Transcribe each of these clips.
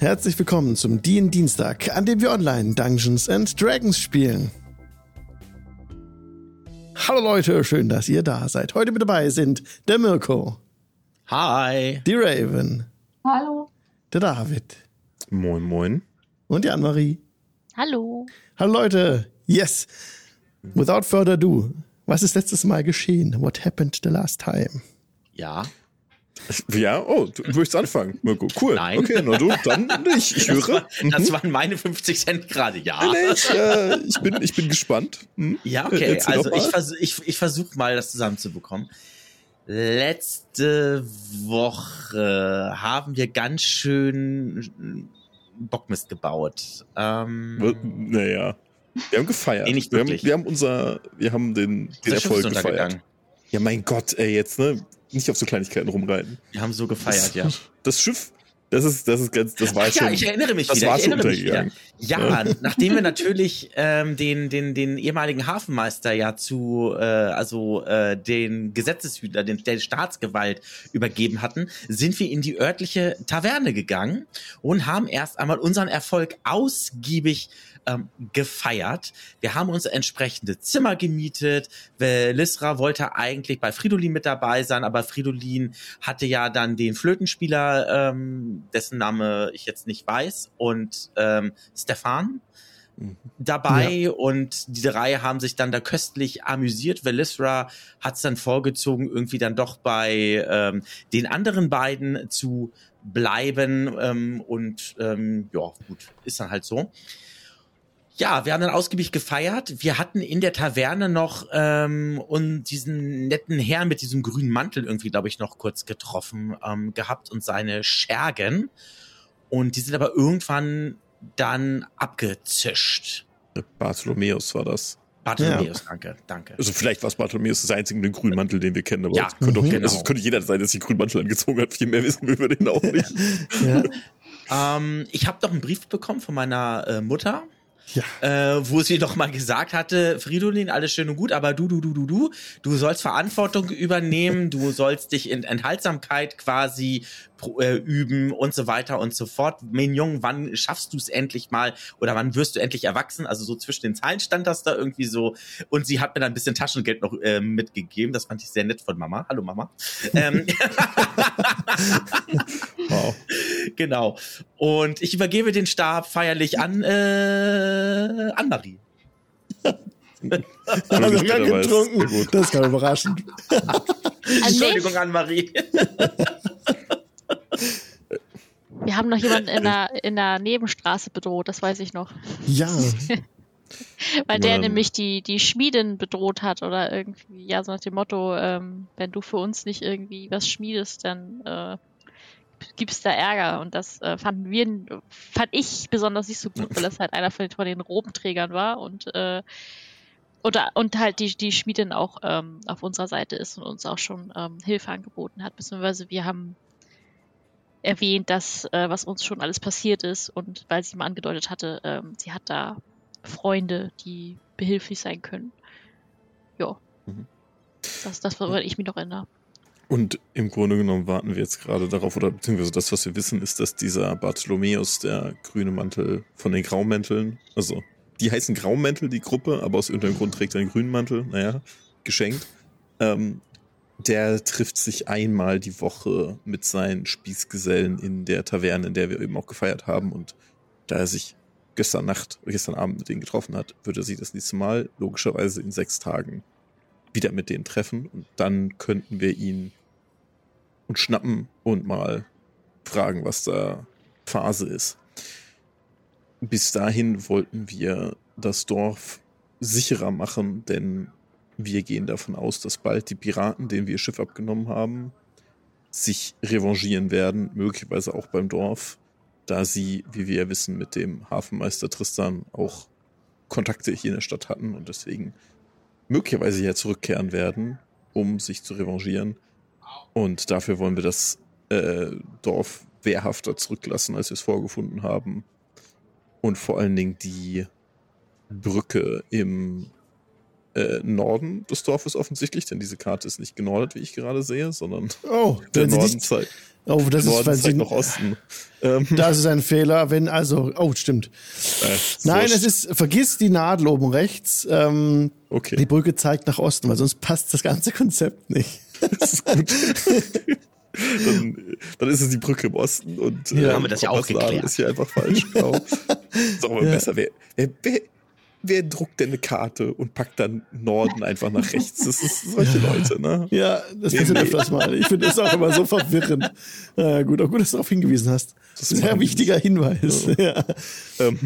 Herzlich willkommen zum DIN Dienstag, an dem wir online Dungeons and Dragons spielen. Hallo Leute, schön, dass ihr da seid. Heute mit dabei sind der Mirko. Hi. Die Raven. Hallo. Der David. Moin, moin. Und die Anne-Marie. Hallo. Hallo Leute. Yes. Without further ado. Was ist letztes Mal geschehen? What happened the last time? Ja. Ja, oh, du, möchtest anfangen. Mirko. Cool. Nein. Okay, na du, dann nicht. Ich Das, höre. war, das Mhm. waren meine 50 Cent gerade, ja. Nee, nee, ich, äh, ich, bin, ich bin gespannt. Hm? Ja, okay. Erzähl Also ich, vers ich, ich versuche mal, das zusammenzubekommen. Letzte Woche haben wir ganz schön Bockmist gebaut. Ähm, Naja. Wir haben gefeiert. Nee, nicht wir, haben, wir haben unser, wir haben den, den Erfolg gefeiert. Ja, mein Gott, ey, jetzt, ne? Nicht auf so Kleinigkeiten rumreiten. Wir haben so gefeiert, ja. Das Schiff, das ist, das ist ganz, das war Ach ja, schon. ich erinnere mich das wieder. war ich schon erinnere mich wieder. untergegangen. Ja, nachdem wir natürlich ähm, den, den, den ehemaligen Hafenmeister ja zu, äh, also äh, den Gesetzeshüter, den, der Staatsgewalt übergeben hatten, sind wir in die örtliche Taverne gegangen und haben erst einmal unseren Erfolg ausgiebig ähm, gefeiert. Wir haben uns entsprechende Zimmer gemietet. Lisra wollte eigentlich bei Fridolin mit dabei sein, aber Fridolin hatte ja dann den Flötenspieler, ähm, dessen Name ich jetzt nicht weiß, und ähm, Stefan Mhm. dabei und die drei haben sich dann da köstlich amüsiert. Velisra hat es dann vorgezogen, irgendwie dann doch bei ähm, den anderen beiden zu bleiben ähm, und ähm, ja, gut, ist dann halt so. Ja, wir haben dann ausgiebig gefeiert. Wir hatten in der Taverne noch ähm, und diesen netten Herrn mit diesem grünen Mantel irgendwie, glaube ich, noch kurz getroffen ähm, gehabt und seine Schergen. Und die sind aber irgendwann dann abgezischt. Bartholomäus war das. Bartholomäus, danke, danke. Also vielleicht war es Bartholomäus das einzige mit dem grünen Mantel, den wir kennen, aber Ja, es könnte, auch, mhm. also genau. könnte jeder sein, der sich den grünen Mantel angezogen hat. Viel mehr wissen wir über den auch nicht. Ja. Ähm, ich habe doch einen Brief bekommen von meiner äh, Mutter, ja. äh, wo sie doch mal gesagt hatte, Fridolin, alles schön und gut, aber du, du, du, du, du, du sollst Verantwortung übernehmen, du sollst dich in Enthaltsamkeit quasi äh, üben und so weiter und so fort. Mignon, wann schaffst du es endlich mal oder wann wirst du endlich erwachsen? Also so zwischen den Zeilen stand das da irgendwie so und sie hat mir dann ein bisschen Taschengeld noch äh, mitgegeben. Das fand ich sehr nett von Mama. Hallo Mama. ähm, Wow. genau. Und ich übergebe den Stab feierlich an äh, Anne-Marie. Aber wir haben gar Sehr getrunken. Das kann überraschend. Entschuldigung, Anne-Marie. Wir haben noch jemanden in der, in der Nebenstraße bedroht, das weiß ich noch. Ja. Weil der Ähm. nämlich die, die Schmieden bedroht hat oder irgendwie, ja, so nach dem Motto, ähm, wenn du für uns nicht irgendwie was schmiedest, dann äh, gibt's da Ärger. Und das äh, fanden wir, fand ich besonders nicht so gut, weil das halt einer von, von den Robenträgern war und äh, oder, und halt die, die Schmiedin auch ähm, auf unserer Seite ist und uns auch schon ähm, Hilfe angeboten hat, beziehungsweise wir haben erwähnt, dass äh, was uns schon alles passiert ist und weil sie mal angedeutet hatte, ähm, sie hat da Freunde, die behilflich sein können. Ja. Mhm. Das, das woran ich mich noch erinnere. Und im Grunde genommen warten wir jetzt gerade darauf, oder beziehungsweise das, was wir wissen, ist, dass dieser Bartholomäus, der grüne Mantel von den Graumänteln, also die heißen Graumäntel, die Gruppe, aber aus irgendeinem Grund trägt er einen grünen Mantel, naja, geschenkt. Ähm, der trifft sich einmal die Woche mit seinen Spießgesellen in der Taverne, in der wir eben auch gefeiert haben. Und da er sich gestern Nacht, gestern Abend mit denen getroffen hat, wird er sich das nächste Mal logischerweise in sechs Tagen wieder mit denen treffen. Und dann könnten wir ihn und schnappen und mal fragen, was da Phase ist. Bis dahin wollten wir das Dorf sicherer machen, denn wir gehen davon aus, dass bald die Piraten, denen wir ihr Schiff abgenommen haben, sich revanchieren werden, möglicherweise auch beim Dorf, da sie, wie wir ja wissen, mit dem Hafenmeister Tristan auch Kontakte hier in der Stadt hatten und deswegen möglicherweise hier zurückkehren werden, um sich zu revanchieren. Und dafür wollen wir das äh, Dorf wehrhafter zurücklassen, als wir es vorgefunden haben. Und vor allen Dingen die Brücke im äh, Norden des Dorfes offensichtlich, denn diese Karte ist nicht genordet, wie ich gerade sehe, sondern Oh, der Norden nicht, zeigt, oh, das der ist, Norden weil zeigt sie, nach Osten. Ähm, das ist ein Fehler, wenn also, oh, stimmt. äh, Nein, es ist, vergiss die Nadel oben rechts. Ähm, Die Okay, Brücke zeigt nach Osten, weil sonst passt das ganze Konzept nicht. das ist gut. dann, dann ist es die Brücke im Osten und Ja, äh, haben wir das ja auch geklärt. ist hier einfach falsch. Genau. ist auch mal Ja. besser. Wer, wer, wer, wer druckt denn eine Karte und packt dann Norden einfach nach rechts? Das ist solche Leute, ne? Ja, das passiert nee. öfters mal. Ich finde das auch immer so verwirrend. Na gut, auch gut, dass du darauf hingewiesen hast. Das Sehr machen die wichtiger Hinweis. Ja. Ähm,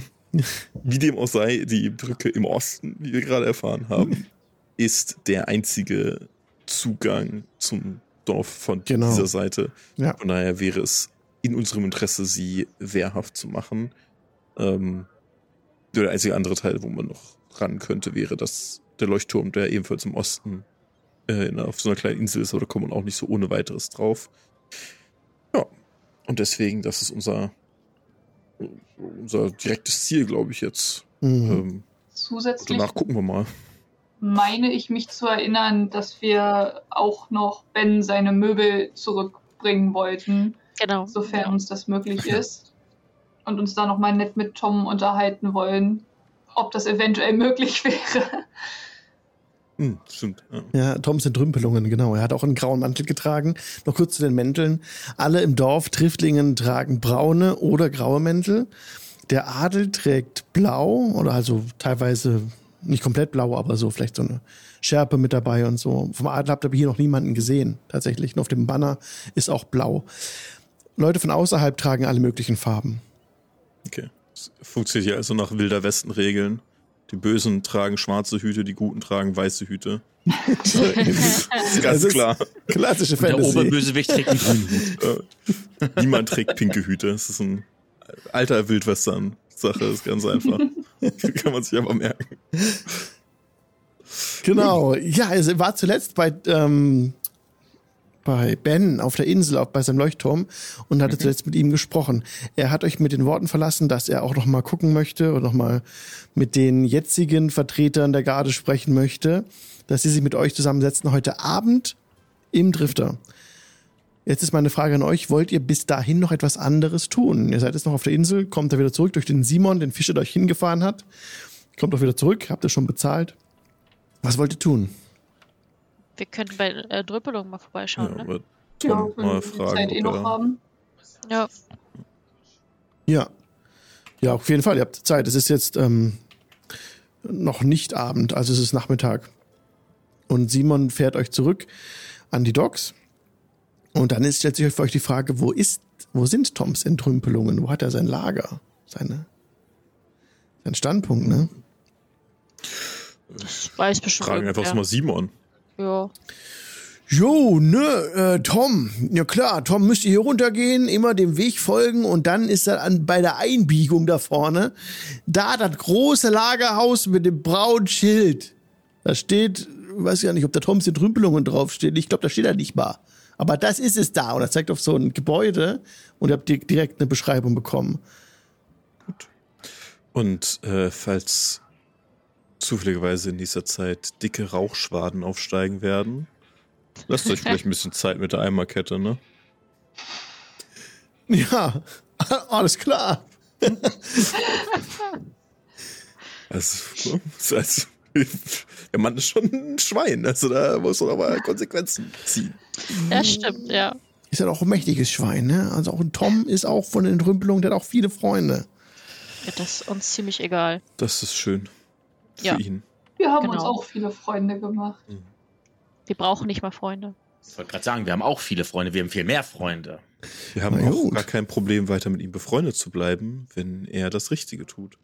wie dem auch sei, die Brücke im Osten, wie wir gerade erfahren haben, ist der einzige Zugang zum Dorf von Genau. dieser Seite. Ja. Von daher wäre es in unserem Interesse, sie wehrhaft zu machen. Ähm, der einzige andere Teil, wo man noch ran könnte, wäre das der Leuchtturm, der ebenfalls im Osten äh, in, auf so einer kleinen Insel ist, aber da kommt man auch nicht so ohne weiteres drauf. Ja, und deswegen, das ist unser, unser direktes Ziel, glaube ich jetzt. Mhm. Ähm, Zusätzlich danach gucken wir mal. meine ich mich zu erinnern, dass wir auch noch Ben seine Möbel zurückbringen wollten, Genau. sofern uns das möglich ist. Und uns da nochmal nett mit Tom unterhalten wollen, ob das eventuell möglich wäre. Hm, stimmt. Ja. Ja, Toms Entrümpelungen, genau. Er hat auch einen grauen Mantel getragen. Noch kurz zu den Mänteln. Alle im Dorf Triftlingen tragen braune oder graue Mäntel. Der Adel trägt blau oder also teilweise nicht komplett blau, aber so vielleicht so eine Schärpe mit dabei und so. Vom Adel habt ihr aber hier noch niemanden gesehen, tatsächlich. Nur auf dem Banner ist auch blau. Leute von außerhalb tragen alle möglichen Farben. Okay. Das funktioniert hier also nach wilder Westen-Regeln. Die Bösen tragen schwarze Hüte, die Guten tragen weiße Hüte. Das ist Das ganz ist klar. Klassische Der Fantasy. Oberbösewicht trägt einen grünen Hut. Äh, Niemand trägt pinke Hüte. Das ist ein alter Wildwestern-Sache, das ist ganz einfach. Kann man sich aber merken. Genau. Ja, er war zuletzt bei, ähm, bei Ben auf der Insel, auch bei seinem Leuchtturm und hatte zuletzt mit ihm gesprochen. Er hat euch mit den Worten verlassen, dass er auch noch mal gucken möchte und noch mal mit den jetzigen Vertretern der Garde sprechen möchte, dass sie sich mit euch zusammensetzen heute Abend im Drifter. Jetzt ist meine Frage an euch, wollt ihr bis dahin noch etwas anderes tun? Ihr seid jetzt noch auf der Insel, kommt da wieder zurück durch den Simon, den Fischer, der euch hingefahren hat. Kommt auch wieder zurück, habt ihr schon bezahlt. Was wollt ihr tun? Wir könnten bei äh, Drüppelung mal vorbeischauen, Ja, ne? wenn mal die fragen, Zeit eh noch haben. Ja. Ja. Ja, auf jeden Fall. Ihr habt Zeit. Es ist jetzt ähm, noch nicht Abend, also es ist Nachmittag. Und Simon fährt euch zurück an die Docks. Und dann ist, stellt sich für euch die Frage, wo ist, wo sind Toms Entrümpelungen? Wo hat er sein Lager? Seine, sein Standpunkt, ne? Das weiß bestimmt fragen einfach irgendwer. mal Simon. Ja. Jo, ne, äh, Tom. Ja klar, Tom müsst ihr hier runtergehen, immer dem Weg folgen und dann ist er an, bei der Einbiegung da vorne, da das große Lagerhaus mit dem braunen Schild. Da steht, weiß ja nicht, ob da Toms Entrümpelungen draufsteht. Ich glaube, da steht er nicht mal. Aber das ist es da und er zeigt auf so ein Gebäude und ihr habt di- direkt eine Beschreibung bekommen. Und äh, falls zufälligerweise in dieser Zeit dicke Rauchschwaden aufsteigen werden, lasst euch vielleicht ein bisschen Zeit mit der Eimerkette, ne? Ja, alles klar. Also, also, der Mann ist schon ein Schwein, also da muss man aber Konsequenzen ziehen. Das stimmt, ja. Ist ja auch ein mächtiges Schwein, ne? Also auch ein Tom ist auch von den Entrümpelungen, der hat auch viele Freunde. ja. Das ist uns ziemlich egal. Das ist schön. Für Ja. ihn. Wir haben Genau. uns auch viele Freunde gemacht. Wir brauchen nicht mal Freunde. Ich wollte gerade sagen, wir haben auch viele Freunde, wir haben viel mehr Freunde. Wir haben Na auch gut. gar kein Problem, weiter mit ihm befreundet zu bleiben, wenn er das Richtige tut.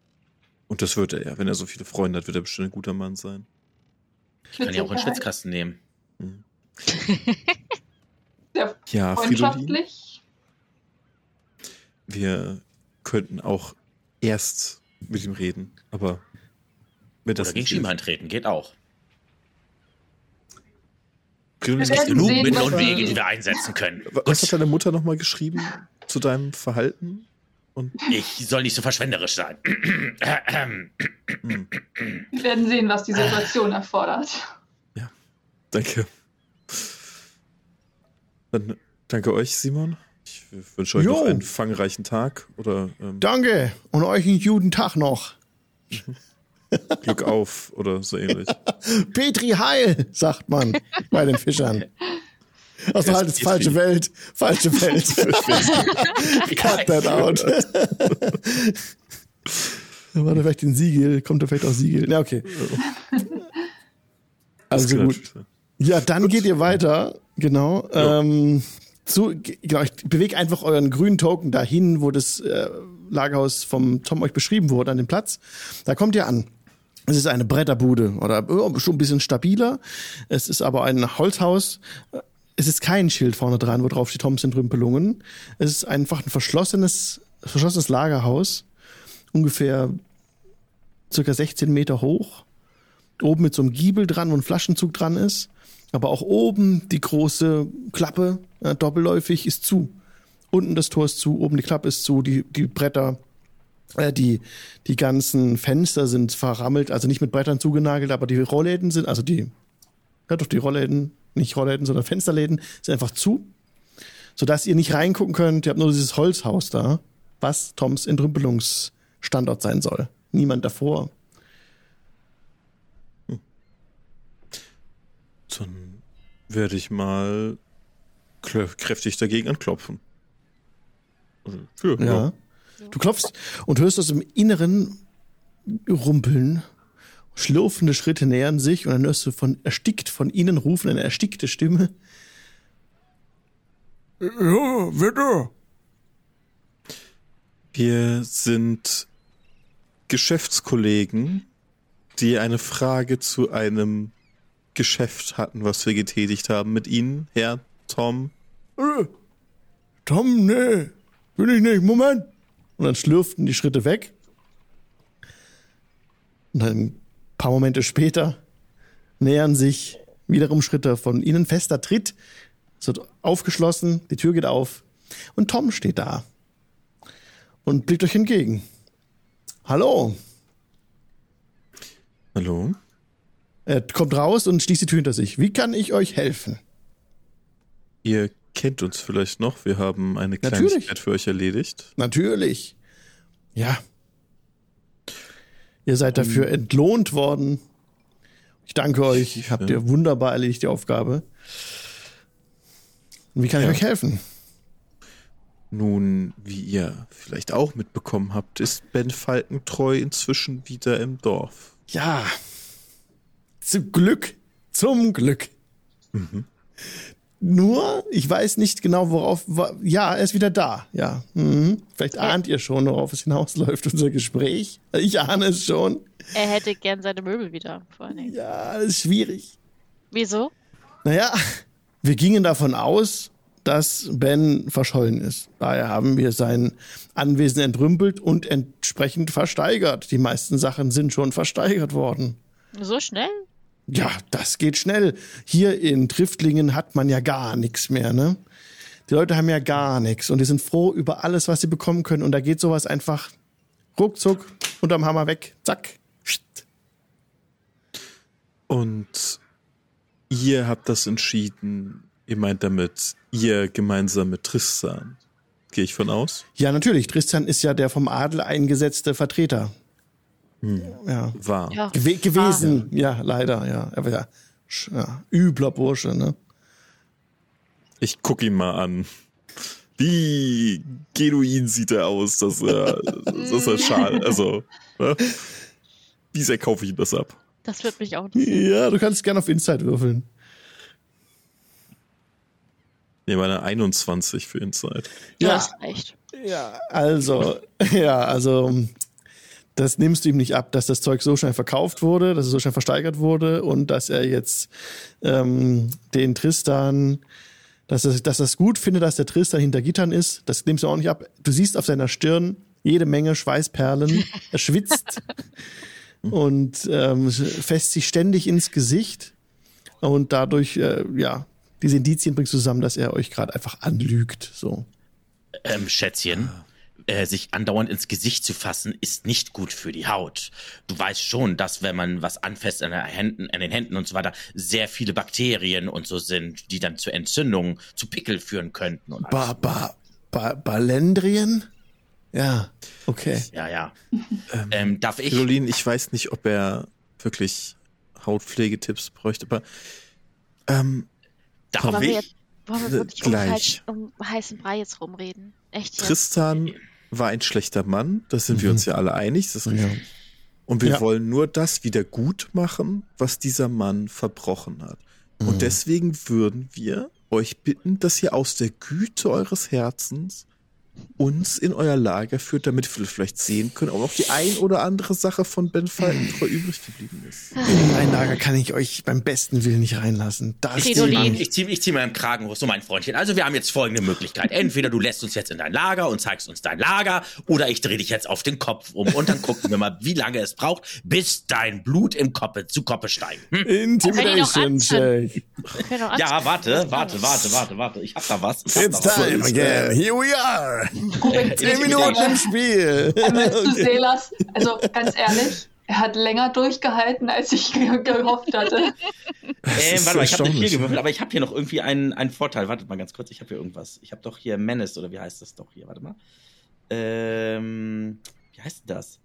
Und das wird er ja. Wenn er so viele Freunde hat, wird er bestimmt ein guter Mann sein. Ich kann ja auch einen. Schwitzkasten nehmen. Mhm. Sehr Ja, Fridolin, freundschaftlich. wir könnten auch erst mit ihm reden, aber wenn das Oder gegen Schieber eintreten, geht auch. Was, werden Genug Mittel und Wege, die wir einsetzen können. was hat deine Mutter nochmal geschrieben zu deinem Verhalten? Und Ich soll nicht so verschwenderisch sein. Wir werden sehen, was die Situation erfordert. danke. Dann danke euch, Simon. Ich wünsche euch Jo. noch einen fangreichen Tag oder ähm, Danke und euch einen guten Tag noch. Glück auf oder so ähnlich. Petri Heil, sagt man bei den Fischern. Achso, halt, ist Petri. falsche Welt. Falsche Welt. Cut that out. War da vielleicht ein Siegel? Kommt da vielleicht auch Siegel? Ja, okay. Also gut. Ja, dann geht ihr weiter, genau. Ähm, zu, ge- genau, ich bewege einfach euren grünen Token dahin, wo das äh, Lagerhaus vom Tom euch beschrieben wurde, an den Platz. Da kommt ihr an. Es ist eine Bretterbude oder schon ein bisschen stabiler. Es ist aber ein Holzhaus. Es ist kein Schild vorne dran, wo drauf steht Toms Entrümpelungen. Es ist einfach ein verschlossenes, verschlossenes Lagerhaus. Ungefähr circa 16 Meter hoch. Oben mit so einem Giebel dran, wo ein Flaschenzug dran ist. Aber auch oben die große Klappe, äh, doppelläufig, ist zu. Unten das Tor ist zu, oben die Klappe ist zu, die, die Bretter, die, die ganzen Fenster sind verrammelt, also nicht mit Brettern zugenagelt, aber die Rollläden sind, also die, ja doch die Rollläden, nicht Rollläden, sondern Fensterläden, sind einfach zu, sodass ihr nicht reingucken könnt. Ihr habt nur dieses Holzhaus da, was Toms Entrümpelungsstandort sein soll. Niemand davor. Dann werde ich mal kräftig dagegen anklopfen. Also, für, Ja. Du klopfst und hörst aus dem Inneren rumpeln. Schlurfende Schritte nähern sich und dann hörst du von erstickt von ihnen rufen eine erstickte Stimme. Ja, bitte. Wir sind Geschäftskollegen, die eine Frage zu einem Geschäft hatten, was wir getätigt haben mit Ihnen, Herr Tom. Äh, Tom, nee, bin ich nicht. Moment. Und dann schlürften die Schritte weg. Und dann ein paar Momente später nähern sich wiederum Schritte von ihnen. Fester Tritt. Es wird aufgeschlossen, die Tür geht auf. Und Tom steht da. Und blickt euch entgegen. Hallo. Hallo? Er kommt raus und schließt die Tür hinter sich. Wie kann ich euch helfen? Ihr kennt uns vielleicht noch. Wir haben eine Natürlich. Kleinigkeit für euch erledigt. Natürlich. Ja. Ihr seid dafür entlohnt worden. Ich danke euch. Habt ihr wunderbar erledigt, die Aufgabe. Und wie kann ich Ja. euch helfen? Nun, wie ihr vielleicht auch mitbekommen habt, ist Ben Falkentreu inzwischen wieder im Dorf. Ja. Zum Glück. Zum Glück. Nur, ich weiß nicht genau, worauf. Ja, er ist wieder da. Ja. Mhm. Vielleicht ahnt ihr schon, worauf es hinausläuft, unser Gespräch. Ich ahne es schon. Er hätte gern seine Möbel wieder, vor allen Dingen. Ja, das ist schwierig. Wieso? Naja, wir gingen davon aus, dass Ben verschollen ist. Daher haben wir sein Anwesen entrümpelt und entsprechend versteigert. Die meisten Sachen sind schon versteigert worden. So schnell? Ja, das geht schnell. Hier in Triftlingen hat man ja gar nichts mehr, ne? Die Leute haben ja gar nichts und die sind froh über alles, was sie bekommen können. Und da geht sowas einfach ruckzuck unterm Hammer weg. Zack. Und ihr habt das entschieden. Ihr meint damit, ihr gemeinsam mit Tristan. Gehe ich von aus? Ja, natürlich. Tristan ist ja der vom Adel eingesetzte Vertreter. Ja. War. Ja. Gewe gewesen, ja, leider, ja. Aber ja, ja, übler Bursche, ne? Ich guck ihn mal an. Wie genuin sieht er aus, dass er, dass er schal, also, ne? Wie sehr kaufe ich ihm das ab? Das wird mich auch interessieren. Ja, du kannst gerne auf Inside würfeln. Nee, meine 21 für Inside. Ja. Ja, also, ja, also, das nimmst du ihm nicht ab, dass das Zeug so schnell verkauft wurde, dass es so schnell versteigert wurde und dass er jetzt ähm, den Tristan, dass er, dass er es gut findet, dass der Tristan hinter Gittern ist. Das nimmst du auch nicht ab. Du siehst auf seiner Stirn jede Menge Schweißperlen. Er schwitzt und ähm, fässt sich ständig ins Gesicht. Und dadurch, äh, ja, diese Indizien bringst du zusammen, dass er euch gerade einfach anlügt. So. Ähm, Schätzchen, äh, sich andauernd ins Gesicht zu fassen, ist nicht gut für die Haut. Du weißt schon, dass wenn man was anfasst an, den Händen, an den Händen und so weiter, sehr viele Bakterien und so sind, die dann zu Entzündungen, zu Pickel führen könnten. Und Ba, ba, ba, Balendrien? Ja, okay. Ja, ja. Ähm, darf ich? Fridolin, ich weiß nicht, ob er wirklich Hautpflegetipps bräuchte, aber ähm, Darf Wollen wir ich? jetzt, wollen wir wirklich Gleich. um, um heißen Brei jetzt rumreden? Echt jetzt? Tristan war ein schlechter Mann, das sind wir Mhm. uns ja alle einig. Das ist Ja. richtig. Und wir Ja. wollen nur das wieder gut machen, was dieser Mann verbrochen hat. Mhm. Und deswegen würden wir euch bitten, dass ihr aus der Güte eures Herzens uns in euer Lager führt, damit wir vielleicht sehen können, ob noch die ein oder andere Sache von Ben Falkentreu übrig geblieben ist. In mein Lager kann ich euch beim besten Willen nicht reinlassen. Das Fridolin. Ich ziehe ich zieh mir im Kragen, so mein Freundchen. Also wir haben jetzt folgende Möglichkeit. Entweder du lässt uns jetzt in dein Lager und zeigst uns dein Lager, oder ich drehe dich jetzt auf den Kopf um und dann gucken wir mal, wie lange es braucht, bis dein Blut im Koppe zu Koppe steigt. Hm? Intimidation Check. Ja, warte, warte, warte, warte, warte. Ich hab da was. Hab It's da was. time again. Here we are. Zehn Minuten im Spiel. Einmal zu Selas. Also ganz ehrlich, er hat länger durchgehalten, als ich ge gehofft hatte. Ähm, ist warte mal, ich habe nicht hier erstaunlich. gewürfelt, aber ich habe hier noch irgendwie einen, einen Vorteil. Wartet mal ganz kurz, ich habe hier irgendwas. Ich habe doch hier Menace, oder wie heißt das doch hier? Warte mal. Ähm, wie heißt denn das?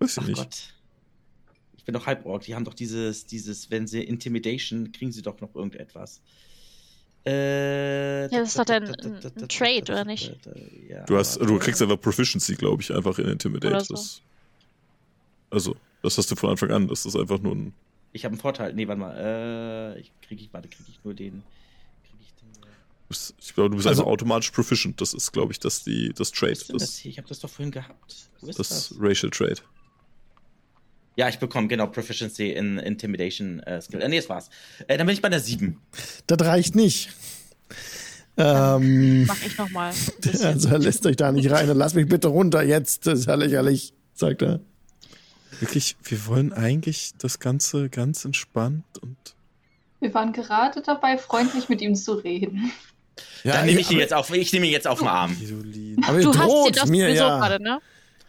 Weiß ich Ach nicht. Gott. Ich bin doch Halborg. Die haben doch dieses, dieses, wenn sie Intimidation, kriegen sie doch noch irgendetwas. Äh, Ja, das ist doch dann ein- ein Trade, oder nicht? Ja, Du hast, du kriegst einfach Proficiency, glaube ich, einfach in Intimidate. So. Das, also, das hast du von Anfang an. Das ist einfach nur ein. Ich habe einen Vorteil. Nee, warte mal. Äh, ich kriege ich, warte, kriege ich nur den. Krieg ich den Ich glaube, du bist Also- einfach automatisch proficient. Das ist, glaube ich, das, die, das Trade. das Das, hier? Ich habe das doch vorhin gehabt. Wo ist das das? Racial Trade. Ja, ich bekomme genau Proficiency in Intimidation äh, Skill. Äh, nee, das war's. Äh, dann bin ich bei der 7. Das reicht nicht. Ähm, Mach ich nochmal. also er lässt euch da nicht rein. Dann Lass mich bitte runter jetzt. Das ist ja lächerlich, sagt er. Wirklich, wir wollen eigentlich das Ganze ganz entspannt und. Wir waren gerade dabei, freundlich mit ihm zu reden. dann nehme ich ihn jetzt auf, ich nehme ihn jetzt auf den Arm. Aber ihr Du hast sie droht doch mir ja. gerade, ne?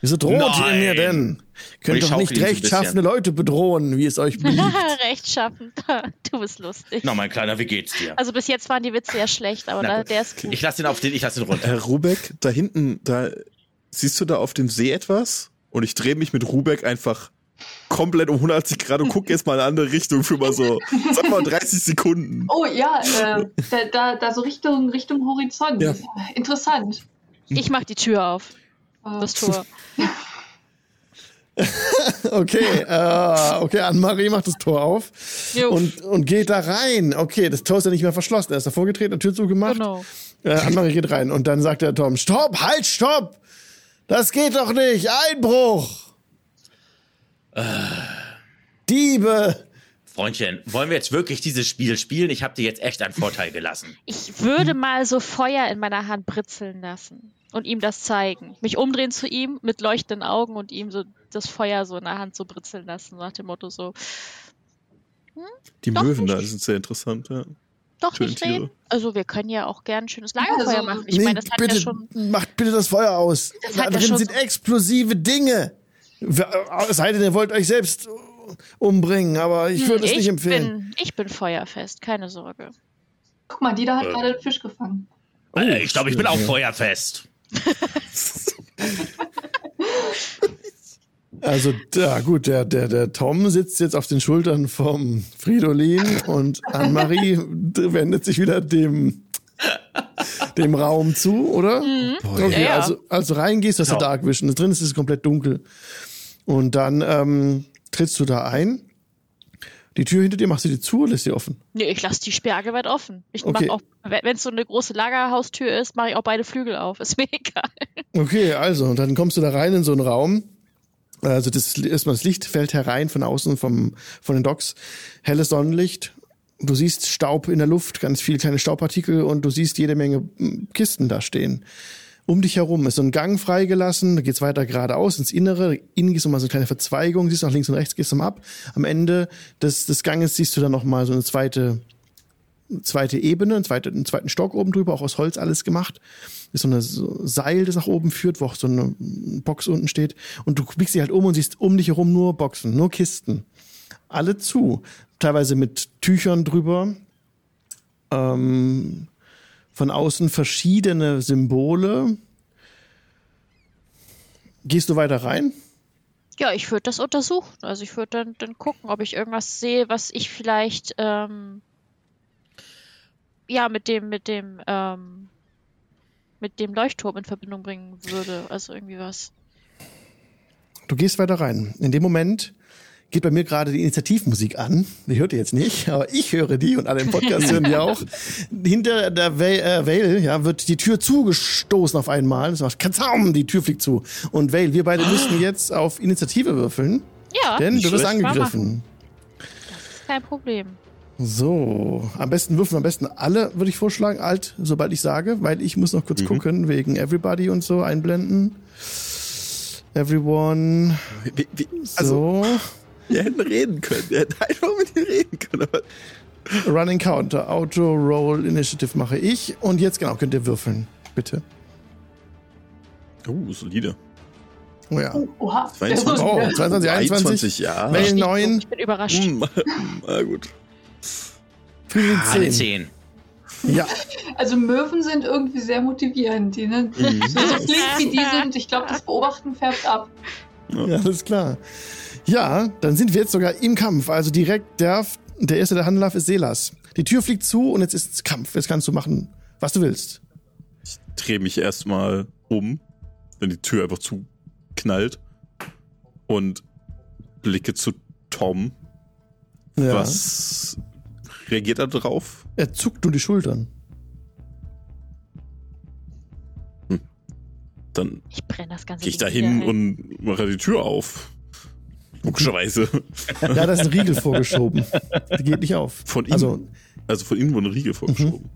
Wieso droht ihr mir denn? Könnt doch nicht rechtschaffene Leute bedrohen, wie es euch beliebt. Rechtschaffen. Du bist lustig. Na, mein Kleiner, wie geht's dir? Also bis jetzt waren die Witze ja schlecht, aber Na da, der ist gut. Ich lasse ihn auf den, ich lasse ihn runter. Herr Rubeck, da hinten, da siehst du da auf dem See etwas? Und ich drehe mich mit Rubeck einfach komplett um 180 Grad und gucke jetzt mal in eine andere Richtung für mal so, sag mal 30 Sekunden. Oh ja, äh, da, da, da so Richtung, Richtung Horizont. Ja. Interessant. Ich mach die Tür auf. Äh, Das Tor. Okay, äh, okay, Anne-Marie macht das Tor auf Jo. und, und geht da rein. Okay, das Tor ist ja nicht mehr verschlossen. Er ist davor getreten, Tür zugemacht. Genau. Äh, Anne-Marie geht rein und dann sagt der Tom, stopp, halt, stopp! Das geht doch nicht, Einbruch! Diebe! Freundchen, wollen wir jetzt wirklich dieses Spiel spielen? Ich habe dir jetzt echt einen Vorteil gelassen. Ich würde mal so Feuer in meiner Hand britzeln lassen und ihm das zeigen. Mich umdrehen zu ihm mit leuchtenden Augen und ihm so das Feuer so in der Hand so britzeln lassen, nach dem Motto so, Die Doch Möwen nicht. da sind sehr interessant, ja. doch Schöne nicht reden. Tiere. Also wir können ja auch gern ein schönes Lagerfeuer Also, machen. Ich Nee, meine, das hat bitte, ja schon. macht bitte das Feuer aus. Das Da drin sind so- explosive Dinge. Es sei denn, ihr wollt euch selbst umbringen, aber ich würde es Hm, nicht ich empfehlen. Bin, ich bin feuerfest, keine Sorge. Guck mal, die da hat Äh. gerade einen Fisch gefangen. Äh, ich glaube, ich bin auch feuerfest. Also, ja, gut, der, der, der Tom sitzt jetzt auf den Schultern vom Fridolin und Anne-Marie wendet sich wieder dem, dem Raum zu, oder? Okay, Mhm. Ja, ja. also als du reingehst, hast du Ja. Dark Vision. Drin ist es komplett dunkel. Und dann ähm, trittst du da ein. Die Tür hinter dir machst du dir zu oder lässt sie offen? Nee, ich lasse die Sperge weit offen. Ich Okay. mach auch, wenn es so eine große Lagerhaustür ist, mache ich auch beide Flügel auf. Ist mir egal. Okay, also, und dann kommst du da rein in so einen Raum. Also das erstmal das Licht fällt herein von außen vom von den Docks, helles Sonnenlicht. Du siehst Staub in der Luft, ganz viele kleine Staubpartikel und du siehst jede Menge mm, Kisten da stehen. Um dich herum ist so ein Gang freigelassen, da geht's weiter geradeaus ins Innere. Innen ist nochmal so eine kleine Verzweigung, siehst nach links und rechts, gehst du mal ab. Am Ende des, des Ganges siehst du dann nochmal so eine zweite zweite Ebene, einen zweiten, einen zweiten Stock oben drüber, auch aus Holz alles gemacht. Ist so ein Seil, das nach oben führt, wo auch so eine Box unten steht. Und du blickst dich halt um und siehst um dich herum nur Boxen, nur Kisten. Alle zu. Teilweise mit Tüchern drüber. Ähm, von außen verschiedene Symbole. Gehst du weiter rein? Ja, ich würde das untersuchen. Also ich würde dann, dann gucken, ob ich irgendwas sehe, was ich vielleicht ähm, ja mit dem, mit dem, ähm, mit dem Leuchtturm in Verbindung bringen würde. Also irgendwie was. Du gehst weiter rein. In dem Moment geht bei mir gerade die Initiativmusik an. Die hört ihr jetzt nicht, aber ich höre die und alle im Podcast hören die auch. Hinter der Vale, äh, Vale ja, wird die Tür zugestoßen auf einmal. Das macht Kazam, die Tür fliegt zu. Und Vale, wir beide müssen jetzt auf Initiative würfeln. Ja, Denn du wirst angegriffen. das ist kein Problem. So, am besten würfeln wir am besten alle, würde ich vorschlagen, alt, sobald ich sage, weil ich muss noch kurz Mhm. gucken, wegen Everybody und so einblenden. Everyone, Wie, wie, also, so. wir hätten reden können. Wir hätten einfach mit dir reden können. Aber Running Counter, Auto Roll Initiative mache ich. Und jetzt genau, könnt ihr würfeln, bitte. oh, solide. Oh ja. Oh, oha. 22. Oh, 22, 21. 21, ja. Ich- 9, Ich bin überrascht. Hm, Na gut. Friedrich Ah, eine 10. 10. Ja, Also Möwen sind irgendwie sehr motivierend. Die, ne? Mhm. So, flink wie die sind, ich glaube, das Beobachten färbt ab. ja, alles klar. Ja, dann sind wir jetzt sogar im Kampf. Also direkt der, der erste, der handeln darf, ist Selas. Die Tür fliegt zu und jetzt ist Kampf. Jetzt kannst du machen, was du willst. Ich drehe mich erstmal um, wenn die Tür einfach zuknallt und blicke zu Tom. Ja. Was reagiert er drauf? Er zuckt nur die Schultern. Dann Ich brenne das ganze gehe ich da hin und mache die Tür auf. Logischerweise. Ja, da ist ein Riegel vorgeschoben. Die geht nicht auf. Von ihm. Also, Also von innen wurde ein Riegel vorgeschoben.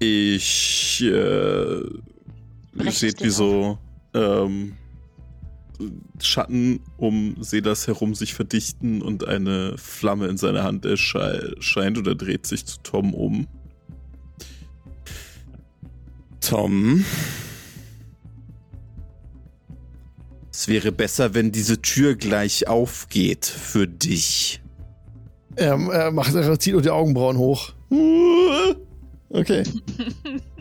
Ich äh, seht, wie so ähm, Schatten um Selas herum sich verdichten und eine Flamme in seiner Hand erscheint oder dreht sich zu Tom um. Tom. Es wäre besser, wenn diese Tür gleich aufgeht für dich. er, er macht, er zieht nur die Augenbrauen hoch. Okay.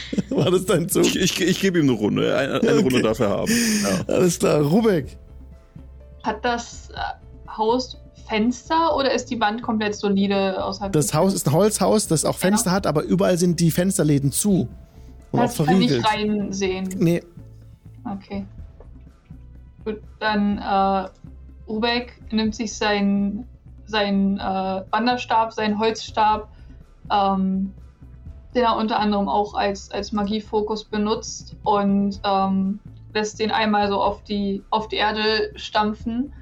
War das dein Zug? Ich, ich, ich gebe ihm eine Runde. Eine, eine Okay. Runde darf er haben. Ja. Alles klar. Rubek. Hat das äh, Haus Fenster oder ist die Wand komplett solide außerhalb? Das Haus ist ein Holzhaus, das auch Fenster hat, aber überall sind die Fensterläden zu. Und auch das kann nicht verriegelt. reinsehen. Nee, Okay. Gut, dann äh, Ubek nimmt sich seinen sein, äh, Wanderstab, seinen Holzstab, ähm, den er unter anderem auch als, als Magiefokus benutzt und ähm, lässt den einmal so auf die, auf die Erde stampfen.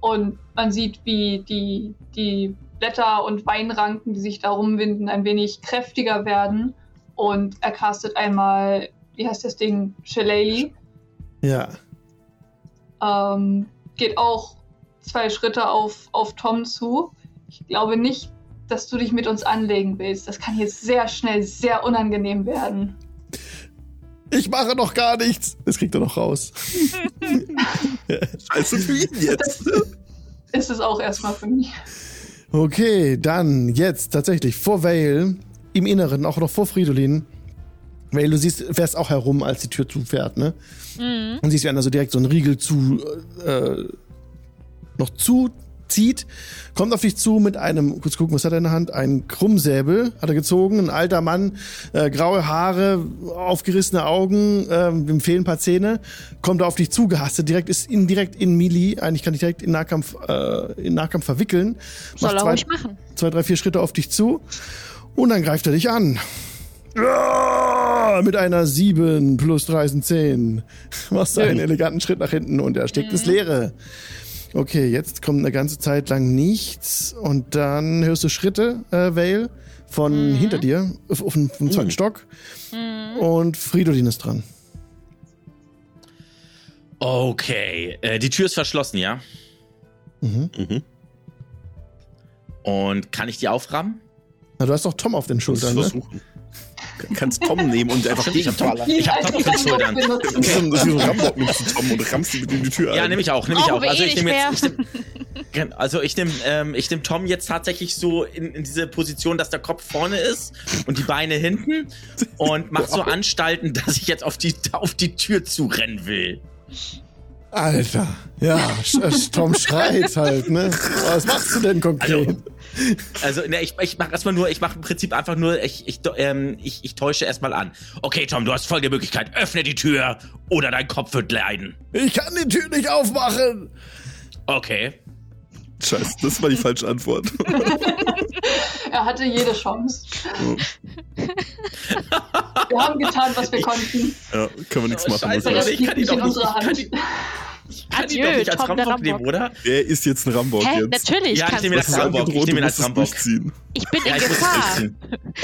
Und man sieht, wie die, die Blätter und Weinranken, die sich da rumwinden, ein wenig kräftiger werden. Und er castet einmal, wie heißt das Ding, Shillelagh ja. ähm, geht auch zwei Schritte auf, auf Tom zu. Ich glaube nicht, dass du dich mit uns anlegen willst. Das kann jetzt sehr schnell sehr unangenehm werden. Ich mache noch gar nichts. Das kriegt er noch raus. Scheiße für ihn jetzt. Ist es auch erstmal für mich. Okay, dann jetzt tatsächlich vor Vale, im Inneren, auch noch vor Fridolin. Vale, du siehst, fährst auch herum, als die Tür zufährt, ne? Mhm. Und siehst, wie einer so direkt so einen Riegel zu, äh, noch zuzieht, kommt auf dich zu mit einem, kurz gucken, was hat er in der Hand? Ein Krummsäbel hat er gezogen, ein alter Mann, äh, graue Haare, aufgerissene Augen, ähm, ihm fehlen ein paar Zähne, kommt auf dich zugehastet, direkt ist in, direkt in Melee, eigentlich kann ich direkt in Nahkampf, äh, in Nahkampf verwickeln. Soll er zwei, ruhig machen. zwei, drei, vier Schritte auf dich zu und dann greift er dich an. Ja, mit einer 7 plus 3 sind 10. Machst du einen eleganten Schritt nach hinten und er steckt ins Leere. Okay, jetzt kommt eine ganze Zeit lang nichts und dann hörst du Schritte, äh, Vale, von hinter dir, auf, auf dem vom zweiten Mhm. Stock Mhm. und Fridolin ist dran. Okay, äh, die Tür ist verschlossen, ja? Mhm. Mhm. Und kann ich die auframmen? Na, du hast doch Tom auf den Schultern, ne? versuchen. Kannst Tom nehmen und einfach Stimmt, ich hab. Ich Tom auf den Schultern. Das ist so ein- Rambock nimmst du Tom und rammst ihn mit in die Tür Ja, nehme ich auch, nehme ich auch. Also eh ich nicht nehme jetzt, ich nehm, Gen- also ich nehme ähm, ich nehm Tom jetzt tatsächlich so in, in diese Position, dass der Kopf vorne ist und die Beine hinten und mach so Anstalten, dass ich jetzt auf die auf die Tür zurennen will. Alter. Ja, äh, Tom schreit halt, ne? Was machst du denn konkret? Also ne, ich, ich mache erstmal nur, ich mache im Prinzip einfach nur, ich, ich, ähm, ich, ich täusche erstmal an. Okay, Tom, du hast folgende Möglichkeit. Öffne die Tür oder dein Kopf wird leiden. Ich kann die Tür nicht aufmachen. Okay. Scheiße, das war die falsche Antwort. Er hatte jede Chance. Wir haben getan, was wir konnten. ja, kann man nichts Oh, machen. scheiße, Also ich kann liegt doch in nicht- ich kann Hand. ihn- Ich ihn Adieu, doch nicht als Tom, der Rambock nehmen, Rambock. oder? Er ist jetzt ein Rambock Hä? jetzt. Natürlich Ja, ich kannst nehme ist das. Rambock. Ich nehme ihn als Rambock. durchziehen. Ich bin Ja, in ich muss es Gefahr. durchziehen.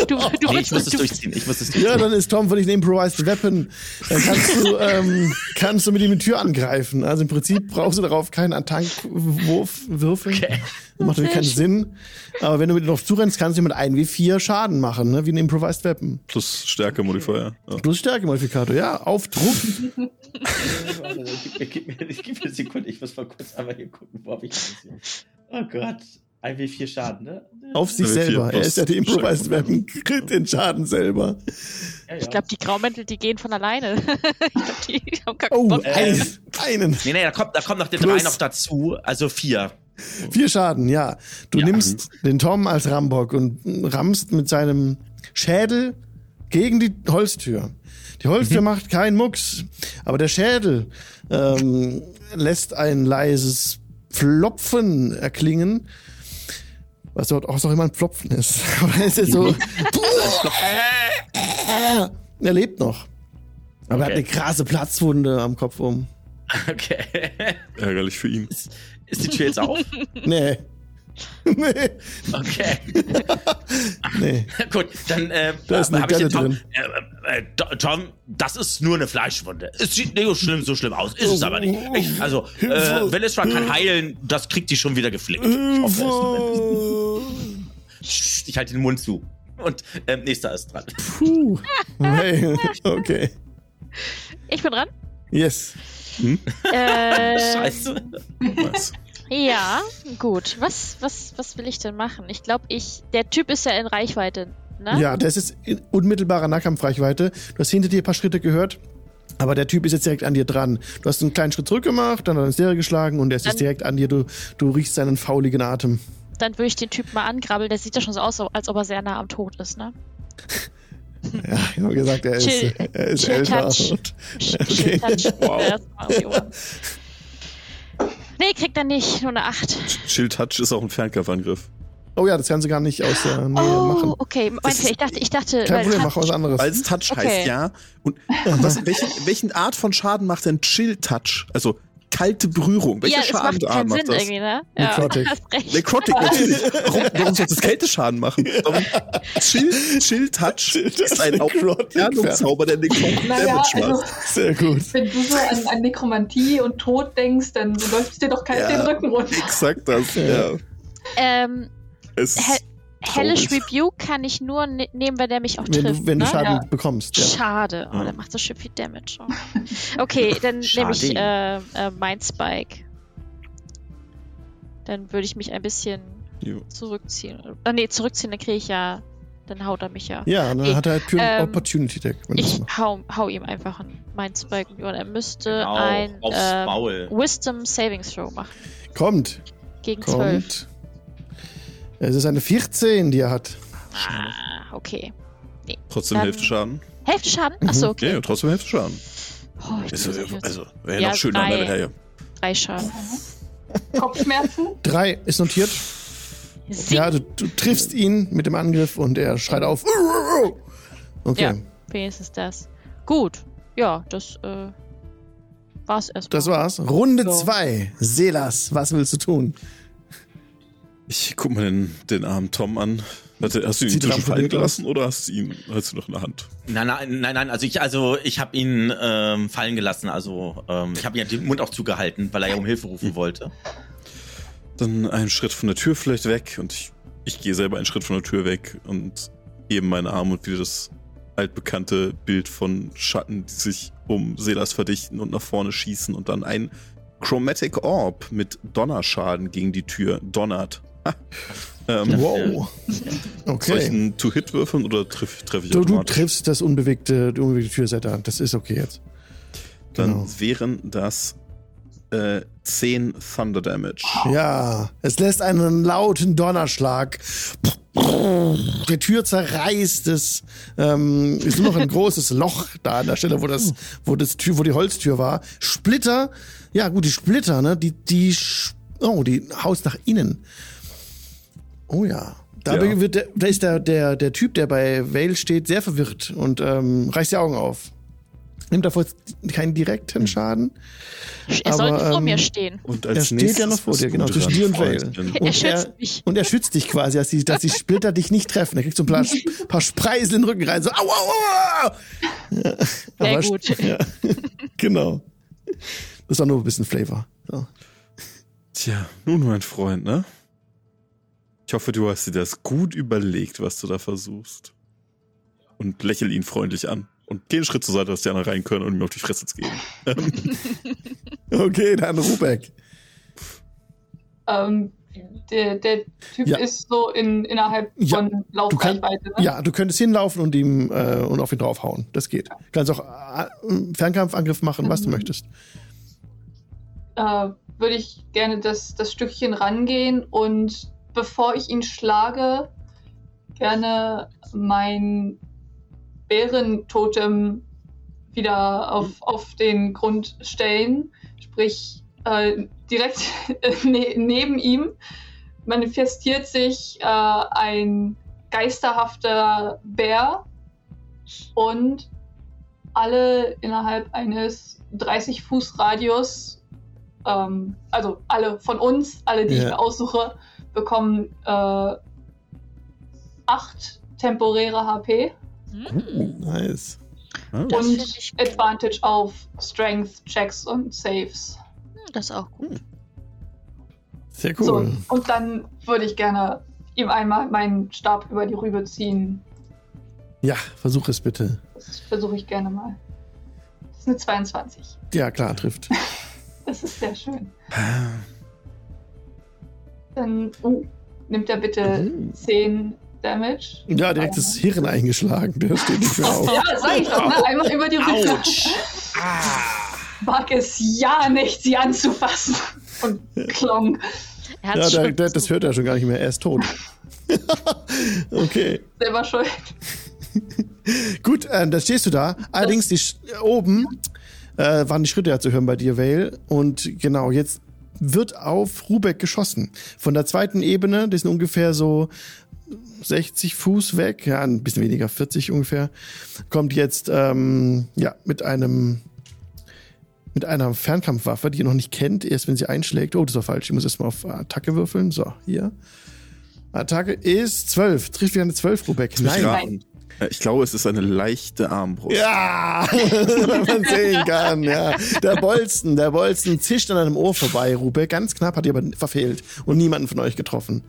Du, du, Nee, ich muss es du, durchziehen. Ich muss es durchziehen. Ja, dann ist Tom für dich ein Improvised Weapon. Dann kannst du, ähm, kannst du mit ihm die Tür angreifen. Also im Prinzip brauchst du darauf keinen Attackwurf würfeln. Okay. Das macht natürlich keinen Sinn. Aber wenn du mit ihm drauf zurennst, kannst du mit 1 wie 4 Schaden machen, ne? wie ein Improvised Weapon. Plus Stärke-Modifier. Ja. Plus Stärke-Modifikator, ja, auf Druck. Warte, gib mir, gib mir, eine Sekunde, ich muss mal kurz einmal hier gucken, wo hab ich das hier? Oh Gott. 1w4 Schaden, ne? Auf sich selber. Er ist ja die Improvised. Weapon, kriegt den Schaden selber. Ja, ja. ich glaube, die Graumäntel, die gehen von alleine. ich glaube, die haben gar keinen Oh, Bock. Äh, ein, einen. Nee, nee, da kommt, da kommt noch der Plus- 3 noch dazu, also 4. Vier Schaden, ja. Du Ja. nimmst den Tom als Rambock und rammst mit seinem Schädel gegen die Holztür. Die Holztür Mhm. macht keinen Mucks, aber der Schädel ähm, lässt ein leises Pflopfen erklingen. Was dort auch noch immer ein Pflopfen ist. Aber er ist so. er lebt noch. Aber er hat Okay. eine krasse Platzwunde am Kopf um. Okay. Ärgerlich für ihn. Ist die Tür jetzt auf? Nee. nee. Okay. Nee. Gut, dann äh, Da ist eine hab ich den Galle Tom, drin. äh, äh, Do- Tom, das ist nur eine Fleischwunde. Es sieht nicht so schlimm, so schlimm aus. Ist es aber nicht. Ich, also, äh. Velisra kann heilen, das kriegt die schon wieder geflickt. Ich hoffe, Ich halte den Mund zu. Und ähm, nächster ist dran. Puh. Hey. Okay. Ich bin dran. Yes. Äh, Scheiße. Nice. Ja, gut. Was, was, was will ich denn machen? Ich glaube, ich. Der Typ ist ja in Reichweite, ne? Ja, das ist in unmittelbarer Nahkampfreichweite. Du hast hinter dir ein paar Schritte gehört. Aber der Typ ist jetzt direkt an dir dran. Du hast einen kleinen Schritt zurück gemacht, dann hat er ins Leere geschlagen und er ist jetzt Dann- direkt an dir. Du, du riechst seinen fauligen Atem. Dann würde ich den Typ mal angrabbeln. Der sieht ja schon so aus, als ob er sehr nah am Tod ist, ne? Ja, ich habe gesagt, er ist, er ist chill älter. touch. Okay. Touch. Ohren. Nee, kriegt er nicht. Nur eine 8. Chill Touch ist auch ein Fernkampfangriff. oh ja, das kannst du gar nicht aus der Nähe Oh, machen. okay. Meinst du, ich dachte, ich dachte. Kein Problem, mach was anderes. Weil es Touch Okay. heißt, ja. Und was, welchen, welchen Art von Schaden macht denn Chill Touch? Also kalte Berührung. Welche ja, es macht Schadenart keinen macht Sinn das? irgendwie, ne? Ja, Necrotic. Necrotic natürlich. Warum, warum soll das Kälteschaden machen? Warum? Chill, Chill Touch ist ein Necrotic, Aufklärungszauber, der Necrotic Naja, Damage also, macht. Sehr gut. wenn du so an, an Nekromantie und Tod denkst, dann läuft es dir doch kalt Ja. den Rücken runter. Exakt das, ja. Ähm, Es Hellish. Rebuke kann ich nur ne nehmen, weil der mich auch Wenn trifft. du, wenn du ne? Schaden Ja. bekommst. Ja. Schade. Oh, Ja. der macht so schön viel Damage. Oh. Okay, dann nehme ich äh, äh, mein Spike. Dann würde ich mich ein bisschen Jo. zurückziehen. Äh, nee, zurückziehen, dann kriege ich ja. Dann haut er mich ja. Ja, und dann Okay. hat er halt Pure Ähm, Opportunity Deck. Wenn das Ich hau, hau ihm einfach einen mein Spike und er müsste Genau, ein äh. Wisdom Saving Throw machen. Kommt, Gegen 12. Es ist eine 14, die er hat. Ah, okay. Trotzdem Dann- Hälfte Schaden. Hälfte Schaden? Mhm. Achso, okay. ja, trotzdem Hälfte Schaden. Oh, ich Ist, muss mich jetzt- also, wäre Ja, noch schöner, drei. Her. drei Schaden. Kopfschmerzen? Drei ist notiert. Sieben. Ja, du, du triffst ihn mit dem Angriff und er schreit auf. Okay, Ja. Wenigstens das. Gut. Ja, das äh, war's erstmal. das war's. Runde Ja. 2. Selas, was willst du tun? Ich guck mal den, den armen Tom an. Warte, hast du ihn inzwischen fallen gelassen oder hast du ihn hast du noch in der Hand? Nein, nein, nein, nein. Also ich, also ich habe ihn ähm, fallen gelassen. Also ähm, ich habe ihm den Mund auch zugehalten, weil er ja um Hilfe rufen wollte. Dann einen Schritt von der Tür vielleicht weg und ich ich gehe selber einen Schritt von der Tür weg und hebe meinen Arm und wieder das altbekannte Bild von Schatten, die sich um Selas verdichten und nach vorne schießen und dann ein Chromatic Orb mit Donnerschaden gegen die Tür donnert. ähm, Wow. Soll ich Okay. einen To-Hit würfeln oder treffe treff ich Du, du triffst das unbewegte, die unbewegte Türsetter. Das ist okay jetzt. Dann genau. wären das äh, 10 Thunder Damage. Ja, es lässt einen lauten Donnerschlag. Die Tür zerreißt es. Ähm, ist nur noch ein großes Loch da an der Stelle, wo das, wo das Tür, wo die Holztür war. Splitter. Ja, gut, die Splitter, ne? Die, die, oh, die haust nach innen. Oh ja. Da, Ja. wird der, da ist der, der, der Typ, der bei Vale steht, sehr verwirrt und ähm, reißt die Augen auf. Nimmt davor keinen direkten Schaden. Er sollte Aber, vor ähm, mir stehen. Und Er steht ja noch vor dir, genau, zwischen dir und Vale. Er Und schützt er, mich. und er schützt dich quasi, dass die, dass die Splitter dich nicht treffen. Er kriegt so ein paar, paar Spreisel in den Rücken rein, so au, au, au. Ja, Sehr aber- gut. Ja, genau. Das ist auch nur ein bisschen Flavor. So. Tja, nun, mein Freund, ne? Ich hoffe, du hast dir das gut überlegt, was du da versuchst. Und lächel ihn freundlich an. Und geh einen Schritt zur Seite, dass die anderen rein können und ihm auf die Fresse zu geben. Ähm, Okay, dann Rubeck. Ähm, der, der Typ Ja. ist so in, innerhalb Ja, von Laufreichweite. Ne? Ja, du könntest hinlaufen und ihm äh, und auf ihn draufhauen. Das geht. Du kannst auch äh, einen Fernkampfangriff machen, was du Mhm. möchtest. äh, würde ich gerne das, das Stückchen rangehen und bevor ich ihn schlage, gerne mein Bärentotem wieder auf, auf den Grund stellen. Sprich, äh, direkt ne neben ihm manifestiert sich äh, ein geisterhafter Bär und alle innerhalb eines 30 Fuß Radius, ähm, also alle von uns, alle, die ich Ja. mir aussuche, bekommen äh, acht temporäre HP Hm, Nice. ah, Das und. Advantage auf Strength Checks und Saves. Das ist auch gut. Sehr So, cool. und dann würde ich gerne ihm einmal meinen Stab über die Rübe ziehen. Ja, versuch es bitte. Das versuche ich gerne mal. Das ist eine 22. Ja, klar, trifft. Das ist sehr schön. Dann uh, nimmt er bitte Mhm. 10 Damage. Ja, direkt das Hirn eingeschlagen. Der steht nicht mehr auf. Ja, sag ich doch, ne? Einmal über die. Autsch! Ah! Mag es ja nicht, sie anzufassen. Und klong. Er hat Ja, der, der, das hört er schon gar nicht mehr. Er ist tot. okay. Selber schuld. Gut, äh, da stehst du da. Allerdings die Sch oben äh, waren die Schritte ja zu hören bei dir, Vale. Und genau, jetzt wird auf Rubeck geschossen. Von der zweiten Ebene, die sind ungefähr so 60 Fuß weg, ja, ein bisschen weniger, 40 ungefähr, kommt jetzt ähm, ja mit einem mit einer Fernkampfwaffe, die ihr noch nicht kennt, erst wenn sie einschlägt. Oh, das war falsch. Ich muss erst mal auf Attacke würfeln. So, hier. Attacke ist 12. Trifft wieder eine 12, Rubeck. Nein. raten. Äh, Ich glaube, es ist eine leichte Armbrust. Ja, wenn man sehen kann, ja. Der Bolzen, der Bolzen zischt an einem Ohr vorbei, Rubeck. Ganz knapp hat ihr aber verfehlt und niemanden von euch getroffen.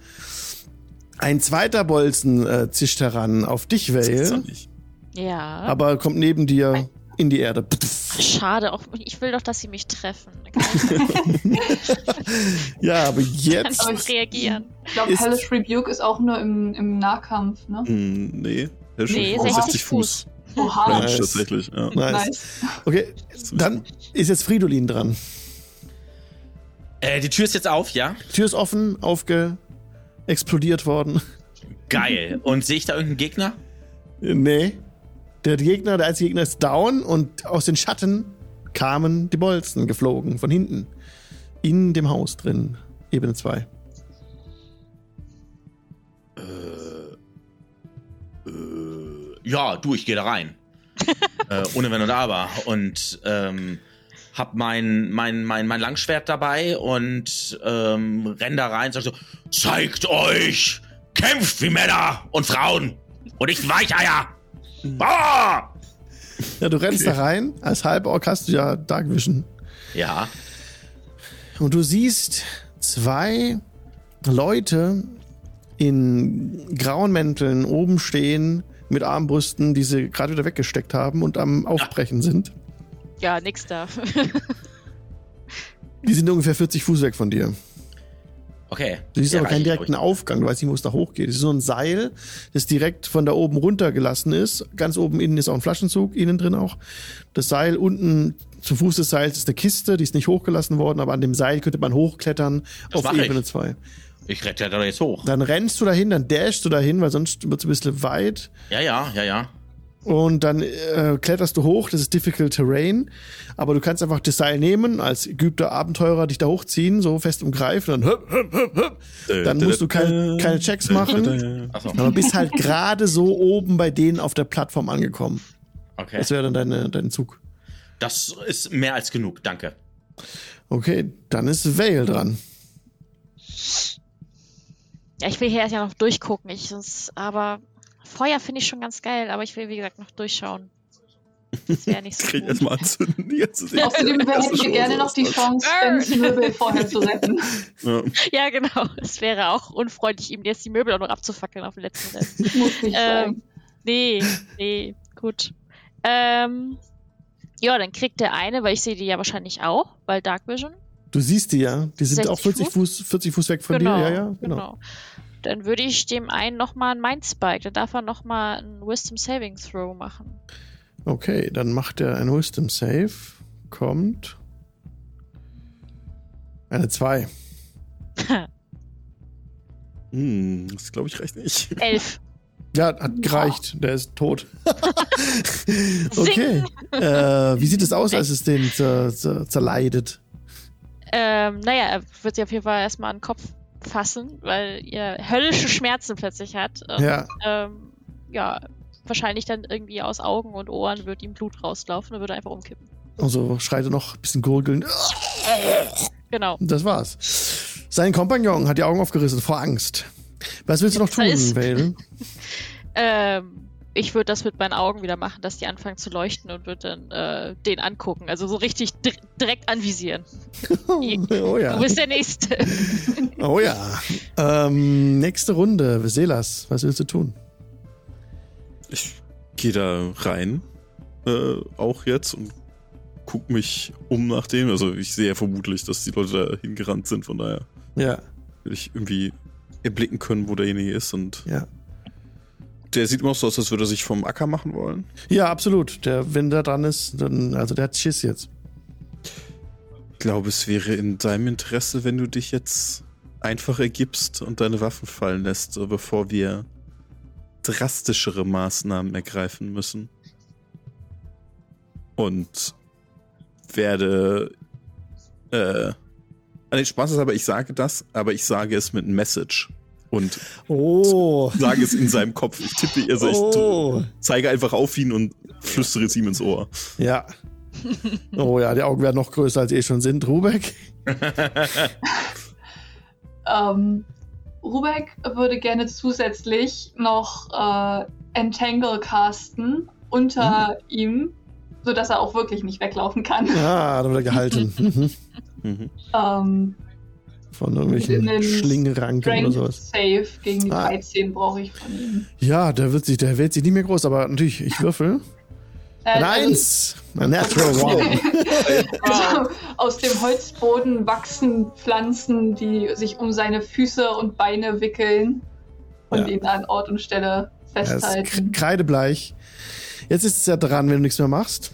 Ein zweiter Bolzen äh, zischt heran auf dich, Das gibt's doch Vale, nicht. Ja. aber kommt neben dir in die Erde. Schade, auch ich will doch, dass sie mich treffen. Ja, aber Kann jetzt. ich reagieren. Ich glaube, Hellish Rebuke ist auch nur im, im Nahkampf, ne? Hm, nee. Der ist schon Nee, auf 60 60 Fuß. Oha. Range Nice. tatsächlich, ja. Nice. Nice. Okay, dann ist jetzt Fridolin dran. Äh, die Tür ist jetzt auf, ja? Tür ist offen, aufge explodiert worden. Geil. Und sehe ich da irgendeinen Gegner? Nee. Der Gegner, der einzige Gegner ist down und aus den Schatten kamen die Bolzen geflogen von hinten. In dem Haus drin. Ebene 2. Ja, du, ich gehe da rein. äh, ohne Wenn und Aber. Und ähm, hab mein, mein, mein, mein Langschwert dabei und ähm, renn da rein und sag so, zeigt euch! Kämpft wie Männer und Frauen! Und nicht Weicheier! Bauer! Ja, du rennst da rein. Als Halborg hast du ja Dark Vision. Ja. Und du siehst zwei Leute in grauen Mänteln oben stehen mit Armbrüsten, die sie gerade wieder weggesteckt haben und am Aufbrechen sind. Ja, nix da. Die sind ungefähr 40 Fuß weg von dir. Okay. Du siehst aber keinen direkten Aufgang, du weißt nicht, wo es da hochgeht. Es ist so ein Seil, das direkt von da oben runtergelassen ist. Ganz oben innen ist auch ein Flaschenzug, innen drin auch. Das Seil unten zum Fuß des Seils ist eine Kiste, die ist nicht hochgelassen worden, aber an dem Seil könnte man hochklettern Das auf. Ebene 2. Ich rette da jetzt hoch. Dann rennst du dahin, dann dashst du dahin, weil sonst wird es ein bisschen weit. Ja, ja, ja, ja. Und dann äh, kletterst du hoch, das ist difficult terrain, aber du kannst einfach das Seil nehmen, als geübter Abenteurer dich da hochziehen, so fest umgreifen, dann, hüpp, hüpp, hüpp, hüpp. dann musst du kein, keine Checks machen, Achso. aber bist halt gerade so oben bei denen auf der Plattform angekommen. Okay. Das wäre dann deine, dein Zug. Das ist mehr als genug, danke. Okay, dann ist Vale dran. Ja, ich will hier erst ja noch durchgucken. Ich, sonst, aber Feuer finde ich schon ganz geil, aber ich will, wie gesagt, noch durchschauen. Das wäre nicht so Krieg gut. erstmal anzünden ganze Zeit. Außerdem hätten wir gerne noch die Chance, Bens Möbel vorher zu retten. Ja. Ja, genau. Es wäre auch unfreundlich, ihm jetzt die Möbel auch noch abzufackeln auf dem letzten Rest. Muss nicht Ähm, sein. Nee, nee, gut. Ähm, ja, dann kriegt der eine, weil ich sehe die ja wahrscheinlich auch, weil Dark Vision. Du siehst die ja, die sind 60 auch 40 Fuß, 40 Fuß weg von dir. Ja, ja, genau. Dann würde ich dem einen nochmal einen Mind Spike, dann darf er nochmal einen Wisdom Saving Throw machen. Okay, dann macht er ein Wisdom Save. Kommt. Eine 2. Hm, das glaube ich reicht nicht. Elf. Ja, hat gereicht. Der ist tot. okay. Äh, wie sieht es aus, als es den zer zer zerleidet? Ähm, naja, er wird sich auf jeden Fall erstmal an den Kopf fassen, weil er höllische Schmerzen plötzlich hat. Und, Ja. Ähm, ja, wahrscheinlich dann irgendwie aus Augen und Ohren wird ihm Blut rauslaufen und würde einfach umkippen. Also schreit er noch ein bisschen gurgelnd. Genau. Das war's. Sein Kompagnon hat die Augen aufgerissen vor Angst. Was willst du noch tun, ist- Vale? Ähm, ich würde das mit meinen Augen wieder machen, dass die anfangen zu leuchten und würde dann äh, den angucken. Also so richtig dir direkt anvisieren. oh ja. Du bist der Nächste. Oh ja. Ähm, nächste Runde. Veselas, was willst du tun? Ich gehe da rein, äh, auch jetzt und guck mich um nach dem. Also ich sehe ja vermutlich, dass die Leute da hingerannt sind, von daher Ja, will ich irgendwie erblicken können, wo derjenige ist und ja. Der sieht immer so aus, als würde er sich vom Acker machen wollen. Ja, absolut. Der, wenn der dran ist, dann, also der hat Schiss jetzt. Ich glaube, es wäre in deinem Interesse, wenn du dich jetzt einfach ergibst und deine Waffen fallen lässt, bevor wir drastischere Maßnahmen ergreifen müssen. Und werde äh, nee, Spaß ist aber, ich sage das, aber ich sage es mit Message. Und Oh. sage es in seinem Kopf. Ich tippe, also ich Oh. zeige einfach auf ihn und flüstere es ihm ins Ohr. Ja. Oh ja, die Augen werden noch größer, als eh schon sind. Rubek? Ähm, Rubek würde gerne zusätzlich noch äh, Entangle casten unter ihm, sodass er auch wirklich nicht weglaufen kann. Ah, da wird er gehalten. Mhm. Mhm. Ähm, Von irgendwelchen Einen Schlingeranken oder sowas. Save gegen die Ah. 13 brauche ich von ihm. Ja, der wird sich, der wird sich nicht mehr groß, aber natürlich, ich würfel. Äh, also- Eins. Ein Natural One. Also, aus dem Holzboden wachsen Pflanzen, die sich um seine Füße und Beine wickeln und Ja. ihn an Ort und Stelle festhalten. kreidebleich. Jetzt ist es ja dran, wenn du nichts mehr machst.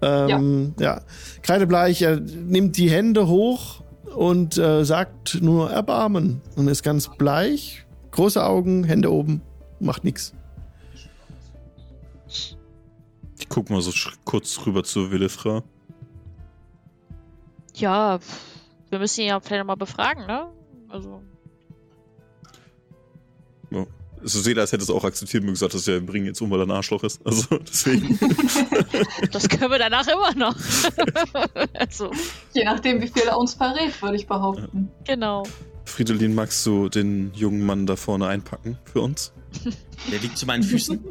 Ähm, ja. Kreidebleich, er nimmt die Hände hoch und äh, sagt nur Erbarmen und ist ganz bleich. Große Augen, Hände oben, macht nichts. Ich guck mal so kurz rüber zu Willifra. Ja, wir müssen ihn ja vielleicht nochmal befragen, ne? Also. So sehe, als hätte es auch akzeptiert und gesagt, dass er bringen jetzt um, weil er ein Arschloch ist. Also deswegen. das können wir danach immer noch. also, Je nachdem, wie viel er uns verrät, würde ich behaupten. genau. Fridolin, magst du den jungen Mann da vorne einpacken für uns? Der liegt zu meinen Füßen.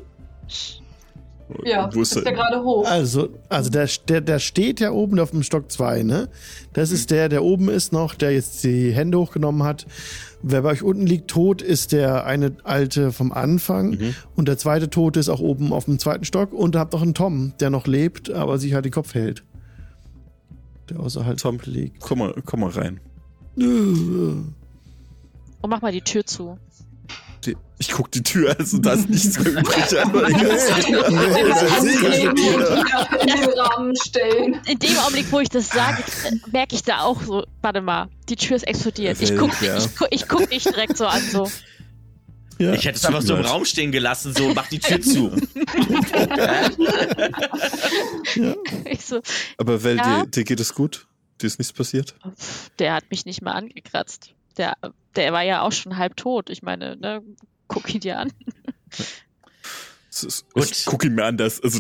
Ja, Wo ist ist der er? gerade hoch. Also, also der, der, der steht ja oben auf dem Stock 2, ne? Das ist der, der oben ist noch, der jetzt die Hände hochgenommen hat. Wer bei euch unten liegt tot, ist der eine alte vom Anfang. Mhm. Und der zweite Tote ist auch oben auf dem zweiten Stock. Und da habt auch einen Tom, der noch lebt, aber sich halt den Kopf hält. Der außerhalb Tom. liegt. Komm mal, komm mal rein. Und mach mal die Tür zu. Die, ich guck die Tür, also da ist nichts mehr übrig. Aber in dem Augenblick, wo ich das sage, merke ich da auch so, warte mal, die Tür ist explodiert. Ich guck, ja. ich, guck, ich guck dich direkt so an, so. Ja. Ich hätte es einfach so im. Raum stehen gelassen, so mach die Tür zu. Ich so, Aber Well, Ja? dir, dir geht es gut? Dir ist nichts passiert? der hat mich nicht mal angekratzt. Der, der war ja auch schon halb tot. Ich meine, ne, guck ihn dir an. Ist, Gut. ich guck ihn mir an, das, also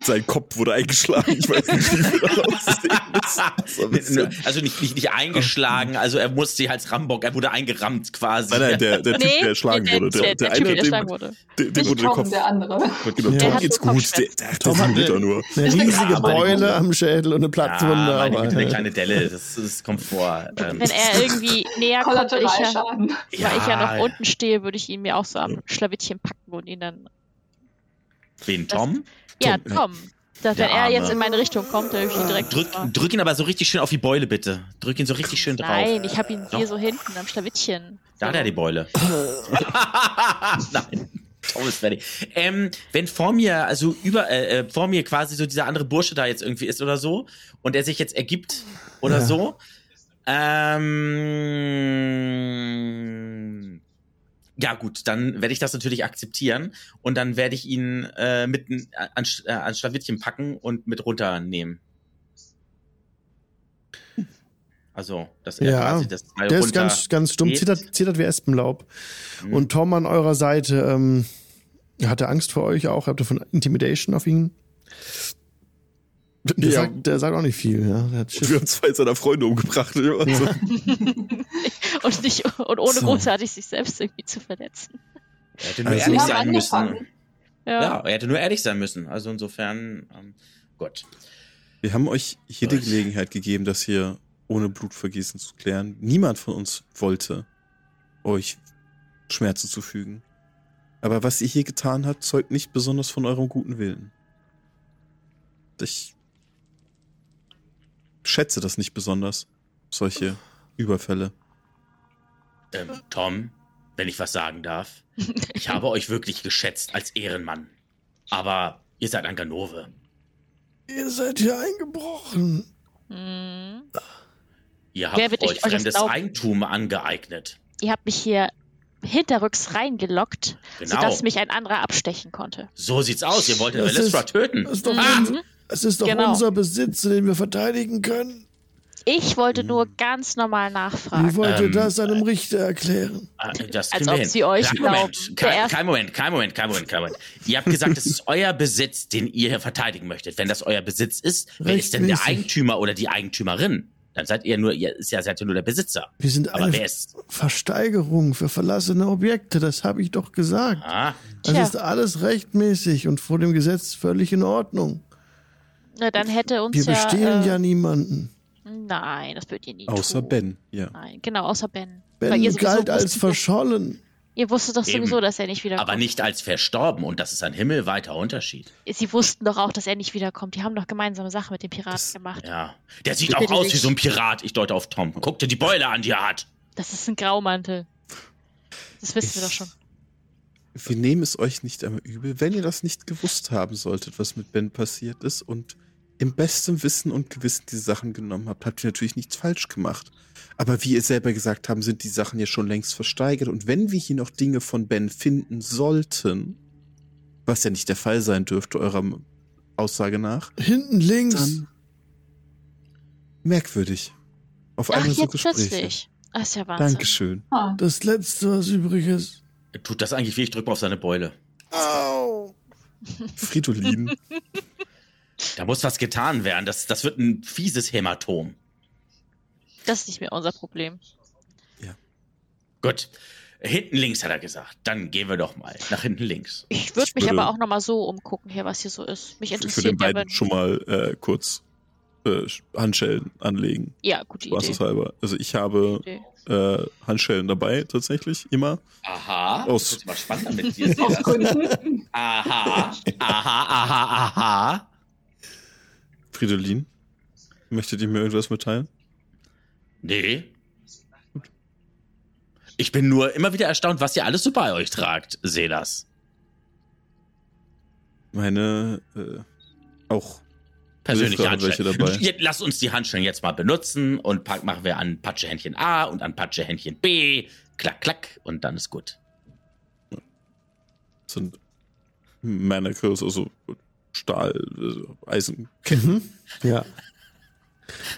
sein Kopf wurde eingeschlagen. Ich weiß nicht, wie viel das aussehen ist. Bisschen- Also nicht, nicht, nicht eingeschlagen, also er musste als Rambock, er wurde eingerammt quasi. Nein, nein, der, der Typ, Nee, der erschlagen der, wurde. der, der, Typ, der dem, erschlagen wurde. dem, dem wurde der Kopf. der andere. Genau, Ja. Tom Der geht's gut. Der, der, der Tom hat eine, nur. eine riesige meine Beule am Schädel und eine Platzwunde. ja, meine aber, Güte, eine kleine Delle, das, das kommt vor. Ähm, Wenn er irgendwie näher kommt, ich ja, weil ich ja noch unten stehe, würde ich ihn mir auch so am Schlawittchen packen und ihn dann. Wen, Tom? Ja, Tom, ja. Tom. Dass, Der wenn er jetzt in meine Richtung kommt, dann ich ihn direkt. Drück, drück ihn aber so richtig schön auf die Beule, bitte. Drück ihn so richtig schön drauf. Nein, ich habe ihn Doch. hier so hinten am Schlawittchen. Da hat er die Beule. Nein. Tom ist fertig. Ähm, wenn vor mir, also über, äh, äh, vor mir quasi so dieser andere Bursche da jetzt irgendwie ist oder so und er sich jetzt ergibt oder Ja. so, ähm, ja gut, dann werde ich das natürlich akzeptieren und dann werde ich ihn äh, mitten an, äh, an Schlawittchen packen und mit runternehmen. Also, dass er Ja, quasi das Teil Der ist ganz, ganz stumm, zittert, zittert wie Espenlaub. Mhm. Und Tom an eurer Seite, ähm, hat er Angst vor euch auch? Habt ihr von Intimidation auf ihn? Der, Ja. sagt, der sagt auch nicht viel, ja. Der hat Und wir haben zwei seiner Freunde umgebracht. Also, Und, nicht, und ohne So. großartig sich selbst irgendwie zu verletzen. Er hätte nur Also- ehrlich sein müssen. angefangen. Ja. Ja, er hätte nur ehrlich sein müssen. Also insofern, ähm, Gott. wir haben euch jede Nice. Gelegenheit gegeben, das hier ohne Blutvergießen zu klären. Niemand von uns wollte euch Schmerzen zufügen. Aber was ihr hier getan habt, zeugt nicht besonders von eurem guten Willen. Ich schätze das nicht besonders, solche Überfälle. Ähm, Tom, wenn ich was sagen darf. Ich habe euch wirklich geschätzt als Ehrenmann. Aber ihr seid ein Ganove. Ihr seid hier eingebrochen. Mhm. Ihr habt Wer wird euch- euch fremdes? Eigentum angeeignet. Ihr habt mich hier hinterrücks reingelockt, Genau. sodass mich ein anderer abstechen konnte. So sieht's aus. Ihr wolltet ist- töten. Das ist doch, Mhm. Es ist doch Genau. unser Besitz, den wir verteidigen können. Ich wollte nur Mhm. ganz normal Wie nachfragen. wollt ihr Ähm, das einem Richter erklären? Ah, Das Als ob hin. sie euch kein glauben. Moment, Der kein, kein Moment, kein Moment, kein Moment, kein Moment. Ihr habt gesagt, es ist euer Besitz, den ihr hier verteidigen möchtet. Wenn das euer Besitz ist, wer ist denn der Rechtmäßig. Eigentümer oder die Eigentümerin? Dann seid ihr nur, ihr ist ja, seid ihr nur der Besitzer. Wir sind Aber eine wer ist? Versteigerung für verlassene Objekte, das habe ich doch gesagt. Ah, Das Tja. ist alles rechtmäßig und vor dem Gesetz völlig in Ordnung. Na, dann hätte uns Wir ja. bestehlen äh, ja niemanden. Nein, das würdet ihr nie Außer tun. Ben, ja. Nein, genau, außer Ben. Weil Ben galt als wusstet, verschollen. Ihr wusstet doch Eben. sowieso, dass er nicht wiederkommt. aber nicht als verstorben und das ist ein himmelweiter Unterschied. Sie wussten doch auch, dass er nicht wiederkommt. Die haben doch gemeinsame Sache mit dem Piraten Das- gemacht. Ja. Der sieht Bitte auch aus nicht. wie so ein Pirat. Ich deute auf Tom. Guck dir die Beule an, die er hat. Das ist ein Graumantel. Das wissen wir Ich- doch schon. Wir nehmen es euch nicht einmal übel, wenn ihr das nicht gewusst haben solltet, was mit Ben passiert ist und im besten Wissen und Gewissen die Sachen genommen habt, habt ihr natürlich nichts falsch gemacht. Aber wie ihr selber gesagt habt, sind die Sachen ja schon längst versteigert und wenn wir hier noch Dinge von Ben finden sollten, was ja nicht der Fall sein dürfte eurer Aussage nach, Hinten links. dann merkwürdig. Auf Ach, einmal so jetzt Gespräche. plötzlich. Das ist ja Wahnsinn. Dankeschön. Das letzte, was übrig ist. Tut das eigentlich weh? Ich drück mal auf seine Beule. Au. Fridolin. Da muss was getan werden. Das, das wird ein fieses Hämatom. Das ist nicht mehr unser Problem. Gut. Hinten links hat er gesagt. Dann gehen wir doch mal nach hinten links. Ich würde Ich mich würde- aber auch nochmal so umgucken hier, was hier so ist. Mich Ich würde interessiert den ja, beiden wenn... schon mal äh, kurz äh, Handschellen anlegen. Ja, gute Idee. Spaßeshalber. Also ich habe äh, Handschellen dabei, tatsächlich, immer. Aha. Aus- Das wird mal spannender mit dir. Aus. Gründen. Aha. Aha, aha, aha. Fridolin, möchtet ihr mir irgendwas mitteilen? Nee. Ich bin nur immer wieder erstaunt, was ihr alles so bei euch tragt, Selas. Meine, äh, auch Persönliche Handschellen. dabei. Jetzt, lasst uns die Handschellen jetzt mal benutzen und pack, machen wir an Patschehändchen A und an Patschehändchen B. Klack, klack und dann ist gut. sind Manacles, also Stahl, also Eisen. Mhm. Ja.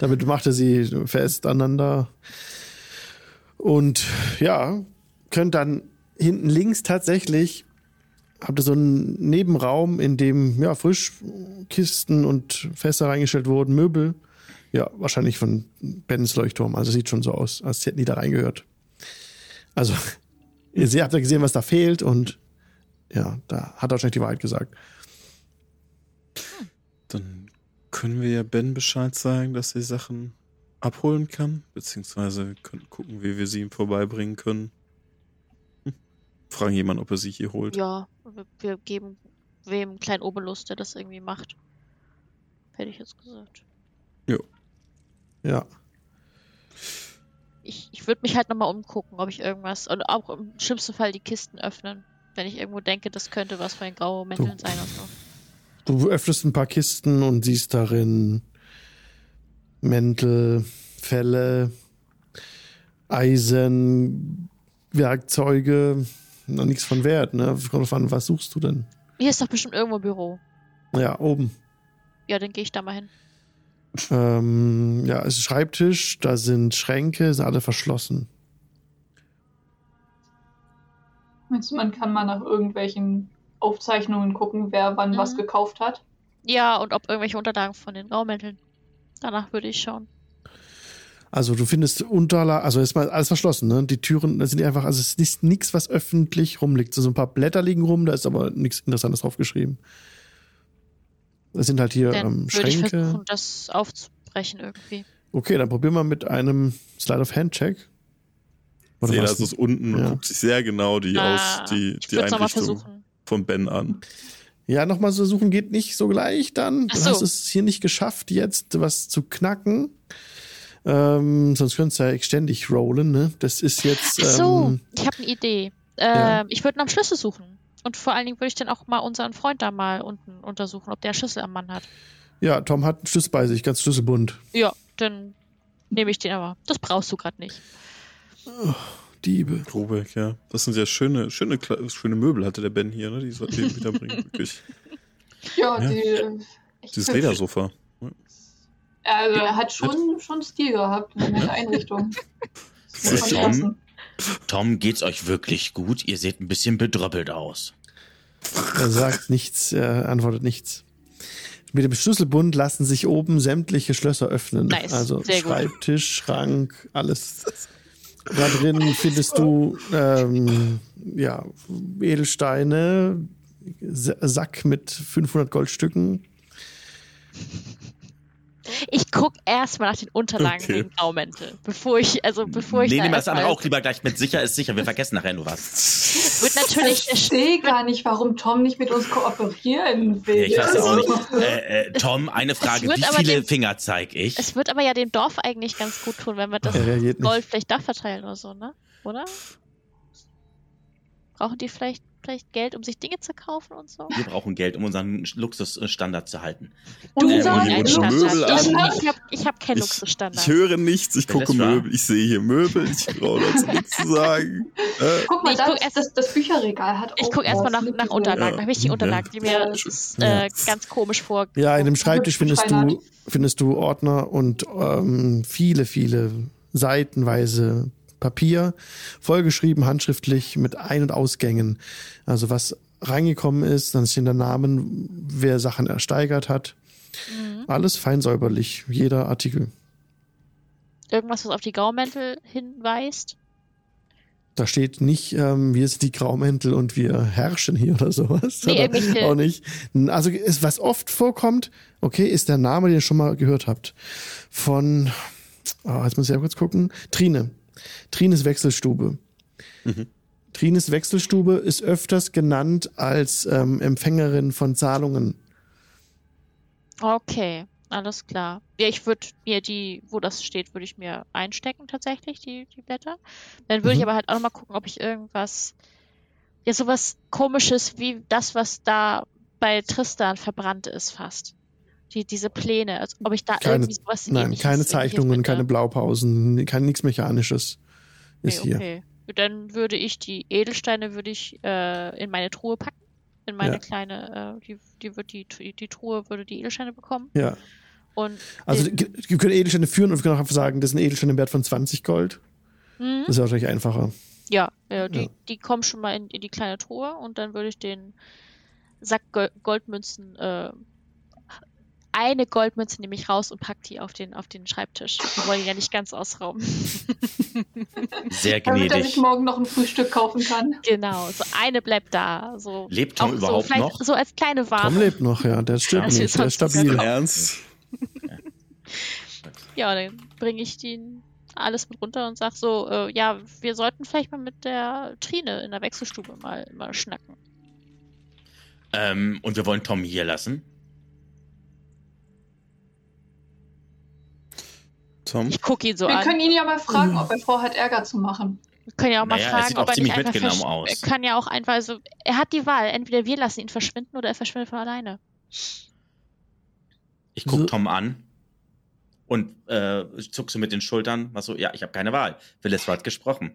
Damit macht er sie fest aneinander. Und ja, könnt dann hinten links tatsächlich, habt ihr so einen Nebenraum, in dem ja frisch Kisten und Fässer reingestellt wurden, Möbel. Ja, wahrscheinlich von Bens Leuchtturm. Also sieht schon so aus, als hätten die da reingehört. Also, ihr habt ja gesehen, was da fehlt und ja, da hat er wahrscheinlich die Wahrheit gesagt. Dann können wir ja Ben Bescheid sagen, dass er Sachen abholen kann, beziehungsweise können gucken, wie wir sie ihm vorbeibringen können. Hm. Fragen jemand, ob er sie hier holt. Ja, wir, wir geben wem einen kleinen Obolus, der das irgendwie macht. Hätte ich jetzt gesagt. Ja. Ich, ich würde mich halt nochmal umgucken, ob ich irgendwas, und auch im schlimmsten Fall die Kisten öffnen. Wenn ich irgendwo denke, das könnte was von den grauen Mänteln sein und so. Du öffnest ein paar Kisten und siehst darin Mäntel, Felle, Eisen, Werkzeuge, noch nichts von Wert, ne? Kommt drauf an, was suchst du denn? Hier ist doch bestimmt irgendwo ein Büro. Ja, oben. Ja, dann gehe ich da mal hin. Ähm, ja, es ist Schreibtisch, da sind Schränke, sind alle verschlossen. Meinst du, man kann mal nach irgendwelchen Aufzeichnungen gucken, wer wann Mhm. was gekauft hat? Ja, und ob irgendwelche Unterlagen von den Graumänteln. Danach würde ich schauen. Also du findest Unterlagen, also ist mal alles verschlossen, ne? Die Türen, da sind die einfach, also es ist nichts, was öffentlich rumliegt. So ein paar Blätter liegen rum, da ist aber nichts Interessantes drauf geschrieben. Das sind halt hier Dann ähm, würde ich Schränke. versuchen, das aufzubrechen irgendwie. Okay, dann probier mal mit einem Slide of Hand Check. Oder das ist unten und Ja. guckt sich sehr genau die, Ah, aus, die, ich die Einrichtung versuchen. von Ben an. Ja, nochmal so suchen geht nicht so gleich dann. Ach Du so. hast es hier nicht geschafft, jetzt was zu knacken. Ähm, sonst könntest du ja ständig rollen, ne? Das ist jetzt. Ach so, Ähm, ich habe eine Idee. Ähm, Ja. Ich würde nach dem Schlüssel suchen. Und vor allen Dingen würde ich dann auch mal unseren Freund da mal unten untersuchen, ob der einen Schlüssel am Mann hat. ja, Tom hat einen Schlüssel bei sich, ganz schlüsselbunt. Ja, dann nehme ich den aber. Das brauchst du gerade nicht. Diebe. Grobeck, ja. Das sind ja schöne, schöne, schöne Möbel hatte der Ben hier, ne? Die sollten wir wiederbringen, wirklich. Ja, Ja. die. äh, Dieses. Ledersofa. Also, er hat schon, schon Stil gehabt in der Einrichtung. Das Tom? Tom, geht's euch wirklich gut? Ihr seht ein bisschen bedröppelt aus. Er sagt nichts, er antwortet nichts. Mit dem Schlüsselbund lassen sich oben sämtliche Schlösser öffnen. Nice, Also sehr gut. Schreibtisch, Schrank, alles. Da drin findest du ähm, ja, Edelsteine, Sa- Sack mit 500 Goldstücken. Ich guck erstmal nach den Unterlagen Okay. wegen Graumäntel, bevor ich, also bevor ich Nee, nehmen wir das andere auch lieber gleich mit sicher ist sicher. Wir vergessen nachher nur was. Wird natürlich Ich sehe gar nicht, warum Tom nicht mit uns kooperieren will. Ja, ich weiß ja auch Also- nicht. Äh, äh, Tom, eine Frage. Wie viele den- Finger zeig ich? Es wird aber ja dem Dorf eigentlich ganz gut tun, wenn wir das. Gold vielleicht da verteilen oder so, ne? Oder? Brauchen die vielleicht, vielleicht Geld, um sich Dinge zu kaufen und so? Wir brauchen Geld, um unseren Luxusstandard zu halten. Du Äh, Standard. Möbel Ich, an. ich habe hab keinen Ich- Luxusstandard. Ich höre nichts, ich gucke Möbel, ich sehe hier Möbel, ich brauche dazu nichts zu sagen. Äh, Guck mal, ich das, guck erst- das, das Bücherregal hat Ich gucke erstmal nach, nach Unterlagen, Ja. nach wichtigen Ja. Unterlagen, die mir Ja. ist, äh, ganz komisch vor. Ja, in dem Schreibtisch findest du, findest du Ordner und ähm, viele, viele seitenweise Papier, vollgeschrieben, handschriftlich mit Ein- und Ausgängen. Also was reingekommen ist, dann stehen da Namen, wer Sachen ersteigert hat. Mhm. Alles fein säuberlich, jeder Artikel. Irgendwas, was auf die Graumäntel hinweist. Da steht nicht, ähm, wir sind die Graumäntel und wir herrschen hier oder sowas. Nee, oder auch nicht. Also ist, was oft vorkommt, okay, ist der Name, den ihr schon mal gehört habt. Von, oh, jetzt muss ich ja kurz gucken, Trine. Trines Wechselstube. Trines Wechselstube ist öfters genannt als ähm, Empfängerin von Zahlungen. Okay, alles klar. Ja, ich würde mir die, wo das steht, würde ich mir einstecken tatsächlich, die, die Blätter. Dann würde ich Mhm. aber halt auch noch mal gucken, ob ich irgendwas, ja, sowas komisches wie das, was da bei Tristan verbrannt ist fast. Die, diese Pläne, also ob ich da Keine- irgendwie sowas Nein, keine Zeichnungen, keine Blaupausen, kein nichts Mechanisches ist Okay, hier. okay. Dann würde ich die Edelsteine würde ich äh, in meine Truhe packen. In meine Ja. kleine, äh, die, die wird die, die Truhe würde die Edelsteine bekommen. Ja. Und Also wir können Edelsteine führen und wir können auch einfach sagen, das sind Edelsteine im Wert von 20 Gold. Hm? Das ist wahrscheinlich einfacher. Ja, ja, die, Ja. die kommen schon mal in, in die kleine Truhe und dann würde ich den Sack Gol- Goldmünzen, äh, eine Goldmünze nehme ich raus und pack die auf den, auf den Schreibtisch. Wir wollen ihn ja nicht ganz ausrauben. Sehr Damit er sich gnädig. morgen noch ein Frühstück kaufen kann. genau, so eine bleibt da. So, Lebt Tom auch überhaupt so, noch? So als kleine Tom Warnung. lebt noch, ja, der stimmt Ja, nicht, der ist stabil. Ernst? Ja, dann bringe ich den alles mit runter und sag so, äh, ja, wir sollten vielleicht mal mit der Trine in der Wechselstube mal, mal schnacken. Ähm, und wir wollen Tom hier lassen. Tom? Ich gucke ihn so Wir an. können ihn ja mal fragen, ob er vorhat, Ärger zu machen. Wir können ja auch mal Naja, er fragen, ob er nicht ziemlich einfach aus. Er kann ja auch einfach, also, er hat die Wahl. Entweder wir lassen ihn verschwinden oder er verschwindet von alleine. Ich guck So- Tom an und äh, zuck so mit den Schultern. Was so, ja, ich habe keine Wahl. Willis hat gesprochen.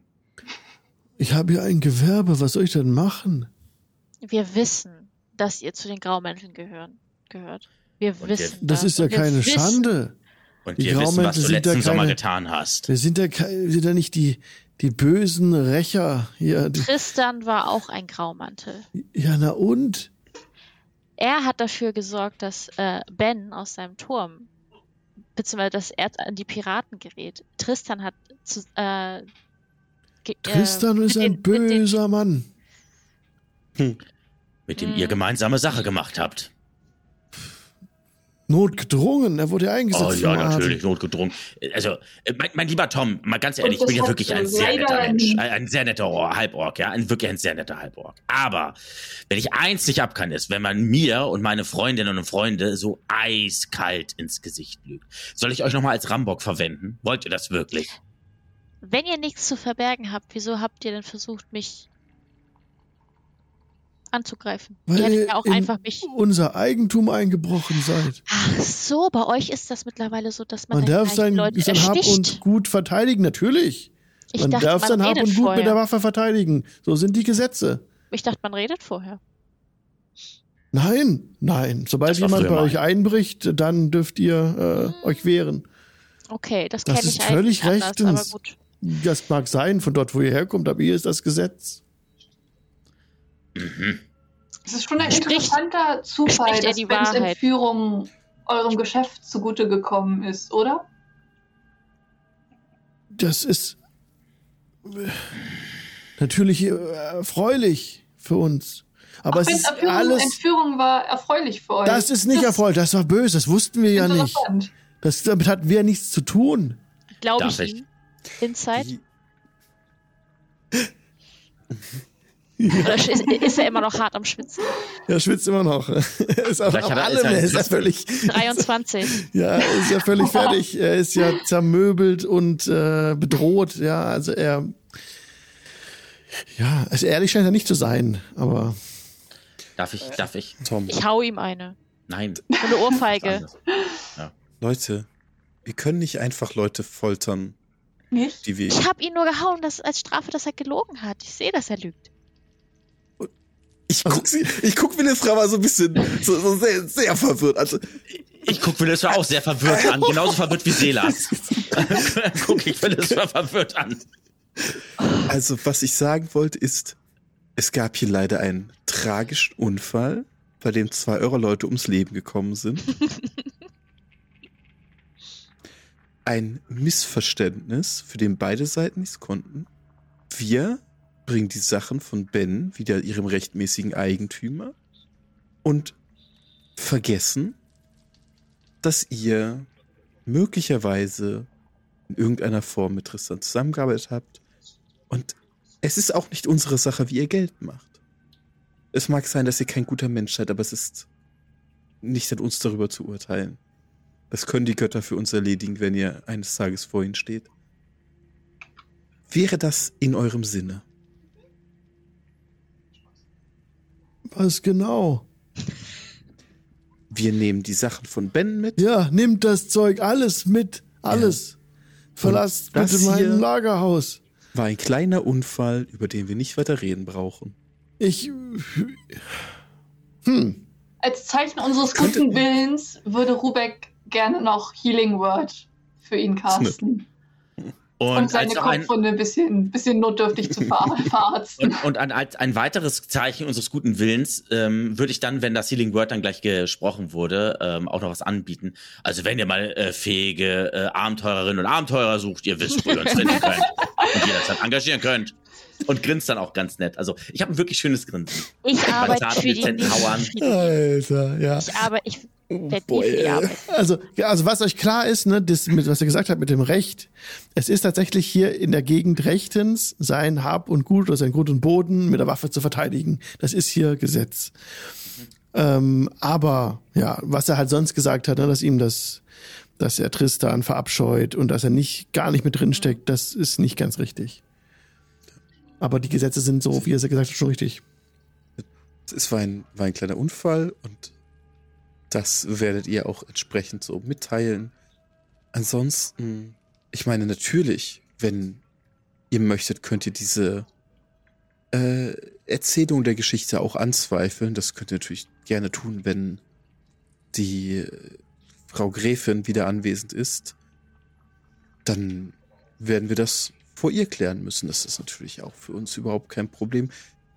Ich habe hier ein Gewerbe, was soll ich denn machen? Wir wissen, dass ihr zu den Graumänteln gehören, gehört. Wir Und wir- wissen Das ist ja wir keine wissen- Schande. Und Die wir wissen, was du sind da letzten Sommer keine- getan hast. Wir sind ja, sind ja nicht die, die bösen Rächer hier. Tristan war auch ein Graumantel. ja, na und? Er hat dafür gesorgt, dass äh, Ben aus seinem Turm, beziehungsweise dass er an die Piraten gerät. Tristan hat zu, äh, ge- Tristan äh, ist ein den- mit den- böser Mann. Mit dem Mhm. ihr gemeinsame Sache gemacht habt. Notgedrungen, er wurde ja eingesetzt. Oh ja, natürlich, notgedrungen. Also, äh, mein, mein lieber Tom, mal ganz ehrlich, ich bin ja wirklich ein sehr netter Mensch. Ein, ein sehr netter Or- Halborg, ja. Ein, wirklich ein sehr netter Halborg. Aber, wenn ich eins nicht abkann, ist, wenn man mir und meine Freundinnen und Freunde so eiskalt ins Gesicht lügt. Soll ich euch nochmal als Rambock verwenden? Wollt ihr das wirklich? Wenn ihr nichts zu verbergen habt, wieso habt ihr denn versucht, mich anzugreifen? Weil ihr hättet ja auch in einfach mich. unser Eigentum eingebrochen seid. Ach so, bei euch ist das mittlerweile so, dass man, Man darf sein, Leute sein Hab und Gut verteidigen, natürlich. ich man dachte, darf man sein Hab und Gut vorher. mit der Waffe verteidigen. So sind die Gesetze. Ich dachte, man redet vorher. Nein, nein. Sobald Das jemand bei mal. euch einbricht, dann dürft ihr äh, euch wehren. Okay, das, Das kenne ich ist völlig eigentlich anders, aber rechtens. gut. Das mag sein, von dort, wo ihr herkommt, aber hier ist das Gesetz. Mhm. Es ist schon ein Spricht- interessanter Zufall, dass die Bens Wahrheit? Entführung eurem Geschäft zugute gekommen ist, oder? Das ist äh, natürlich äh, erfreulich für uns. Aber es Bens ist Entführung, alles. Entführung war erfreulich für euch. Das ist nicht erfolg, das war böse, das wussten wir ja nicht. Das, damit hatten wir nichts zu tun. Glaube ich ich? Inside? Oder ist, ist er immer noch hart am Schwitzen? Er schwitzt immer noch. Er ist hat er- allem, ist ist ja völlig, 23. ja, er ist ja völlig fertig. Er ist ja zermöbelt und äh, bedroht. Ja, also er, ja, also ehrlich scheint er nicht zu sein, aber Darf ich, darf ich? Tom, Ich hau ihm eine. Nein. Eine Ohrfeige. Leute, wir können nicht einfach Leute foltern, Nicht? die wir. Ich habe ihn nur gehauen, dass, als Strafe, dass er gelogen hat. Ich sehe, dass er lügt. Ich guck sie, ich guck Willis aber so ein bisschen, so, so sehr, sehr verwirrt. Also, Ich guck Willis auch sehr verwirrt an. Genauso verwirrt wie Selas. guck ich Willis verwirrt an. also, was ich sagen wollte ist, es gab hier leider einen tragischen Unfall, bei dem zwei eurer Leute ums Leben gekommen sind. Ein Missverständnis, für den beide Seiten nichts konnten. Wir bringen die Sachen von Ben wieder ihrem rechtmäßigen Eigentümer und vergessen, dass ihr möglicherweise in irgendeiner Form mit Tristan zusammengearbeitet habt. Und es ist auch nicht unsere Sache, wie ihr Geld macht. Es mag sein, dass ihr kein guter Mensch seid, aber es ist nicht an uns darüber zu urteilen. Das können die Götter für uns erledigen, wenn ihr eines Tages vor ihnen steht. Wäre das in eurem Sinne? Was genau? Wir nehmen die Sachen von Ben mit. Ja, nimmt das Zeug alles mit. Alles. Verlasst das bitte mein hier- Lagerhaus. War ein kleiner Unfall, über den wir nicht weiter reden brauchen. Ich. Hm. Als Zeichen unseres guten Willens würde Rubek gerne noch Healing Word für ihn casten. Und, Und seine Kopfwunde ein bisschen, bisschen notdürftig zu ver verarzten. und, und ein, als ein weiteres Zeichen unseres guten Willens ähm, würde ich dann, wenn das Healing Word dann gleich gesprochen wurde, ähm, auch noch was anbieten. Also wenn ihr mal äh, fähige äh, Abenteurerinnen und Abenteurer sucht, ihr wisst, wo ihr uns finden könnt und jederzeit engagieren könnt. Und grinst dann auch ganz nett. Also ich habe ein wirklich schönes Grinsen. Ich Bei arbeite für die dezenten Hauern. nicht. Alter, ja. Ich arbeite, ich Oh arbeiten. Also, ja, also was euch klar ist, ne, das, mit, was ihr gesagt habt mit dem Recht, es ist tatsächlich hier in der Gegend rechtens, sein Hab und Gut oder sein Grund und Boden mit der Waffe zu verteidigen. Das ist hier Gesetz. Ähm, aber ja, was er halt sonst gesagt hat, ne, dass ihm das, dass er Tristan verabscheut und dass er nicht gar nicht mit drin steckt, das ist nicht ganz richtig. Aber die Gesetze sind so, wie er sie gesagt hat, schon richtig. Es war ein, war ein kleiner Unfall und das werdet ihr auch entsprechend so mitteilen. Ansonsten, ich meine, natürlich, wenn ihr möchtet, könnt ihr diese äh, Erzählung der Geschichte auch anzweifeln. Das könnt ihr natürlich gerne tun, wenn die äh, Frau Gräfin wieder anwesend ist. Dann werden wir das vor ihr klären müssen. Das ist natürlich auch für uns überhaupt kein Problem.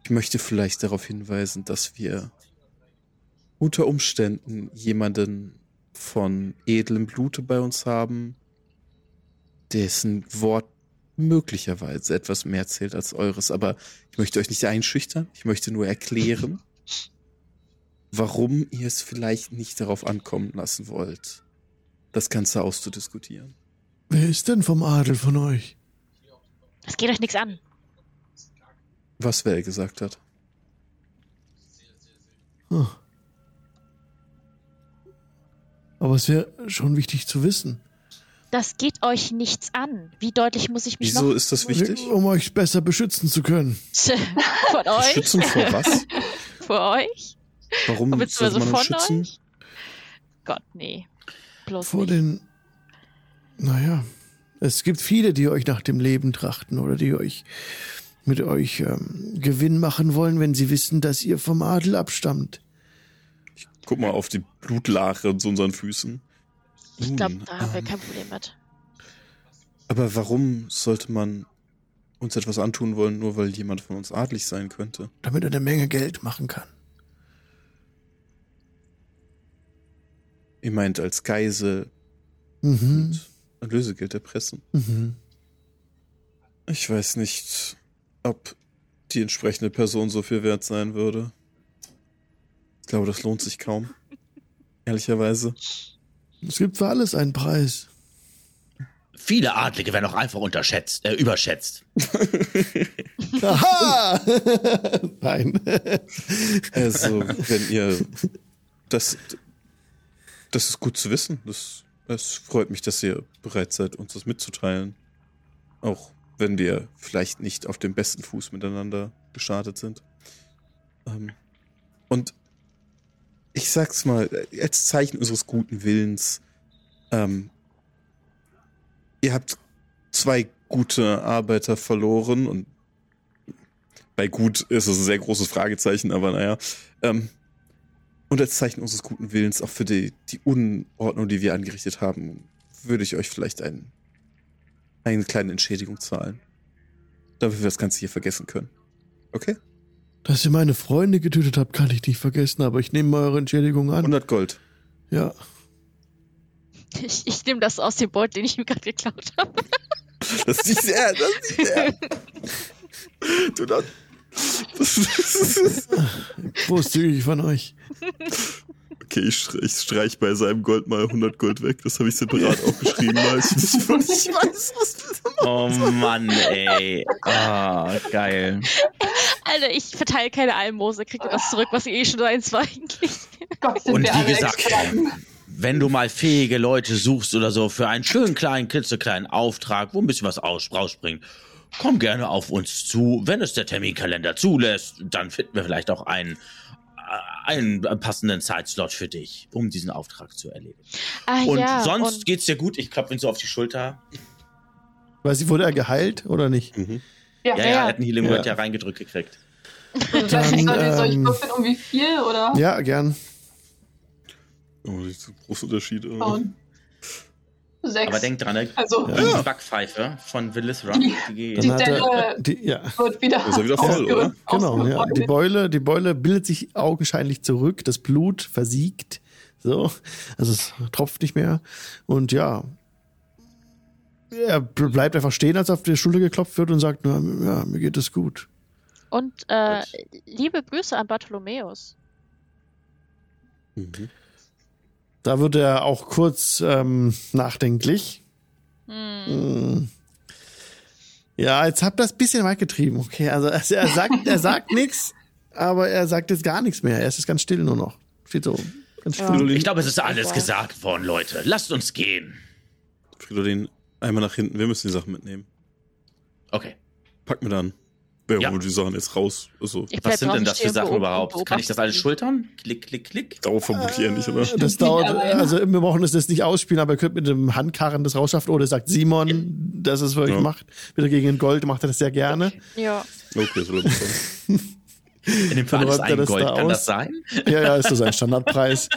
Ich möchte vielleicht darauf hinweisen, dass wir unter Umständen jemanden von edlem Blute bei uns haben, dessen Wort möglicherweise etwas mehr zählt als eures. Aber ich möchte euch nicht einschüchtern. Ich möchte nur erklären, warum ihr es vielleicht nicht darauf ankommen lassen wollt, das Ganze auszudiskutieren. Wer ist denn vom Adel von euch? Das geht euch nichts an. Was Well gesagt hat. Hm. Aber es wäre schon wichtig zu wissen. Das geht euch nichts an. Wie deutlich muss ich mich Wieso noch ist das wichtig? Um euch besser beschützen zu können. von euch? Schützen vor was? Vor euch? Warum sollte man uns von schützen? euch? Gott, nee. Bloß Vor nicht. den. Naja, es gibt viele, die euch nach dem Leben trachten oder die euch mit euch ähm, Gewinn machen wollen, wenn sie wissen, dass ihr vom Adel abstammt. Guck mal auf die Blutlache zu unseren Füßen. Ich glaube, da haben wir ähm, kein Problem mit. Aber warum sollte man uns etwas antun wollen, nur weil jemand von uns adlig sein könnte? Damit er eine Menge Geld machen kann. Ihr meint als Geisel Mhm. und Lösegeld erpressen? Mhm. Ich weiß nicht, ob die entsprechende Person so viel wert sein würde. Ich glaube, das lohnt sich kaum. Ehrlicherweise. Es gibt für alles einen Preis. Viele Adlige werden auch einfach unterschätzt, äh, überschätzt. Aha! Nein. Also, wenn ihr das, das ist gut zu wissen. Das, es freut mich, dass ihr bereit seid, uns das mitzuteilen. Auch wenn wir vielleicht nicht auf dem besten Fuß miteinander gestartet sind. Ähm, und ich sag's mal, als Zeichen unseres guten Willens, ähm, ihr habt zwei gute Arbeiter verloren und bei gut ist es ein sehr großes Fragezeichen, aber naja. Ähm, und als Zeichen unseres guten Willens auch für die, die Unordnung, die wir angerichtet haben, würde ich euch vielleicht ein, eine kleine Entschädigung zahlen. Damit wir das Ganze hier vergessen können. Okay? Dass ihr meine Freunde getötet habt, kann ich nicht vergessen, aber ich nehme eure Entschädigung an. 100 Gold. Ja. Ich, ich nehme das aus dem Beutel, den ich mir gerade geklaut habe. Das ist nicht sehr, das ist nicht sehr. Du da. Großzügig von euch. Okay, ich, str- ich streich bei seinem Gold mal 100 Gold weg. Das habe ich separat aufgeschrieben, weil ich nicht ich weiß, was Oh Mann, ey. Ah, geil. Alter, ich verteile keine Almose, kriegt ihr das zurück, was ihr eh schon eins war eigentlich. Gott, sind Und wir wie alle gesagt, wenn du mal fähige Leute suchst oder so für einen schönen kleinen, klitzekleinen Auftrag, wo ein bisschen was aus, rausspringt, komm gerne auf uns zu. Wenn es der Terminkalender zulässt, dann finden wir vielleicht auch einen, äh, einen passenden Zeitslot für dich, um diesen Auftrag zu erledigen. Ah Und ja, sonst und geht's dir gut. Ich klappe ihn so auf die Schulter. Weiß ich, wurde er geheilt oder nicht? Mhm. Ja, Ja, ja, ja. er hat einen Healing Word Ja. ja reingedrückt gekriegt. soll, Dann, soll, soll ich ähm, würfeln um wie viel oder? Ja, gern. Oh, das ist ein großer Unterschied. Oh. Sechs. Aber denk dran, ne? also, die Backpfeife von Villithra, Die- die Die Delle- die, ja, wird wieder. Ist er wieder voll, oder? genau, ja. Die Beule, die Beule bildet sich augenscheinlich zurück, das Blut versiegt. So, also es tropft nicht mehr. Und ja, er bleibt einfach stehen, als auf die Schulter geklopft wird und sagt, na, ja, mir geht es gut. und äh, liebe Grüße an Bartholomäus. Mhm. Da wird er auch kurz ähm, nachdenklich. Hm. Ja, jetzt habt ihr das ein bisschen weit getrieben. Okay, also er sagt, er sagt nichts, aber er sagt jetzt gar nichts mehr. Er ist jetzt ganz still nur noch. Steht so ganz still. Ja. Ich glaube, es ist alles gesagt worden, Leute. Lasst uns gehen. Fridolin, einmal nach hinten. Wir müssen die Sachen mitnehmen. Okay. Pack mir dann. Ja. holt die Sachen jetzt raus? Also, Was sind denn das für Sachen überhaupt? Kann ich das alles schultern? Klick, klick, klick. darauf vermutlich eher nicht, oder? Das dauert, also wir brauchen das jetzt nicht ausspielen, aber ihr könnt mit dem Handkarren das rausschaffen. Oder sagt Simon, dass es für euch Ja. macht. Wieder gegen den Gold macht er das sehr gerne. Ja. Okay, so dann. In dem Fall er ein das Gold. da Kann aus. das sein? Ja, ja, ist so sein Standardpreis.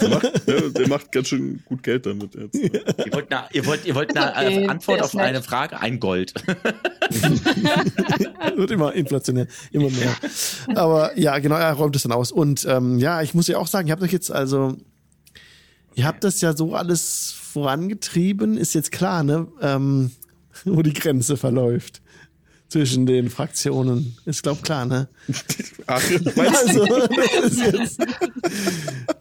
Der macht, ja, der macht ganz schön gut Geld damit jetzt. Ihr wollt eine, ihr wollt, ihr wollt eine Okay, äh, Antwort der auf ist eine Frage? Ein Gold. Wird immer inflationär, immer mehr. Aber ja, genau, er räumt es dann aus. Und ähm, ja, ich muss ja auch sagen, ihr habt euch jetzt also, ihr habt das ja so alles vorangetrieben, ist jetzt klar, ne, ähm, wo die Grenze verläuft zwischen den Fraktionen. Ist glaub klar, ne? Ach, weißt Also, das, ist jetzt,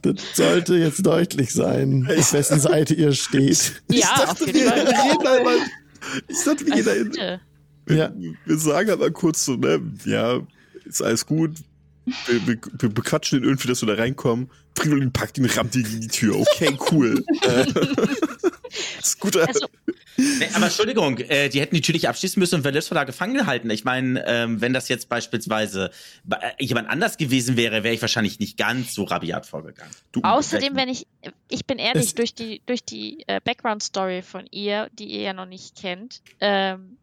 das sollte jetzt deutlich sein, auf wessen Seite ihr steht. Ja, auf jeden Fall. jeder mal, ich dachte, wie jeder in, Bitte. Ja. wir sagen aber kurz so, ne, ja, ist alles gut. Wir, wir, wir bequatschen den irgendwie, dass wir da reinkommen. Fridolin packt ihn, rammt ihn gegen die Tür. Okay, cool. Ist gut. Also, Nee, aber Entschuldigung, äh, die hätten die Tür nicht abschließen müssen und Valisra da gefangen halten. Ich meine, ähm, wenn das jetzt beispielsweise bei- äh, jemand anders gewesen wäre, wäre ich wahrscheinlich nicht ganz so rabiat vorgegangen. du, Außerdem, wenn ich, ich bin ehrlich, durch die, durch die äh, Background-Story von ihr, die ihr ja noch nicht kennt, ähm,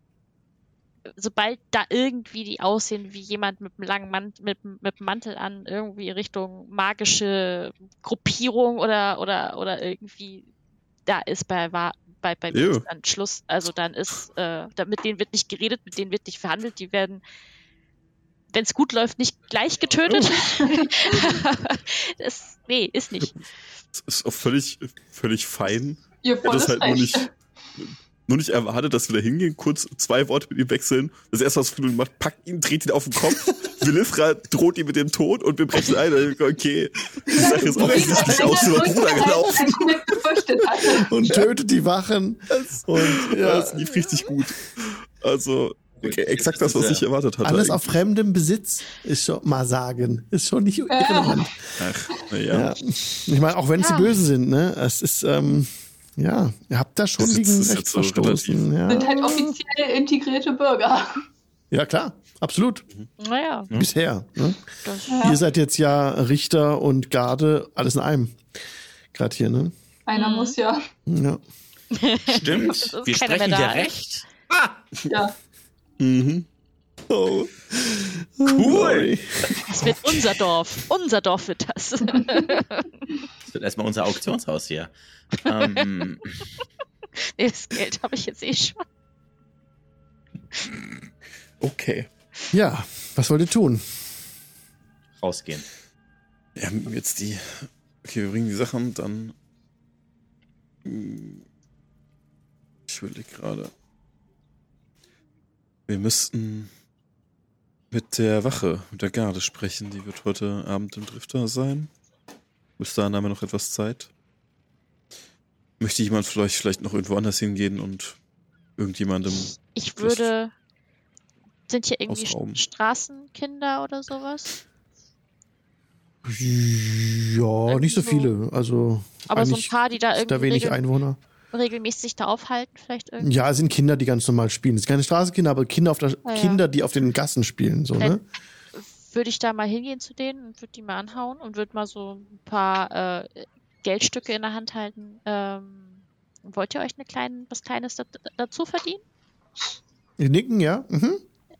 sobald da irgendwie die aussehen wie jemand mit einem langen Mant mit, mit einem Mantel an, irgendwie Richtung magische Gruppierung oder, oder, oder irgendwie, da ist bei, bei, bei mir ist dann Schluss. Also dann ist, äh, da, mit denen wird nicht geredet, mit denen wird nicht verhandelt, die werden wenn es gut läuft, nicht gleich getötet. das, nee, ist nicht. Das ist auch völlig, völlig fein. Ihr das halt nur nicht, nur nicht erwartet, dass wir da hingehen, kurz zwei Worte mit ihm wechseln. Das erste, was Fridolin macht, packt ihn, dreht ihn auf den Kopf. Willifra droht ihn mit dem Tod und wir brechen ein. Und ich denke, Okay, die Sache ist offensichtlich aus dem Ruder gelaufen. Und tötet die Wachen. Und Ja, ja, das lief richtig gut. Also, okay, exakt das, was ich erwartet hatte. alles auf fremdem Besitz ist schon mal sagen. Ist schon nicht irrelevant. Ach, naja. Ja. Ich meine, auch wenn es Ja. die Bösen sind, ne? Es ist, ähm, ja, ihr habt da schon gegen Recht jetzt so verstoßen. Sind Ja. halt offiziell integrierte Bürger. ja, klar, absolut. Naja, Bisher. Ne? Ja. Ihr seid jetzt ja Richter und Garde, alles in einem. Gerade hier, ne? Einer Mhm. muss ja. Ja. Stimmt. Wir sprechen da. recht. Ah, Ja. Mhm. Oh. Cool. das wird unser Dorf. Unser Dorf wird das. das wird erstmal unser Auktionshaus hier. ähm, nee, das Geld habe ich jetzt eh schon. Okay. Ja, was wollt ihr tun? rausgehen. Wir haben jetzt die. Okay, wir bringen die Sachen dann. Hm, Ich überlege gerade. Wir müssten. Mit der Wache, mit der Garde sprechen. Die wird heute Abend im Drifter sein. Bis dahin haben wir noch etwas Zeit. Möchte jemand vielleicht, vielleicht noch irgendwo anders hingehen und irgendjemandem. Ich würde. Sind hier irgendwie Ausrauben. Straßenkinder oder sowas? Ja, nicht so viele. Also Aber so ein paar, die da ist da irgendwie wenig Einwohner. Regelmäßig da aufhalten, vielleicht irgendwie. Ja, es sind Kinder, die ganz normal spielen. Es sind keine Straßenkinder, aber Kinder, auf der, Ah, ja. Kinder, die auf den Gassen spielen. So, ne? Würde ich da mal hingehen zu denen und würde die mal anhauen und würde mal so ein paar äh, Geldstücke in der Hand halten. Ähm, wollt ihr euch eine kleine, was Kleines da, dazu verdienen? Die nicken, ja. Mhm.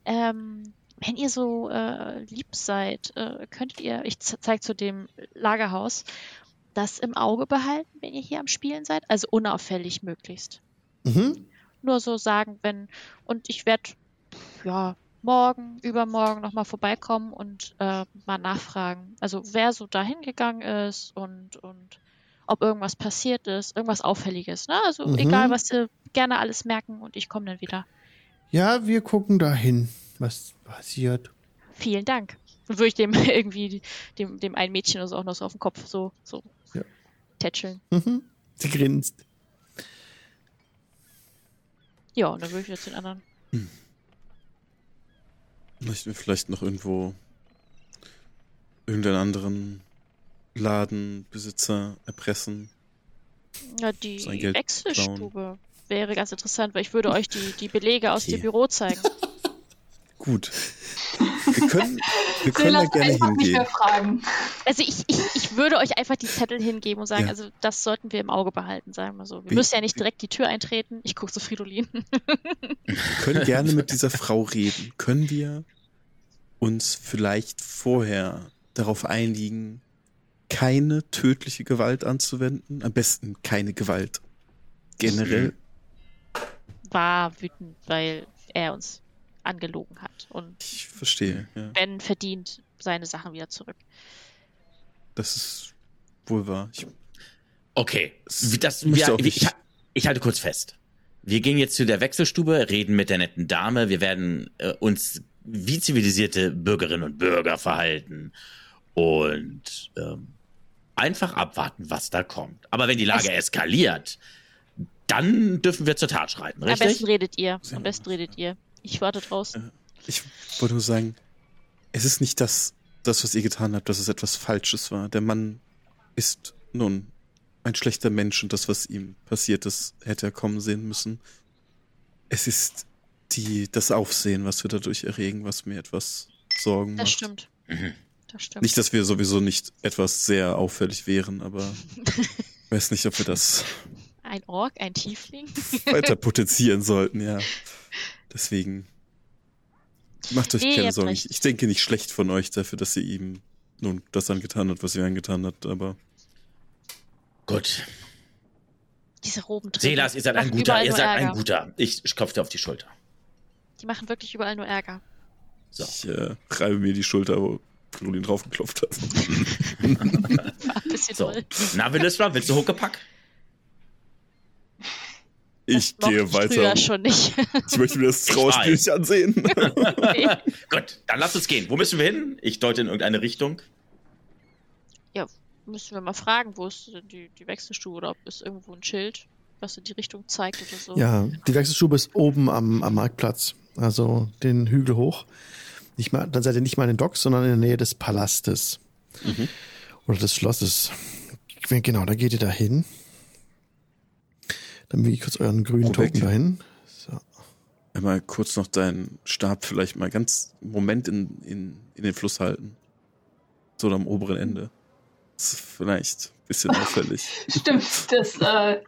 Ähm, wenn ihr so äh, lieb seid, äh, könntet ihr, ich ze- zeig zu dem Lagerhaus, das im Auge behalten, wenn ihr hier am Spielen seid. Also unauffällig möglichst. Mhm. Nur so sagen, wenn, und ich werde, ja, morgen, übermorgen nochmal vorbeikommen und äh, mal nachfragen. Also wer so dahin gegangen ist und, und ob irgendwas passiert ist, irgendwas Auffälliges. Ne? Also Mhm. egal, was ihr gerne alles merken und ich komme dann wieder. Ja, wir gucken dahin, was passiert. Vielen Dank. Würde ich dem irgendwie, dem, dem einen Mädchen oder so auch noch so auf den Kopf so, so. Tätscheln. Mhm. Sie grinst. Ja, und dann würde ich zu den anderen. Möchten wir vielleicht noch irgendwo irgendeinen anderen Ladenbesitzer erpressen? Ja, die Wechselstube wäre ganz interessant, weil ich würde euch die, die Belege aus Okay. dem Büro zeigen. Gut. Wir können, wir können da gerne einfach nicht hingehen. mehr fragen. Also ich, ich, ich würde euch einfach die Zettel hingeben und sagen, Ja. also das sollten wir im Auge behalten, sagen wir so. Wir Wie- müssen ja nicht direkt die Tür eintreten. Ich gucke zu Fridolin. Wir können gerne mit dieser Frau reden. Können wir uns vielleicht vorher darauf einigen, keine tödliche Gewalt anzuwenden? Am besten keine Gewalt. Generell. War wütend, weil er uns angelogen hat. Und Ich verstehe, ja. Ben verdient seine Sachen wieder zurück. Das ist wohl wahr. Ich, Okay, Es das, wir, ich, ich halte kurz fest. Wir gehen jetzt zu der Wechselstube, reden mit der netten Dame. Wir werden äh, uns wie zivilisierte Bürgerinnen und Bürger verhalten und ähm, einfach abwarten, was da kommt. Aber wenn die Lage eskaliert, dann dürfen wir zur Tat schreiten, Am besten richtig? redet ihr. Am besten redet ihr. Ich warte draußen. ich wollte nur sagen, es ist nicht das, das, was ihr getan habt, dass es etwas Falsches war. Der Mann ist nun ein schlechter Mensch und das, was ihm passiert ist, hätte er kommen sehen müssen. Es ist die, das Aufsehen, was wir dadurch erregen, was mir etwas Sorgen Das macht. stimmt. Mhm. Das stimmt. Nicht, dass wir sowieso nicht etwas sehr auffällig wären, aber weiß nicht, ob wir das ein Ork, ein Tiefling. weiter potenzieren sollten, ja. Deswegen macht euch Nee, keine Sorgen. Ich, ich denke nicht schlecht von euch dafür, dass ihr ihm nun das angetan hat, was ihr angetan habt, aber Gut. Diese Roben drin. Selas, ihr seid ein guter, ihr seid ein Ärger. guter. Ich, ich klopfe dir auf die Schulter. Die machen wirklich überall nur Ärger. So. ich äh, reibe mir die Schulter, wo Caroline draufgeklopft hat. War ein bisschen So. doll. Na, Willisra, willst du Huckepack? Ich Das gehe ich weiter. Früher schon nicht. Ich möchte mir das Trauerspiel nicht ansehen. nee. Gut, dann lass uns gehen. Wo müssen wir hin? Ich deute in irgendeine Richtung. Müssen wir mal fragen, wo ist denn die, die Wechselstube oder ob es irgendwo ein Schild, was in die Richtung zeigt oder so. Ja, die Wechselstube ist oben am, am Marktplatz. Also den Hügel hoch. Nicht mal, dann seid ihr nicht mal in den Docks, sondern in der Nähe des Palastes. Mhm. Oder des Schlosses. Genau, da geht ihr da hin. Dann wiege ich kurz euren grünen Robek. Token dahin. So. Einmal kurz noch deinen Stab vielleicht mal ganz einen Moment in, in, in den Fluss halten. So am oberen Ende. Das ist vielleicht ein bisschen auffällig. Stimmt, das äh,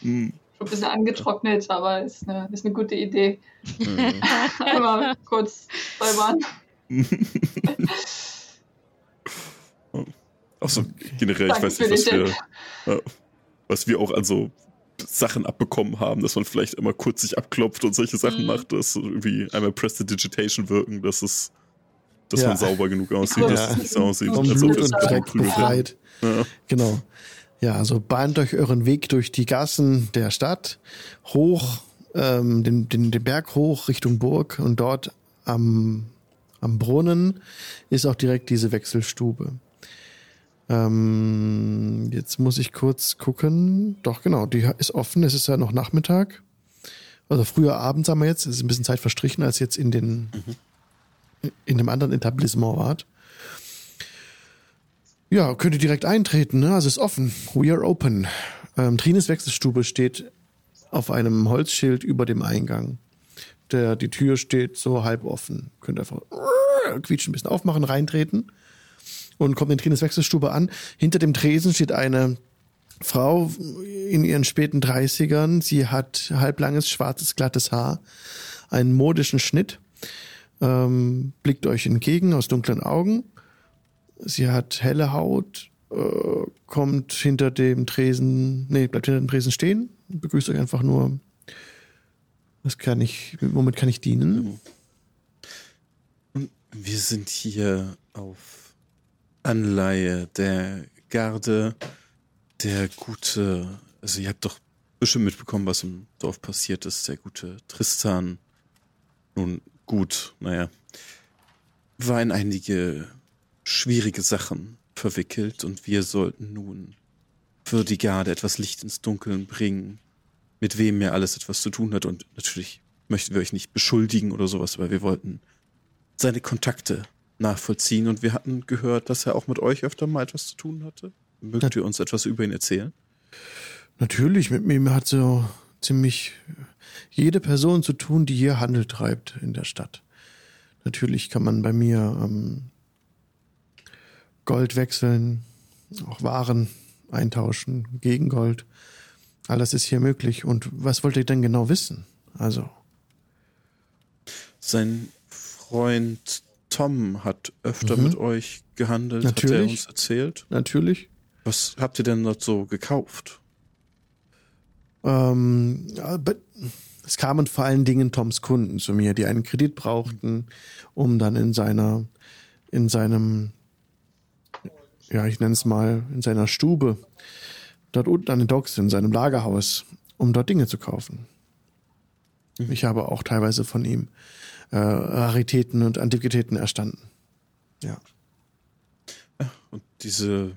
Hm, schon ein bisschen angetrocknet, aber ist eine, ist eine gute Idee. äh. Einmal kurz säubern. Auch so generell, ich weiß nicht, was wir, was wir auch an so Sachen abbekommen haben, dass man vielleicht immer kurz sich abklopft und solche Sachen Mhm. macht, dass so irgendwie einmal Prestidigitation wirken, dass es, dass Ja. man sauber genug aussieht, Ja. dass es nicht so aussieht, Vom als ob Blut und Dreck befreit. Ja. Genau. Ja, also bahnt euch euren Weg durch die Gassen der Stadt, hoch, ähm, den, den, den Berg hoch Richtung Burg und dort am, am Brunnen ist auch direkt diese Wechselstube. Ähm, jetzt muss ich kurz gucken. Doch, genau, die ist offen. Es ist ja noch Nachmittag. Also früher Abend, sagen wir jetzt. Es ist ein bisschen Zeit verstrichen, als jetzt in den, in dem anderen Etablissement wart. Ja, könnt ihr direkt eintreten, ne? Also ist offen. We are open. Ähm, Trines Wechselstube steht auf einem Holzschild über dem Eingang. Der, die Tür steht so halb offen. Könnt einfach quietschen, ein bisschen aufmachen, reintreten und kommt in Trines Wechselstube an. Hinter dem Tresen steht eine Frau in ihren späten Dreißigern. Sie hat halblanges, schwarzes, glattes Haar, einen modischen Schnitt, ähm, blickt euch entgegen aus dunklen Augen. Sie hat helle Haut, äh, kommt hinter dem Tresen, nee, bleibt hinter dem Tresen stehen, begrüßt euch einfach nur. Was kann ich, womit kann ich dienen? Wir sind hier auf Anleihe der Garde. Der gute, also ihr habt doch bestimmt mitbekommen, was im Dorf passiert ist. Der gute Tristan, nun gut, naja, war in einige schwierige Sachen verwickelt und wir sollten nun für die Garde etwas Licht ins Dunkeln bringen, mit wem er alles etwas zu tun hat. Und natürlich möchten wir euch nicht beschuldigen oder sowas, weil wir wollten seine Kontakte nachvollziehen und wir hatten gehört, dass er auch mit euch öfter mal etwas zu tun hatte. Mögt ihr uns etwas über ihn erzählen? Natürlich, mit mir hat so ziemlich jede Person zu tun, die hier Handel treibt in der Stadt. Natürlich kann man bei mir ähm, Gold wechseln, auch Waren eintauschen gegen Gold. Alles ist hier möglich. Und was wollt ihr denn genau wissen? Also, Sein Freund Tom hat öfter Mhm. mit euch gehandelt, hat er Natürlich. uns erzählt. natürlich. Was habt ihr denn dort so gekauft? Ähm, es kamen vor allen Dingen Toms Kunden zu mir, die einen Kredit brauchten, um dann in seiner, in seinem, ja, ich nenne es mal, in seiner Stube, dort unten an den Docks, in seinem Lagerhaus, um dort Dinge zu kaufen. Ich habe auch teilweise von ihm äh, Raritäten und Antiquitäten erstanden. Ja. Und diese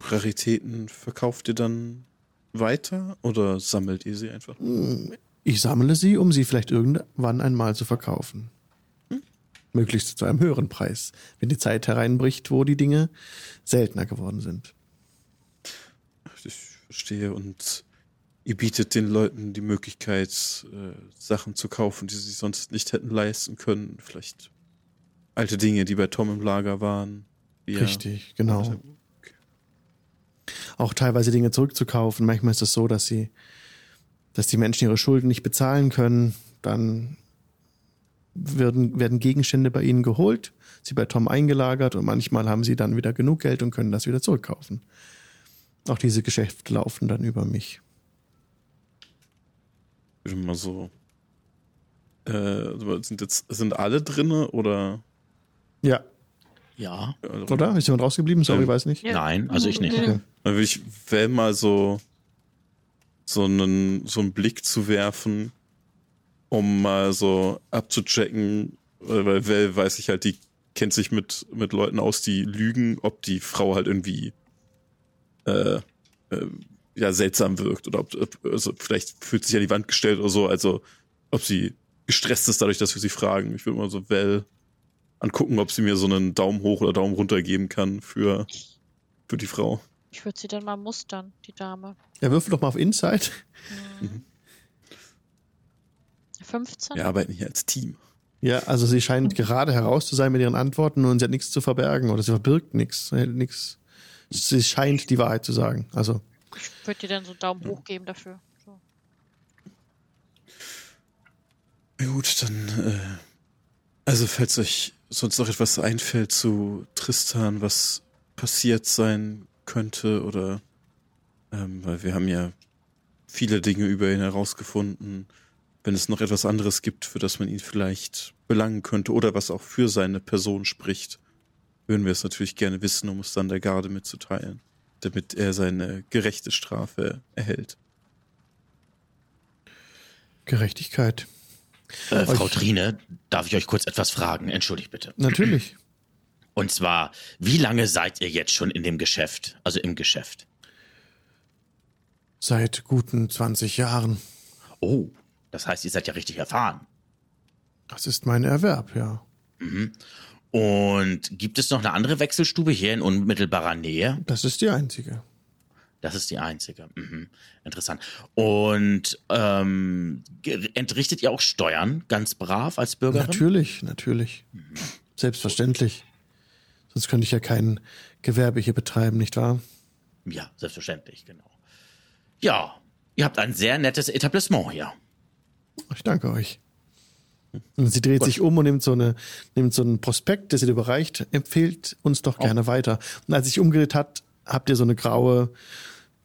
Raritäten verkauft ihr dann weiter oder sammelt ihr sie einfach? Ich sammle sie, um sie vielleicht irgendwann einmal zu verkaufen. Möglichst zu einem höheren Preis, wenn die Zeit hereinbricht, wo die Dinge seltener geworden sind. Ich verstehe und ihr bietet den Leuten die Möglichkeit, äh, Sachen zu kaufen, die sie sonst nicht hätten leisten können. Vielleicht alte Dinge, die bei Tom im Lager waren. er- Richtig, genau. Auch teilweise Dinge zurückzukaufen. Manchmal ist es so, dass sie, dass die Menschen ihre Schulden nicht bezahlen können. Dann werden, werden Gegenstände bei ihnen geholt, sie bei Tom eingelagert und manchmal haben sie dann wieder genug Geld und können das wieder zurückkaufen. Auch diese Geschäfte laufen dann über mich. Ich mal so. Äh, sind jetzt sind alle drinne oder? Ja. Ja. Also, Oder? Ist jemand rausgeblieben? Sorry, Ähm, weiß nicht. Ja. Nein, also ich nicht. Okay. Dann würde ich Val mal so so einen so einen Blick zu werfen, um mal so abzuchecken, weil weil Val weiß ich halt, die kennt sich mit mit Leuten aus, die lügen, ob die Frau halt irgendwie äh, äh, ja seltsam wirkt oder ob, ob also vielleicht fühlt sich an die Wand gestellt oder so, also ob sie gestresst ist dadurch, dass wir sie fragen. Ich würde mal so Val angucken, ob sie mir so einen Daumen hoch oder Daumen runter geben kann für für die Frau. Ich würde sie dann mal mustern, die Dame. Ja, würfel doch mal auf Insight. Hm. 15? Wir arbeiten hier als Team. Ja, also sie scheint gerade heraus zu sein mit ihren Antworten und sie hat nichts zu verbergen oder sie verbirgt nichts. Sie hat nichts. Sie scheint die Wahrheit zu sagen. Also, Ich würde dir dann so einen Daumen hoch geben dafür. So. Ja, Gut, dann, äh, also falls euch sonst noch etwas einfällt zu Tristan, was passiert sein könnte oder, ähm, weil wir haben ja viele Dinge über ihn herausgefunden, wenn es noch etwas anderes gibt, für das man ihn vielleicht belangen könnte oder was auch für seine Person spricht, würden wir es natürlich gerne wissen, um es dann der Garde mitzuteilen, damit er seine gerechte Strafe erhält. Gerechtigkeit. Äh, Frau Trine, darf ich euch kurz etwas fragen? Entschuldigt bitte. Natürlich. Und zwar, wie lange seid ihr jetzt schon in dem Geschäft? Also im Geschäft? Seit guten 20 Jahren. Oh, das heißt, ihr seid ja richtig erfahren. Das ist mein Erwerb, ja. Und gibt es noch eine andere Wechselstube hier in unmittelbarer Nähe? Das ist die einzige. Das ist die einzige. Mhm. Interessant. Und ähm, entrichtet ihr auch Steuern ganz brav als Bürgerin? Natürlich, natürlich. Selbstverständlich. Sonst könnte ich ja kein Gewerbe hier betreiben, nicht wahr? Ja, selbstverständlich, genau. Ja, ihr habt ein sehr nettes Etablissement hier. Ich danke euch. Und sie dreht sich um und nimmt so, eine, nimmt so einen Prospekt, der sie dir überreicht, empfiehlt uns doch gerne weiter. Und als sich umgedreht hat, habt ihr so eine graue,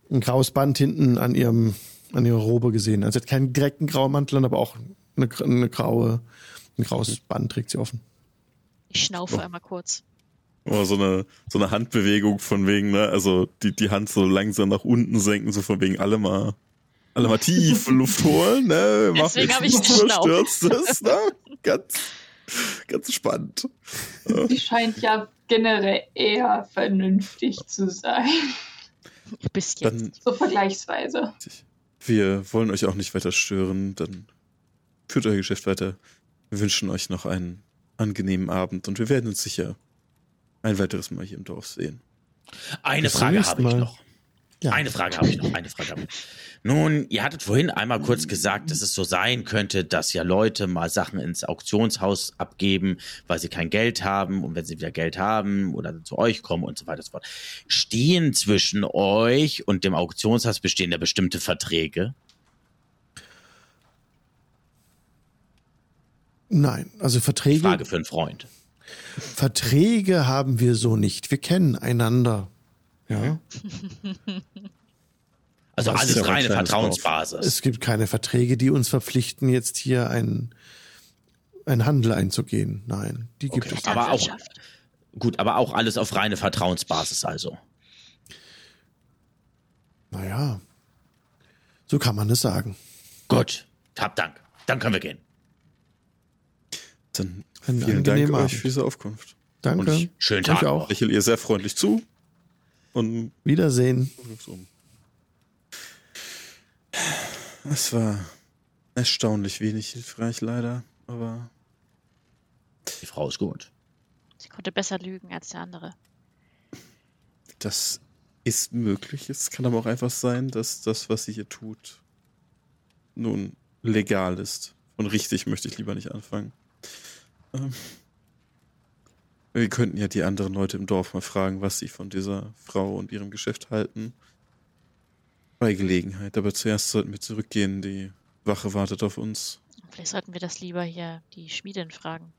ein graues Band hinten an ihrem, an ihrer Robe gesehen. Also sie hat keinen direkten grauen Mantel, an, aber auch eine, eine graue, ein graues Band trägt sie offen. Ich schnaufe einmal kurz. Oder so eine, so eine Handbewegung von wegen, ne, also die, die Hand so langsam nach unten senken, so von wegen alle mal, alle mal tief Luft holen, ne, mach Deswegen jetzt hab ich geschnauft. Überstürztes, ne, ganz, ganz spannend. Sie scheint ja generell eher vernünftig zu sein. Ein bisschen. Dann, So vergleichsweise. wir wollen euch auch nicht weiter stören, dann führt euer Geschäft weiter. Wir wünschen euch noch einen angenehmen Abend und wir werden uns sicher ein weiteres Mal hier im Dorf sehen. Eine Bis Frage habe ich noch. Ja. Eine Frage habe ich noch. Eine Frage habe ich. Nun, ihr hattet vorhin einmal kurz gesagt, dass es so sein könnte, dass ja Leute mal Sachen ins Auktionshaus abgeben, weil sie kein Geld haben und wenn sie wieder Geld haben oder zu euch kommen und so weiter und so fort. Stehen zwischen euch und dem Auktionshaus bestehen da bestimmte Verträge? Nein, also Verträge, Frage für einen Freund. Verträge haben wir so nicht. Wir kennen einander. Ja. Also Das alles reine Vertrauensbasis. Es gibt keine Verträge, die uns verpflichten, jetzt hier ein, ein Handel einzugehen. Nein, die gibt Okay. es. aber auch-. Gut, aber auch alles auf reine Vertrauensbasis also. Naja, so kann man es sagen. Gut, hab Dank. Dann können wir gehen. Dann Einen vielen Dank euch für diese Aufkunft. Danke. Und ich Schönen Tag. auch. noch. lächle ihr sehr freundlich zu und Wiedersehen. um. Es war erstaunlich wenig hilfreich, leider, aber Die Frau ist gut. Sie konnte besser lügen als der andere. das ist möglich. Es kann aber auch einfach sein, dass das, was sie hier tut, nun legal ist. Und richtig möchte ich lieber nicht anfangen. Ähm, wir könnten ja die anderen Leute im Dorf mal fragen, was sie von dieser Frau und ihrem Geschäft halten. Bei Gelegenheit. Aber zuerst sollten wir zurückgehen. Die Wache wartet auf uns. Vielleicht sollten wir das lieber hier die Schmiedin fragen.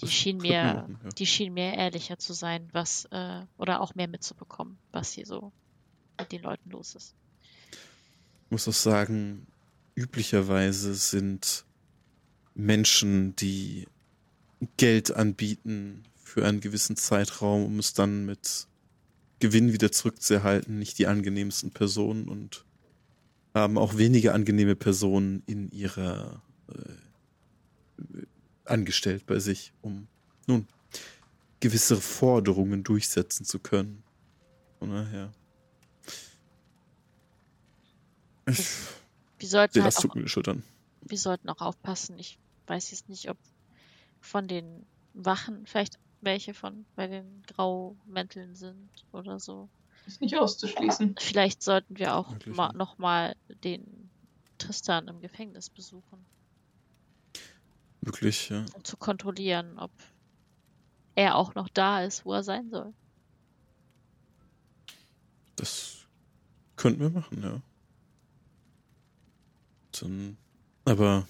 Die Das schien mir, machen, ja. die schien mir ehrlicher zu sein, was, äh, oder auch mehr mitzubekommen, was hier so mit den Leuten los ist. Ich muss auch sagen, üblicherweise sind Menschen, die Geld anbieten für einen gewissen Zeitraum, um es dann mit Gewinn wieder zurückzuerhalten, nicht die angenehmsten Personen und haben auch weniger angenehme Personen in ihrer äh, angestellt bei sich, um nun gewisse Forderungen durchsetzen zu können. Von daher. Ich Wir sollten, halt das auch, wir sollten auch aufpassen. Ich weiß jetzt nicht, ob von den Wachen vielleicht welche von bei den Graumänteln sind oder so. Ist nicht auszuschließen. Vielleicht sollten wir auch Möglich, ma nochmal den Tristan im Gefängnis besuchen, Wirklich, ja. um zu kontrollieren, ob er auch noch da ist, wo er sein soll. Das könnten wir machen, ja. Dann, aber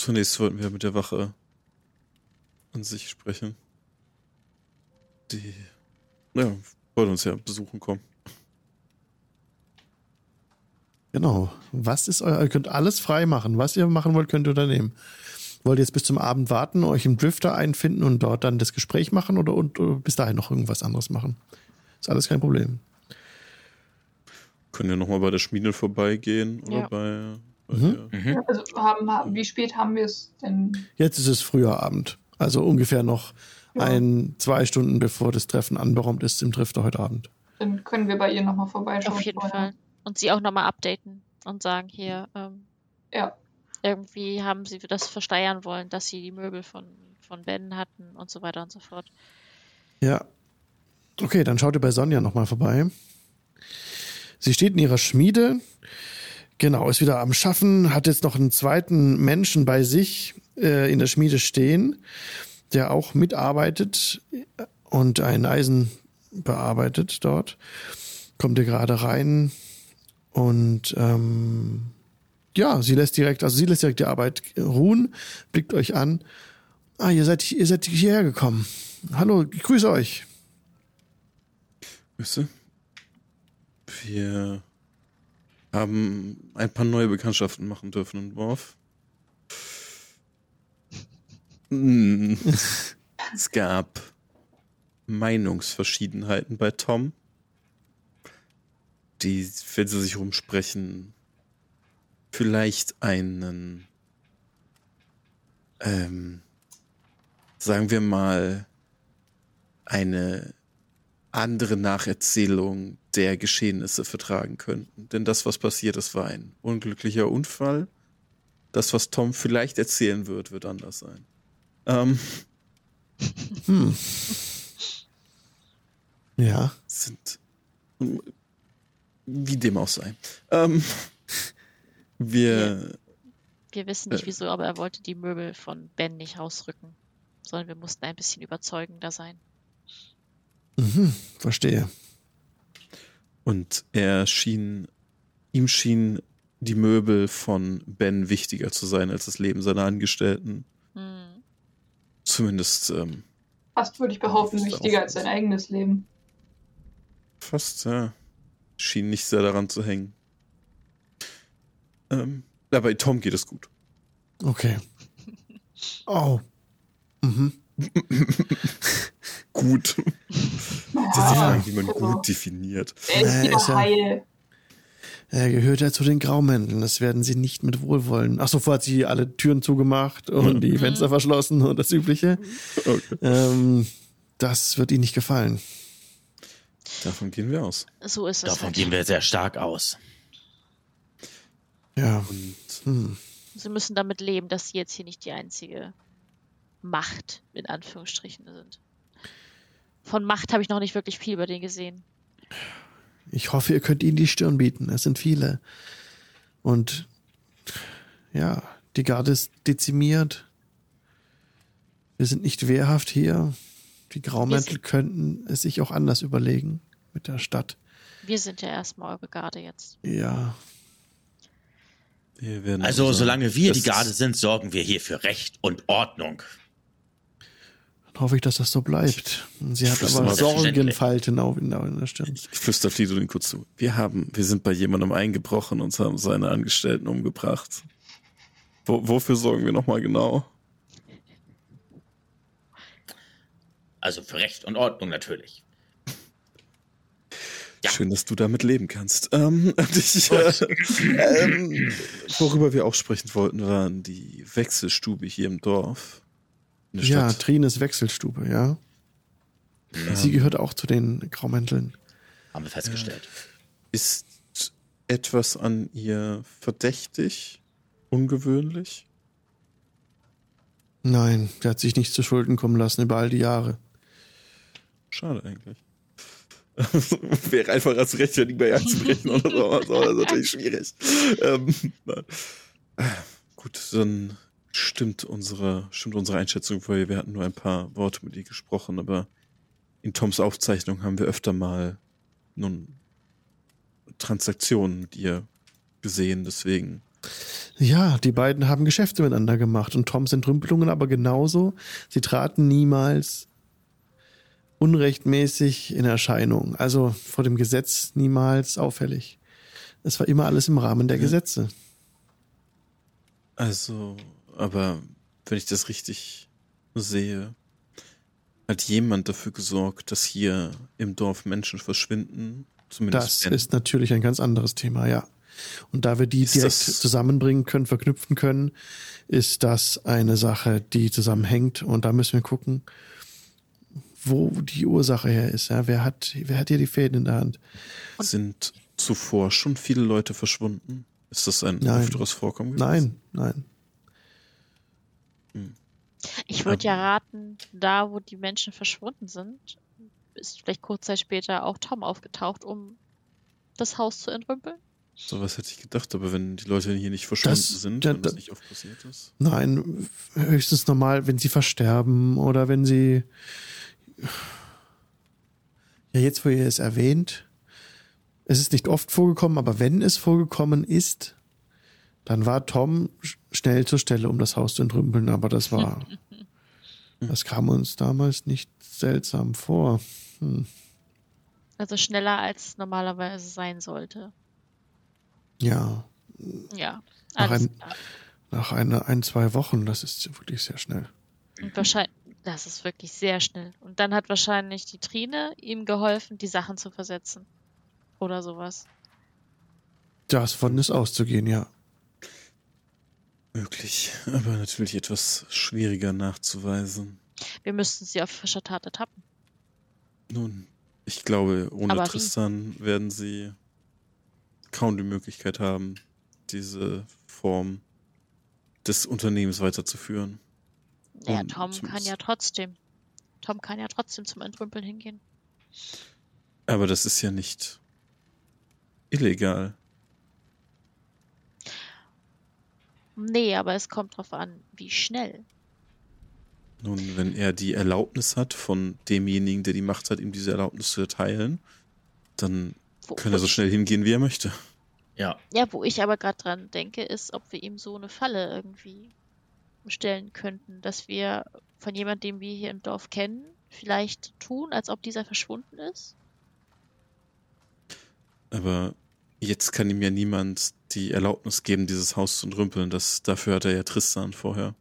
zunächst wollten wir mit der Wache an sich sprechen. Die, ja, wollte uns ja besuchen kommen. Genau. Was ist euer, ihr könnt alles frei machen. Was ihr machen wollt, könnt ihr unternehmen. Wollt ihr jetzt bis zum Abend warten, euch im Drifter einfinden und dort dann das Gespräch machen oder, und, oder bis dahin noch irgendwas anderes machen? Ist alles kein Problem. Können ja nochmal bei der Schmiede vorbeigehen oder Ja. bei, Mhm. ihr- Mhm. Also haben, haben, wie spät haben wir es denn? Jetzt ist es früher Abend. Also ungefähr noch Ja. ein, zwei Stunden bevor das Treffen anberaumt ist im Drifter heute Abend. Dann können wir bei ihr nochmal vorbeischauen. Auf jeden vorher. Fall. Und sie auch nochmal updaten und sagen, hier, ähm, Ja. irgendwie haben sie das versteuern wollen, dass sie die Möbel von, von Ben hatten und so weiter und so fort. Ja. Okay, dann schaut ihr bei Sonja nochmal vorbei. Sie steht in ihrer Schmiede. Genau, ist wieder am Schaffen, hat jetzt noch einen zweiten Menschen bei sich äh, in der Schmiede stehen, der auch mitarbeitet und ein Eisen bearbeitet dort. Kommt ihr gerade rein und ähm, ja, sie lässt direkt, also sie lässt direkt die Arbeit ruhen, blickt euch an. Ah, ihr seid, ihr seid hierher gekommen. Hallo, ich grüße euch. Ihr? Wir haben ein paar neue Bekanntschaften machen dürfen in Worf. Hm. es gab Meinungsverschiedenheiten bei Tom, die, wenn sie sich rumsprechen, vielleicht einen, ähm, sagen wir mal, eine andere Nacherzählung der Geschehnisse vertragen könnten. Denn das, was passiert ist, war ein unglücklicher Unfall. Das, was Tom vielleicht erzählen wird, wird anders sein. Ähm, Hm. Ja. sind. Wie dem auch sei. Ähm, wir. Wir wissen nicht Äh. wieso, aber er wollte die Möbel von Ben nicht rausrücken, sondern wir mussten ein bisschen überzeugender sein. Mhm, verstehe. Und er schien. Ihm schien die Möbel von Ben wichtiger zu sein als das Leben seiner Angestellten. Hm. Zumindest ähm, Fast würde ich behaupten, wichtiger als sein eigenes Leben. Fast, ja. Schien nicht sehr daran zu hängen. Ähm, ja, bei Tom geht es gut. Okay. Oh. Mhm. Gut. Das ist die Frage, wie man gut definiert. Er ist Äh, wieder ja- heil. Er gehört ja zu den Graumänteln. Das werden sie nicht mit Wohlwollen. Ach so, vorher hat sie alle Türen zugemacht und die Fenster verschlossen und das Übliche. Okay. Ähm, das wird ihnen nicht gefallen. Davon gehen wir aus. So ist es. Davon halt. gehen wir sehr stark aus. Ja. Und Hm. Sie müssen damit leben, dass sie jetzt hier nicht die einzige Macht in Anführungsstrichen sind. Von Macht habe ich noch nicht wirklich viel über den gesehen. Ich hoffe, ihr könnt ihnen die Stirn bieten. Es sind viele. Und ja, die Garde ist dezimiert. Wir sind nicht wehrhaft hier. Die Graumäntel könnten es sich auch anders überlegen mit der Stadt. Wir sind ja erstmal eure Garde jetzt. Ja, wir werden Also, unser solange wir die Garde sind, sorgen wir hier für Recht und Ordnung. Hoffe ich, dass das so bleibt. Sie hat aber Sorgenfalten auf in der, Stirn. Ich flüster Fridolin kurz zu. Wir haben, wir sind bei jemandem eingebrochen und haben seine Angestellten umgebracht. Wo, wofür sorgen wir nochmal genau? Also für Recht und Ordnung natürlich. Ja. Schön, dass du damit leben kannst. Ähm, ich, äh, ähm, worüber wir auch sprechen wollten, waren die Wechselstube hier im Dorf. In der Ja, Stadt. Trines Wechselstube, ja. Sie gehört auch zu den Graumänteln. Haben wir festgestellt. Ist etwas an ihr verdächtig? Ungewöhnlich? Nein, der hat sich nicht zu Schulden kommen lassen über all die Jahre. Schade eigentlich. Wäre einfach als rechtfertig bei ihr anzubrechen oder so, aber das ist natürlich schwierig. Ähm. Äh, gut, dann stimmt unsere, stimmt unsere Einschätzung, weil wir hatten nur ein paar Worte mit ihr gesprochen, aber in Toms Aufzeichnung haben wir öfter mal nun Transaktionen mit ihr gesehen, deswegen. Ja, die beiden haben Geschäfte miteinander gemacht und Toms Entrümpelungen aber genauso. Sie traten niemals unrechtmäßig in Erscheinung, also vor dem Gesetz niemals auffällig. Es war immer alles im Rahmen der Ja. Gesetze. Also, aber wenn ich das richtig sehe, hat jemand dafür gesorgt, dass hier im Dorf Menschen verschwinden. Zumindest Das ist natürlich ein ganz anderes Thema, ja. Und da wir die Ist direkt zusammenbringen können, verknüpfen können, ist das eine Sache, die zusammenhängt. Und da müssen wir gucken, wo die Ursache her ist. Ja, wer hat, wer hat hier die Fäden in der Hand? Sind zuvor schon viele Leute verschwunden? Ist das ein Nein. öfteres Vorkommen gewesen? Nein, nein. Ich würde ja raten, da wo die Menschen verschwunden sind, ist vielleicht kurz Zeit später auch Tom aufgetaucht, um das Haus zu entrümpeln. So was hätte ich gedacht, aber wenn die Leute hier nicht verschwunden Das- sind, ja, wenn das da- nicht oft passiert ist. Nein, höchstens normal, wenn sie versterben oder wenn sie. Ja, jetzt, wo ihr es erwähnt, es ist nicht oft vorgekommen, aber wenn es vorgekommen ist, dann war Tom sch- schnell zur Stelle, um das Haus zu entrümpeln, aber das war. Das kam uns damals nicht seltsam vor. Hm. Also schneller als es normalerweise sein sollte. Ja, Ja. Nach klar. nach einer, ein, zwei Wochen, das ist wirklich sehr schnell. Und wahrscheinlich, das ist wirklich sehr schnell. Und dann hat wahrscheinlich die Trine ihm geholfen, die Sachen zu versetzen. Oder sowas. Davon ist auszugehen, ja. Möglich, aber natürlich etwas schwieriger nachzuweisen. Wir müssten sie auf frischer Tat ertappen. Nun, ich glaube, ohne Aber wie? Tristan werden sie kaum die Möglichkeit haben, diese Form des Unternehmens weiterzuführen. Ja, Und Tom kann ja trotzdem. Tom kann ja trotzdem zum Entrümpeln hingehen. Aber das ist ja nicht illegal. Nee, aber es kommt drauf an, wie schnell. Nun, wenn er die Erlaubnis hat von demjenigen, der die Macht hat, ihm diese Erlaubnis zu erteilen, dann Wo, kann er so schnell hingehen, wie er möchte. Ja. ja, wo ich aber gerade dran denke, ist, ob wir ihm so eine Falle irgendwie stellen könnten, dass wir von jemandem, den wir hier im Dorf kennen, vielleicht tun, als ob dieser verschwunden ist. Aber jetzt kann ihm ja niemand die Erlaubnis geben, dieses Haus zu entrümpeln. Das, dafür hat er ja Tristan vorher.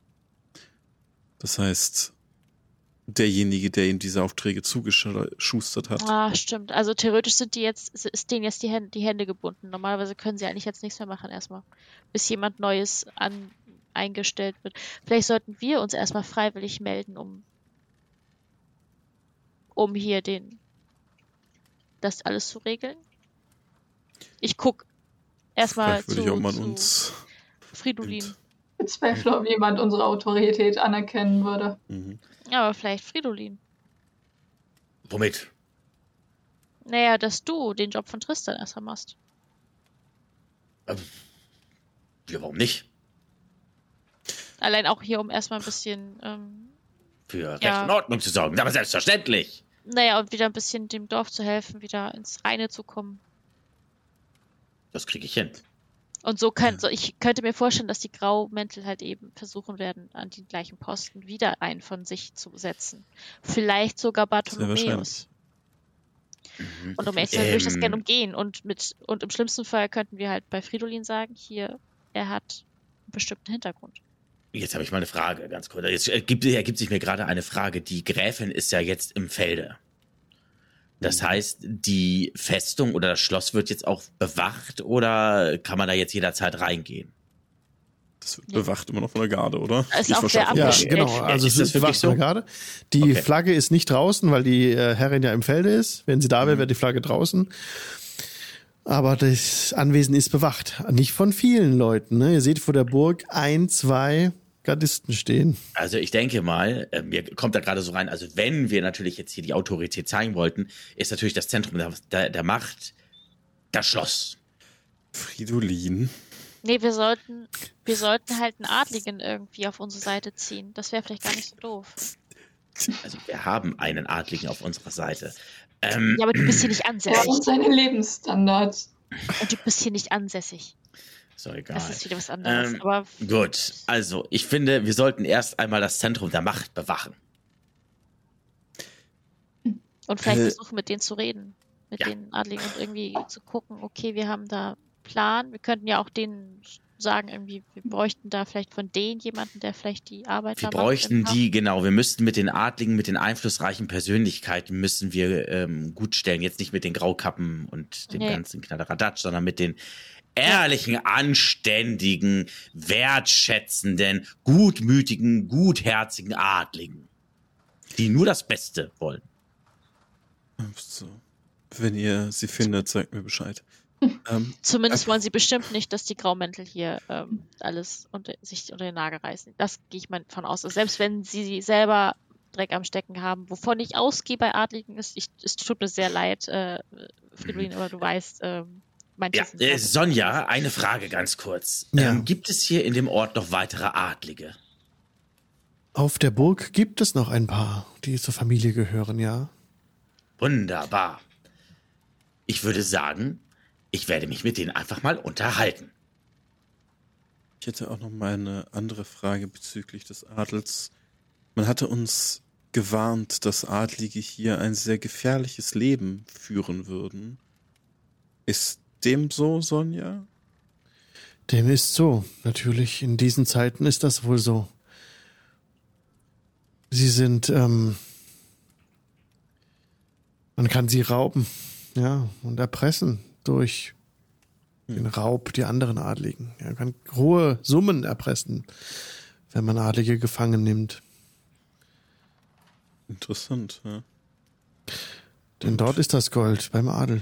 Das heißt, derjenige, der ihm diese Aufträge zugeschustert hat, Ah, stimmt. Also theoretisch sind die jetzt, ist denen jetzt die Hände, die Hände gebunden. Normalerweise können sie eigentlich jetzt nichts mehr machen erstmal. Bis jemand Neues an, eingestellt wird. Vielleicht sollten wir uns erstmal freiwillig melden, um, um hier den, das alles zu regeln. Ich guck erstmal zu, fragwürdig, ob man zu uns. Fridolin. nimmt. Bezweifle, ob jemand unsere Autorität anerkennen würde. Mhm. Aber vielleicht Fridolin. Womit? Naja, dass du den Job von Tristan erstmal machst. Ähm, ja, warum nicht? Allein auch hier, um erstmal ein bisschen ähm, Für Recht Ja. und Ordnung zu sorgen. Aber selbstverständlich. Naja, und wieder ein bisschen dem Dorf zu helfen, wieder ins Reine zu kommen. Das kriege ich hin. Und so kann, so ich könnte mir vorstellen, dass die Graumäntel halt eben versuchen werden, an den gleichen Posten wieder einen von sich zu setzen. Vielleicht sogar Bartholomäus. Mhm. Und um ehrlich zu sein, würde ich das Ähm. gerne umgehen. Und mit, und im schlimmsten Fall könnten wir halt bei Fridolin sagen, hier, er hat einen bestimmten Hintergrund. Jetzt habe ich mal eine Frage, ganz kurz. Jetzt ergibt, ergibt sich mir gerade eine Frage. Die Gräfin ist ja jetzt im Felde. Das heißt, die Festung oder das Schloss wird jetzt auch bewacht oder kann man da jetzt jederzeit reingehen? Das wird Ja. bewacht immer noch von der Garde, oder? Ist auch sehr Ja, genau. Also Ist es ist wirklich so? gerade. Die Okay. Flagge ist nicht draußen, weil die äh, Herrin ja im Felde ist. Wenn sie da Mhm. wäre, wäre die Flagge draußen. Aber das Anwesen ist bewacht. Nicht von vielen Leuten. Ne? Ihr seht vor der Burg ein, zwei Gardisten stehen. Also ich denke mal, äh, mir kommt da gerade so rein, also wenn wir natürlich jetzt hier die Autorität zeigen wollten, ist natürlich das Zentrum der, der, der Macht das Schloss. Fridolin. Nee, wir sollten, wir sollten halt einen Adligen irgendwie auf unsere Seite ziehen. Das wäre vielleicht gar nicht so doof. Also wir haben einen Adligen auf unserer Seite. Ähm, Ja, aber du bist hier nicht Er ansässig. und seine Lebensstandards. Und du bist hier nicht ansässig. Ist doch egal. Das ist wieder was anderes. Ähm, aber Gut, also ich finde, wir sollten erst einmal das Zentrum der Macht bewachen. Und vielleicht Äh, versuchen, mit denen zu reden. Mit ja. den Adligen und irgendwie zu gucken, okay, wir haben da Plan. Wir könnten ja auch denen sagen, irgendwie, wir bräuchten da vielleicht von denen jemanden, der vielleicht die Arbeit Wir bräuchten im Haus. die, genau, wir müssten mit den Adligen, mit den einflussreichen Persönlichkeiten müssen wir ähm, gut stellen. Jetzt nicht mit den Graukappen und dem Nee. ganzen Knalleradatsch, sondern mit den ehrlichen, anständigen, wertschätzenden, gutmütigen, gutherzigen Adligen, die nur das Beste wollen. So. Wenn ihr sie findet, sagt mir Bescheid. ähm, Zumindest wollen sie bestimmt nicht, dass die Graumäntel hier ähm, alles unter, sich unter den Nagel reißen. Das gehe ich mal von aus. Also selbst wenn sie selber Dreck am Stecken haben, wovon ich ausgehe bei Adligen ist, ich, es tut mir sehr leid, äh, Fridolin, aber du weißt, ähm, ja, äh, Sonja, eine Frage ganz kurz. Ja. Ähm, gibt es hier in dem Ort noch weitere Adlige? Auf der Burg gibt es noch ein paar, die zur Familie gehören, ja. Wunderbar. Ich würde sagen, ich werde mich mit denen einfach mal unterhalten. Ich hätte auch noch mal eine andere Frage bezüglich des Adels. Man hatte uns gewarnt, dass Adlige hier ein sehr gefährliches Leben führen würden. Ist dem so, Sonja? Dem ist so. Natürlich, in diesen Zeiten ist das wohl so. Sie sind, ähm, man kann sie rauben, ja, und erpressen durch den Raub die anderen Adligen. Er kann hohe Summen erpressen, wenn man Adlige gefangen nimmt. Interessant, ja. Denn dort ist das Gold beim Adel.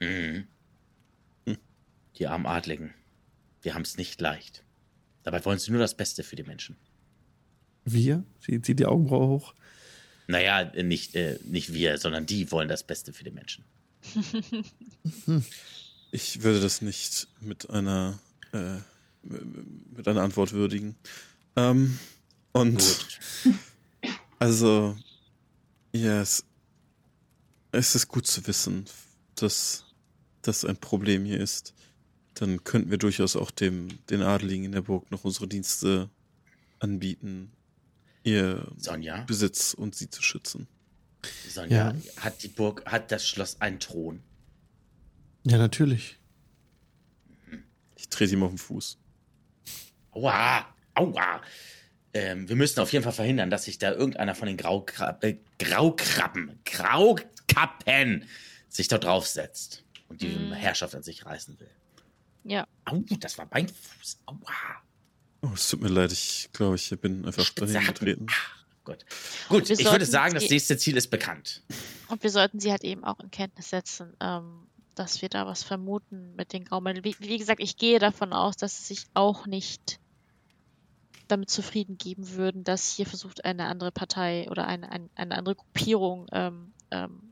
Mhm. Die armen Adligen. Wir haben es nicht leicht. Dabei wollen sie nur das Beste für die Menschen. Wir? Sie zieht die Augenbraue hoch. Naja, nicht, äh, nicht wir, sondern die wollen das Beste für die Menschen. Ich würde das nicht mit einer äh, mit einer Antwort würdigen. Ähm, und Gut. also ja, es, es ist gut zu wissen, dass das ein Problem hier ist. Dann könnten wir durchaus auch dem den Adeligen in der Burg noch unsere Dienste anbieten, ihr Sonja? Besitz und sie zu schützen. Sonja, ja. hat die Burg, hat das Schloss einen Thron? Ja, natürlich. Ich trete ihm auf den Fuß. Aua, aua. Ähm, wir müssen auf jeden Fall verhindern, dass sich da irgendeiner von den Graukrab äh, Graukrabben, Graukappen sich da draufsetzt und die mm. Herrschaft an sich reißen will. Ja. Au, das war mein Fuß. Aua. Oh, es tut mir leid, ich glaube, ich bin einfach daneben getreten. Gut, Gut ich würde sagen, das nächste Ziel ist bekannt. Und wir sollten sie halt eben auch in Kenntnis setzen, ähm, dass wir da was vermuten mit den Graumänteln. Wie, wie, gesagt, ich gehe davon aus, dass sie sich auch nicht damit zufrieden geben würden, dass hier versucht eine andere Partei oder eine, eine, eine andere Gruppierung ähm, ähm,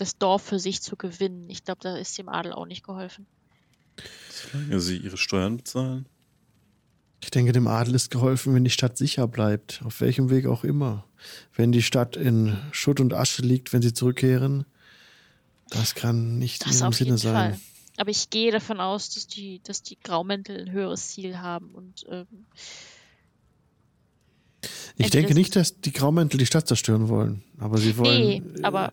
das Dorf für sich zu gewinnen. Ich glaube, da ist dem Adel auch nicht geholfen. Solange sie ihre Steuern bezahlen. Ich denke, dem Adel ist geholfen, wenn die Stadt sicher bleibt, auf welchem Weg auch immer. Wenn die Stadt in Schutt und Asche liegt, wenn sie zurückkehren, das kann nicht das in ihrem Sinne sein. Fall. Aber ich gehe davon aus, dass die, dass die Graumäntel ein höheres Ziel haben und ähm, ich denke nicht, dass die Graumäntel die Stadt zerstören wollen, aber sie wollen nee, aber äh,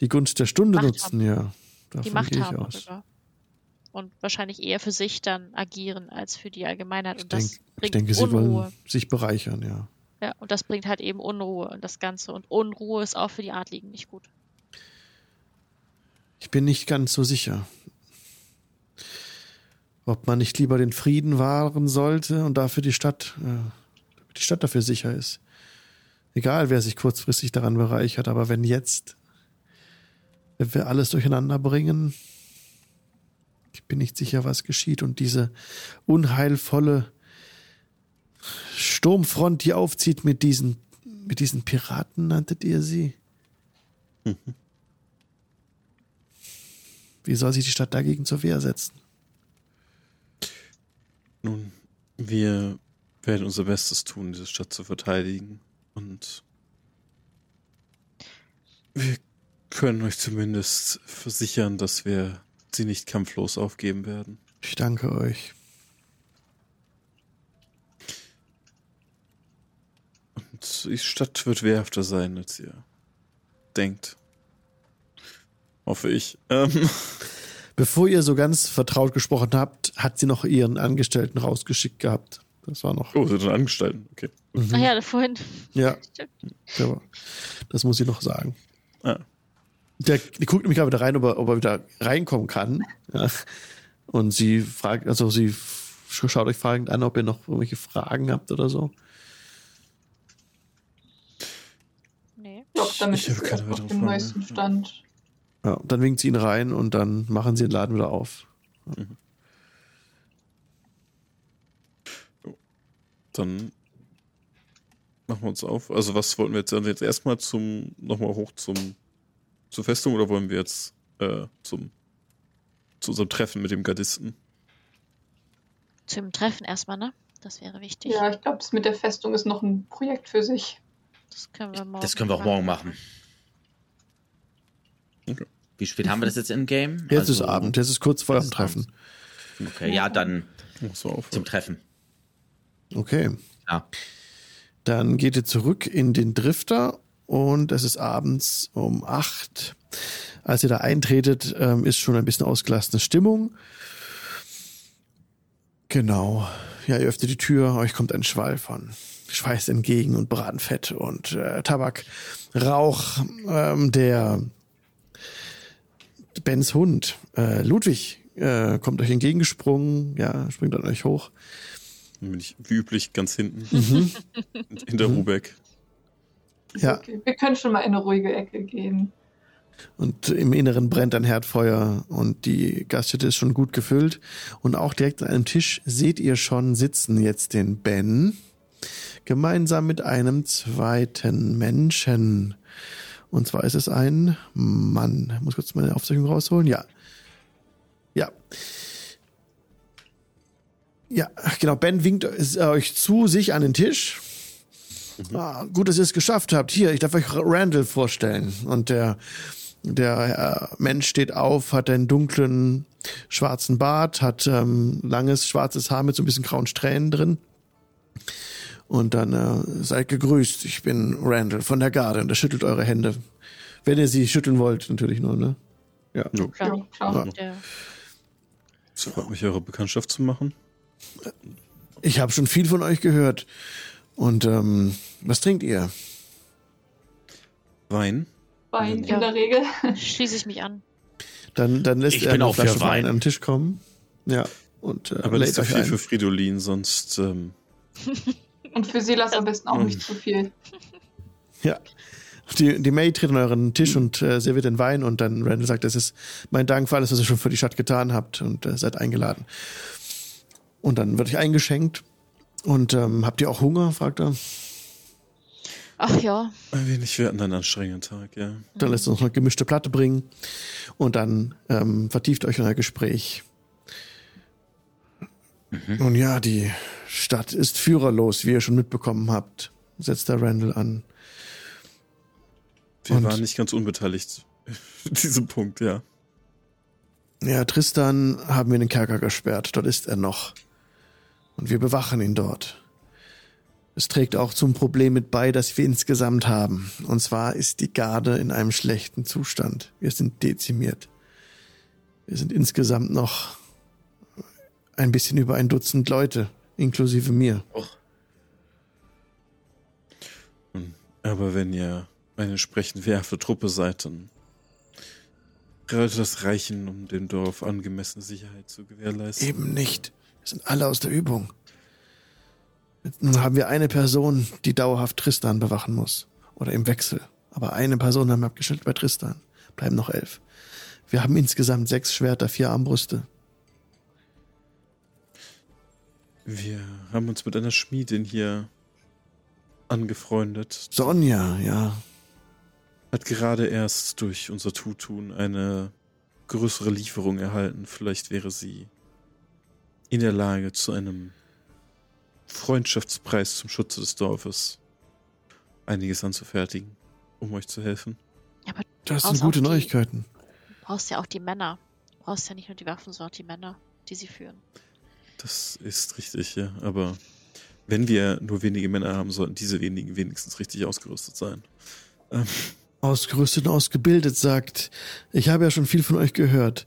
die Gunst der Stunde nutzen, haben. ja. Davon die Macht haben aus. Und wahrscheinlich eher für sich dann agieren als für die Allgemeinheit. Ich, denk, ich denke, sie wollen sich bereichern, ja. Ja, und das bringt halt eben Unruhe und das Ganze. Und Unruhe ist auch für die Adligen nicht gut. Ich bin nicht ganz so sicher. Ob man nicht lieber den Frieden wahren sollte und dafür die Stadt, äh, die Stadt dafür sicher ist. Egal, wer sich kurzfristig daran bereichert, aber wenn jetzt, wenn wir alles durcheinander bringen, ich bin nicht sicher, was geschieht und diese unheilvolle Sturmfront, die aufzieht mit diesen, mit diesen Piraten, nanntet ihr sie? Mhm. Wie soll sich die Stadt dagegen zur Wehr setzen? Nun, wir werden unser Bestes tun, diese Stadt zu verteidigen. Und wir können euch zumindest versichern, dass wir sie nicht kampflos aufgeben werden. Ich danke euch. Und die Stadt wird wehrhafter sein, als ihr denkt. Hoffe ich. Ähm. Bevor ihr so ganz vertraut gesprochen habt, hat sie noch ihren Angestellten rausgeschickt gehabt. Das war noch. Oh, sie sind Angestellten, okay. Mhm. Ach ja, vorhin. Ja. ja. Das muss ich noch sagen. Ah. Der, der guckt nämlich gerade wieder rein, ob er, ob er wieder reinkommen kann. Ja. Und sie fragt, also sie schaut euch fragend an, ob ihr noch irgendwelche Fragen habt oder so. Nee. Ich glaube, damit Ich habe ist keine auf weiteren dem Fragen neuesten. Stand. Ja, dann winkt sie ihn rein und dann machen sie den Laden wieder auf. Dann machen wir uns auf. Also was wollten wir jetzt, also jetzt erstmal zum, nochmal hoch zum, zur Festung oder wollen wir jetzt äh, zum, zu unserem Treffen mit dem Gardisten? Zum Treffen erstmal, ne? Das wäre wichtig. Ja, ich glaube, das mit der Festung ist noch ein Projekt für sich. Das können wir morgen Das können wir auch morgen machen. Okay. Wie spät haben wir das jetzt im Game? Jetzt Also- ist Abend, jetzt ist kurz vor dem Treffen. Okay, ja, dann auf. zum Treffen. Okay. Ja. Dann geht ihr zurück in den Drifter und es ist abends um acht. Als ihr da eintretet, ähm, ist schon ein bisschen ausgelassene Stimmung. Genau. Ja, ihr öffnet die Tür, euch kommt ein Schwall von Schweiß entgegen und Bratenfett und äh, Tabak, Rauch, ähm, der Bens Hund, äh, Ludwig, äh, kommt euch entgegengesprungen, ja, springt an euch hoch. Dann bin ich wie üblich ganz hinten, Mhm. hinter Mhm. Rubeck. Ja. Okay. Wir können schon mal in eine ruhige Ecke gehen. Und im Inneren brennt ein Herdfeuer und die Gaststätte ist schon gut gefüllt. Und auch direkt an einem Tisch seht ihr schon sitzen jetzt den Ben gemeinsam mit einem zweiten Menschen. Und zwar ist es ein Mann. Ich muss kurz meine Aufzeichnung rausholen. Ja. Ja. Ja, genau. Ben winkt euch zu sich an den Tisch. Ah, gut, dass ihr es geschafft habt. Hier, ich darf euch Randall vorstellen. Und der der äh, Mensch steht auf, hat einen dunklen schwarzen Bart, hat ähm, langes schwarzes Haar mit so ein bisschen grauen Strähnen drin. Und dann äh, seid gegrüßt. Ich bin Randall von der Garde und er schüttelt eure Hände. Wenn ihr sie schütteln wollt, natürlich nur, ne? Ja. Ja. Der, Es freut mich, eure Bekanntschaft zu machen. Ich habe schon viel von euch gehört. Und ähm, was trinkt ihr? Wein. Wein Ja. in der Regel. schließe ich mich an. Dann, dann lässt Ich er bin eine auch Flasche Wein. Wein an den Tisch kommen. Ja. Und äh, Aber nicht so euch viel ein. für Fridolin, sonst ähm, Und für Silas am besten auch Mhm. nicht zu viel. Ja. Die, die May tritt an euren Tisch und äh, serviert den Wein und dann Randall sagt, das ist mein Dank für alles, was ihr schon für die Stadt getan habt und äh, seid eingeladen. Und dann wird euch eingeschenkt. Und ähm, habt ihr auch Hunger? fragt er. Ach ja, ein wenig, wir hatten einen anstrengenden Tag, ja. Dann lässt er uns eine gemischte Platte bringen. Und dann ähm, vertieft euch euer Gespräch. Nun ja, die Stadt ist führerlos, wie ihr schon mitbekommen habt, setzt der Randall an. Wir Und- waren nicht ganz unbeteiligt. Diesem Punkt, ja. Ja, Tristan haben wir in den Kerker gesperrt. Dort ist er noch. Und wir bewachen ihn dort. Es trägt auch zum Problem mit bei, das wir insgesamt haben. Und zwar ist die Garde in einem schlechten Zustand. Wir sind dezimiert. Wir sind insgesamt noch ein bisschen über ein Dutzend Leute, inklusive mir. Aber wenn ihr eine entsprechend wehrhafte Truppe seid, dann sollte das reichen, um dem Dorf angemessene Sicherheit zu gewährleisten. Eben nicht. Wir sind alle aus der Übung. Nun haben wir eine Person, die dauerhaft Tristan bewachen muss. Oder im Wechsel. Aber eine Person haben wir abgestellt bei Tristan. Bleiben noch elf. Wir haben insgesamt sechs Schwerter, vier Armbrüste. Wir haben uns mit einer Schmiedin hier angefreundet. Sonja, ja. Hat gerade erst durch unser Tutun eine größere Lieferung erhalten. Vielleicht wäre sie in der Lage, zu einem Freundschaftspreis zum Schutze des Dorfes einiges anzufertigen, um euch zu helfen. Das Aus sind gute die- Neuigkeiten. du brauchst ja auch die Männer. Du brauchst ja nicht nur die Waffen, sondern auch die Männer, die sie führen. Das ist richtig, ja. Aber wenn wir nur wenige Männer haben, sollten diese wenigen wenigstens richtig ausgerüstet sein. Ähm, Ausgerüstet und ausgebildet sagt, ich habe ja schon viel von euch gehört.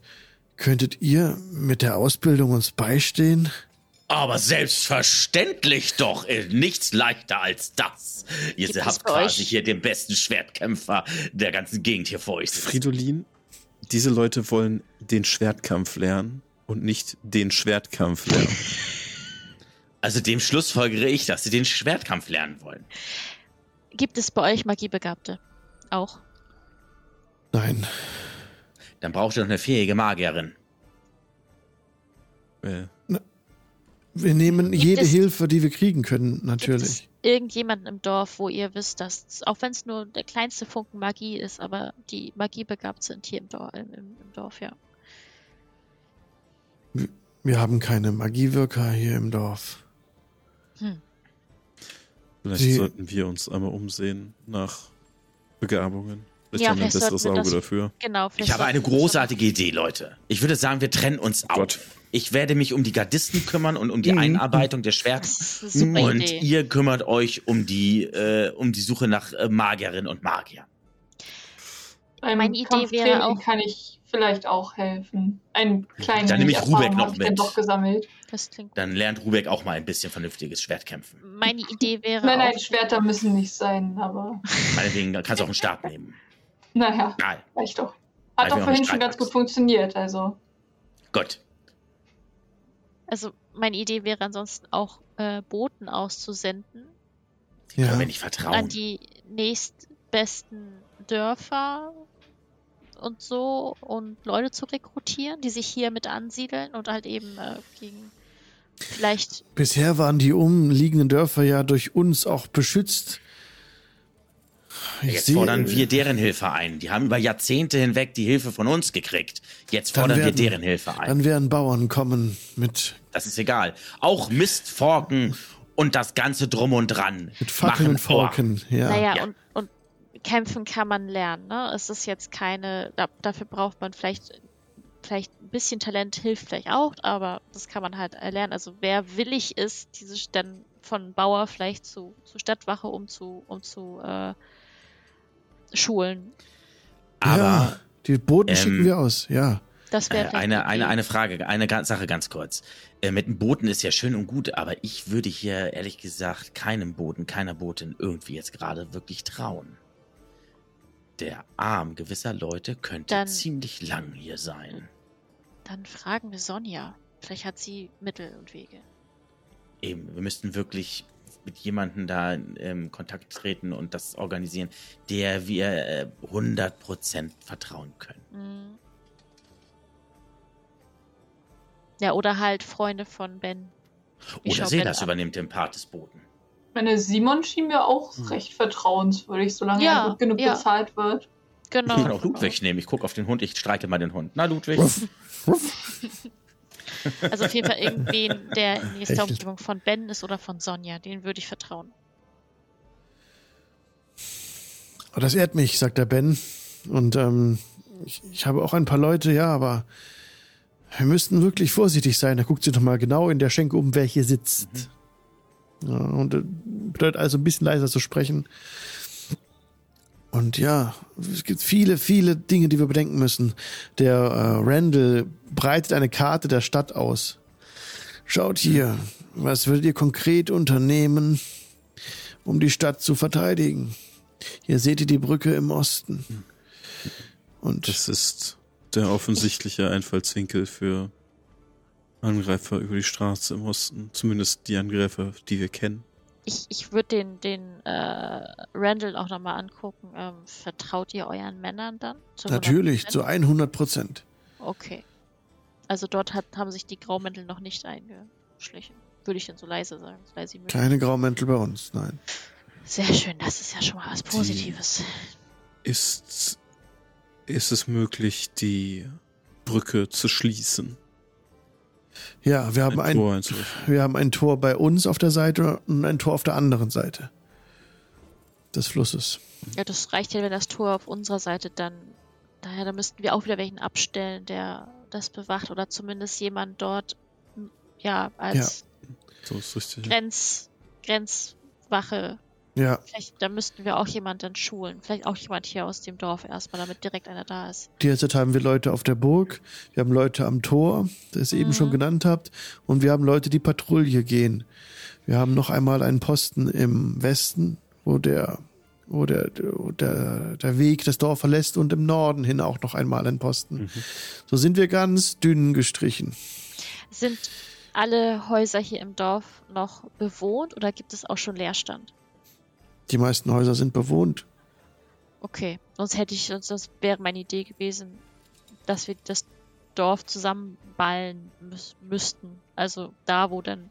Könntet ihr mit der Ausbildung uns beistehen? Aber selbstverständlich doch. äh, Nichts leichter als das. Ihr Gibt habt quasi euch- hier den besten Schwertkämpfer der ganzen Gegend hier vor euch. Fridolin, diese Leute wollen den Schwertkampf lernen. Und nicht den Schwertkampf lernen. Also dem Schluss folgere ich, dass sie den Schwertkampf lernen wollen. Gibt es bei euch Magiebegabte? Auch. Nein. Dann braucht ihr doch eine fähige Magierin. Äh, Wir nehmen Gibt jede es- Hilfe, die wir kriegen können, Gibt es natürlich. irgendjemanden im Dorf, wo ihr wisst, dass, auch wenn es nur der kleinste Funken Magie ist, aber die magiebegabt sind hier im, Dor im, im, Dorf, ja. Wir haben keine Magiewirker hier im Dorf. vielleicht Sie- sollten wir uns einmal umsehen nach Begabungen. Vielleicht Ja, haben wir ein besseres Auge das- dafür. Genau. Ich habe eine großartige Idee, Leute. Ich würde sagen, wir trennen uns auf. Gott. Ich werde mich um die Gardisten kümmern und um die Mhm. Einarbeitung der Schwerter. Und Idee. ihr kümmert euch um die, äh, um die Suche nach äh, Magierinnen und Magiern. Beim Meine Idee wäre auch- kann ich vielleicht auch helfen. Einen kleinen Dann nehme ich Rubek noch ich mit. doch gesammelt. Das klingt gut. Dann lernt Rubek auch mal ein bisschen vernünftiges Schwertkämpfen. Meine Idee wäre Nein, nein, auch, Schwerter müssen nicht sein, aber Meinetwegen kannst du auch einen Stab nehmen. Naja, Nein, reicht doch. Hat doch vorhin schon ganz gut funktioniert, also. gut. also meine Idee wäre ansonsten auch äh, Boten auszusenden Die können Ja. wir nicht vertrauen. an die nächstbesten Dörfer und so und Leute zu rekrutieren, die sich hier mit ansiedeln und halt eben äh, gegen vielleicht Bisher waren die umliegenden Dörfer ja durch uns auch beschützt. Ich Jetzt sehe- fordern wir deren Hilfe ein. Die haben über Jahrzehnte hinweg die Hilfe von uns gekriegt. Jetzt fordern wir werden- deren Hilfe ein. Dann werden Bauern kommen mit, Das ist egal. Auch Mistforken und das ganze Drum und Dran. mit Fackeln und. Forken. Ja. Naja, Ja. Und, und kämpfen kann man lernen. Ne? Es ist jetzt keine, da, dafür braucht man vielleicht, vielleicht ein bisschen Talent, hilft vielleicht auch, aber das kann man halt erlernen. Also wer willig ist, diese dann von Bauer vielleicht zu, zu Stadtwache um zu, um zu äh, schulen. Aber ja, die Boten ähm, schicken wir aus, ja. Das äh, wäre vielleicht eine, eine eine, Frage, eine Sache ganz kurz. Äh, mit dem Booten ist ja schön und gut, aber ich würde hier ehrlich gesagt keinem Boten, keiner Botin irgendwie jetzt gerade wirklich trauen. Der Arm gewisser Leute könnte Dann- ziemlich lang hier sein. Dann fragen wir Sonja. Vielleicht hat sie Mittel und Wege. Eben, wir müssten wirklich mit jemandem da in ähm, Kontakt treten und das organisieren, der wir äh, 100% vertrauen können. Mhm. Ja, oder halt Freunde von Ben. Ich Oder Selas übernimmt den Part des Boten. Meine Simon schien mir auch Hm. recht vertrauenswürdig, solange Ja, er gut genug ja. bezahlt wird. Ich kann Genau. auch Ludwig nehmen. Ich gucke auf den Hund, ich streiche mal den Hund. Na, Ludwig. Ruff, ruff. Also auf jeden Fall irgendwen, der in nächster. Umgebung von Ben ist oder von Sonja. Den würde ich vertrauen. Das ehrt mich, sagt der Ben. Und ähm, ich, ich habe auch ein paar Leute, ja, aber wir müssten wirklich vorsichtig sein. Da guckt sie doch mal genau in der Schenke um, wer hier sitzt. Ja, und äh, bedeutet also ein bisschen leiser zu sprechen. Und ja, es gibt viele, viele Dinge, die wir bedenken müssen. Der äh, Randall breitet eine Karte der Stadt aus. Schaut hier, was würdet ihr konkret unternehmen, um die Stadt zu verteidigen? Hier seht ihr die Brücke im Osten. Und Das ist der offensichtliche Einfallswinkel für Angreifer über die Straße im Osten. Zumindest die Angreifer, die wir kennen. Ich, ich würde den, den äh, Randall auch nochmal angucken. Ähm, vertraut ihr euren Männern dann? Zu natürlich 100%? zu 100 Prozent. Okay. Also dort hat, haben sich die Graumäntel noch nicht eingeschlichen. Würde ich dann so leise sagen. So leise. Keine Graumäntel bei uns, nein. Sehr schön, das ist ja schon mal was Positives. Ist, ist es möglich, die Brücke zu schließen? Ja, wir haben ein, Tor einzurichten? wir haben ein Tor bei uns auf der Seite und ein Tor auf der anderen Seite des Flusses. Ja, das reicht ja, wenn das Tor auf unserer Seite dann. Daher, da müssten wir auch wieder welchen abstellen, der das bewacht oder zumindest jemand dort, ja, als So richtig. Grenz, Grenzwache. Ja, Vielleicht, da müssten wir auch jemanden dann schulen. Vielleicht auch jemand hier aus dem Dorf erstmal, damit direkt einer da ist. derzeit haben wir Leute auf der Burg, wir haben Leute am Tor, das ihr eben Mhm. schon genannt habt, und wir haben Leute, die Patrouille gehen. Wir haben noch einmal einen Posten im Westen, wo der wo der, der, der Weg das Dorf verlässt und im Norden hin auch noch einmal ein Posten. Mhm. So sind wir ganz dünn gestrichen. Sind alle Häuser hier im Dorf noch bewohnt oder gibt es auch schon Leerstand? Die meisten Häuser sind bewohnt. Okay, sonst hätte ich, sonst das wäre meine Idee gewesen, dass wir das Dorf zusammenballen müß, müssten. Also da, wo dann.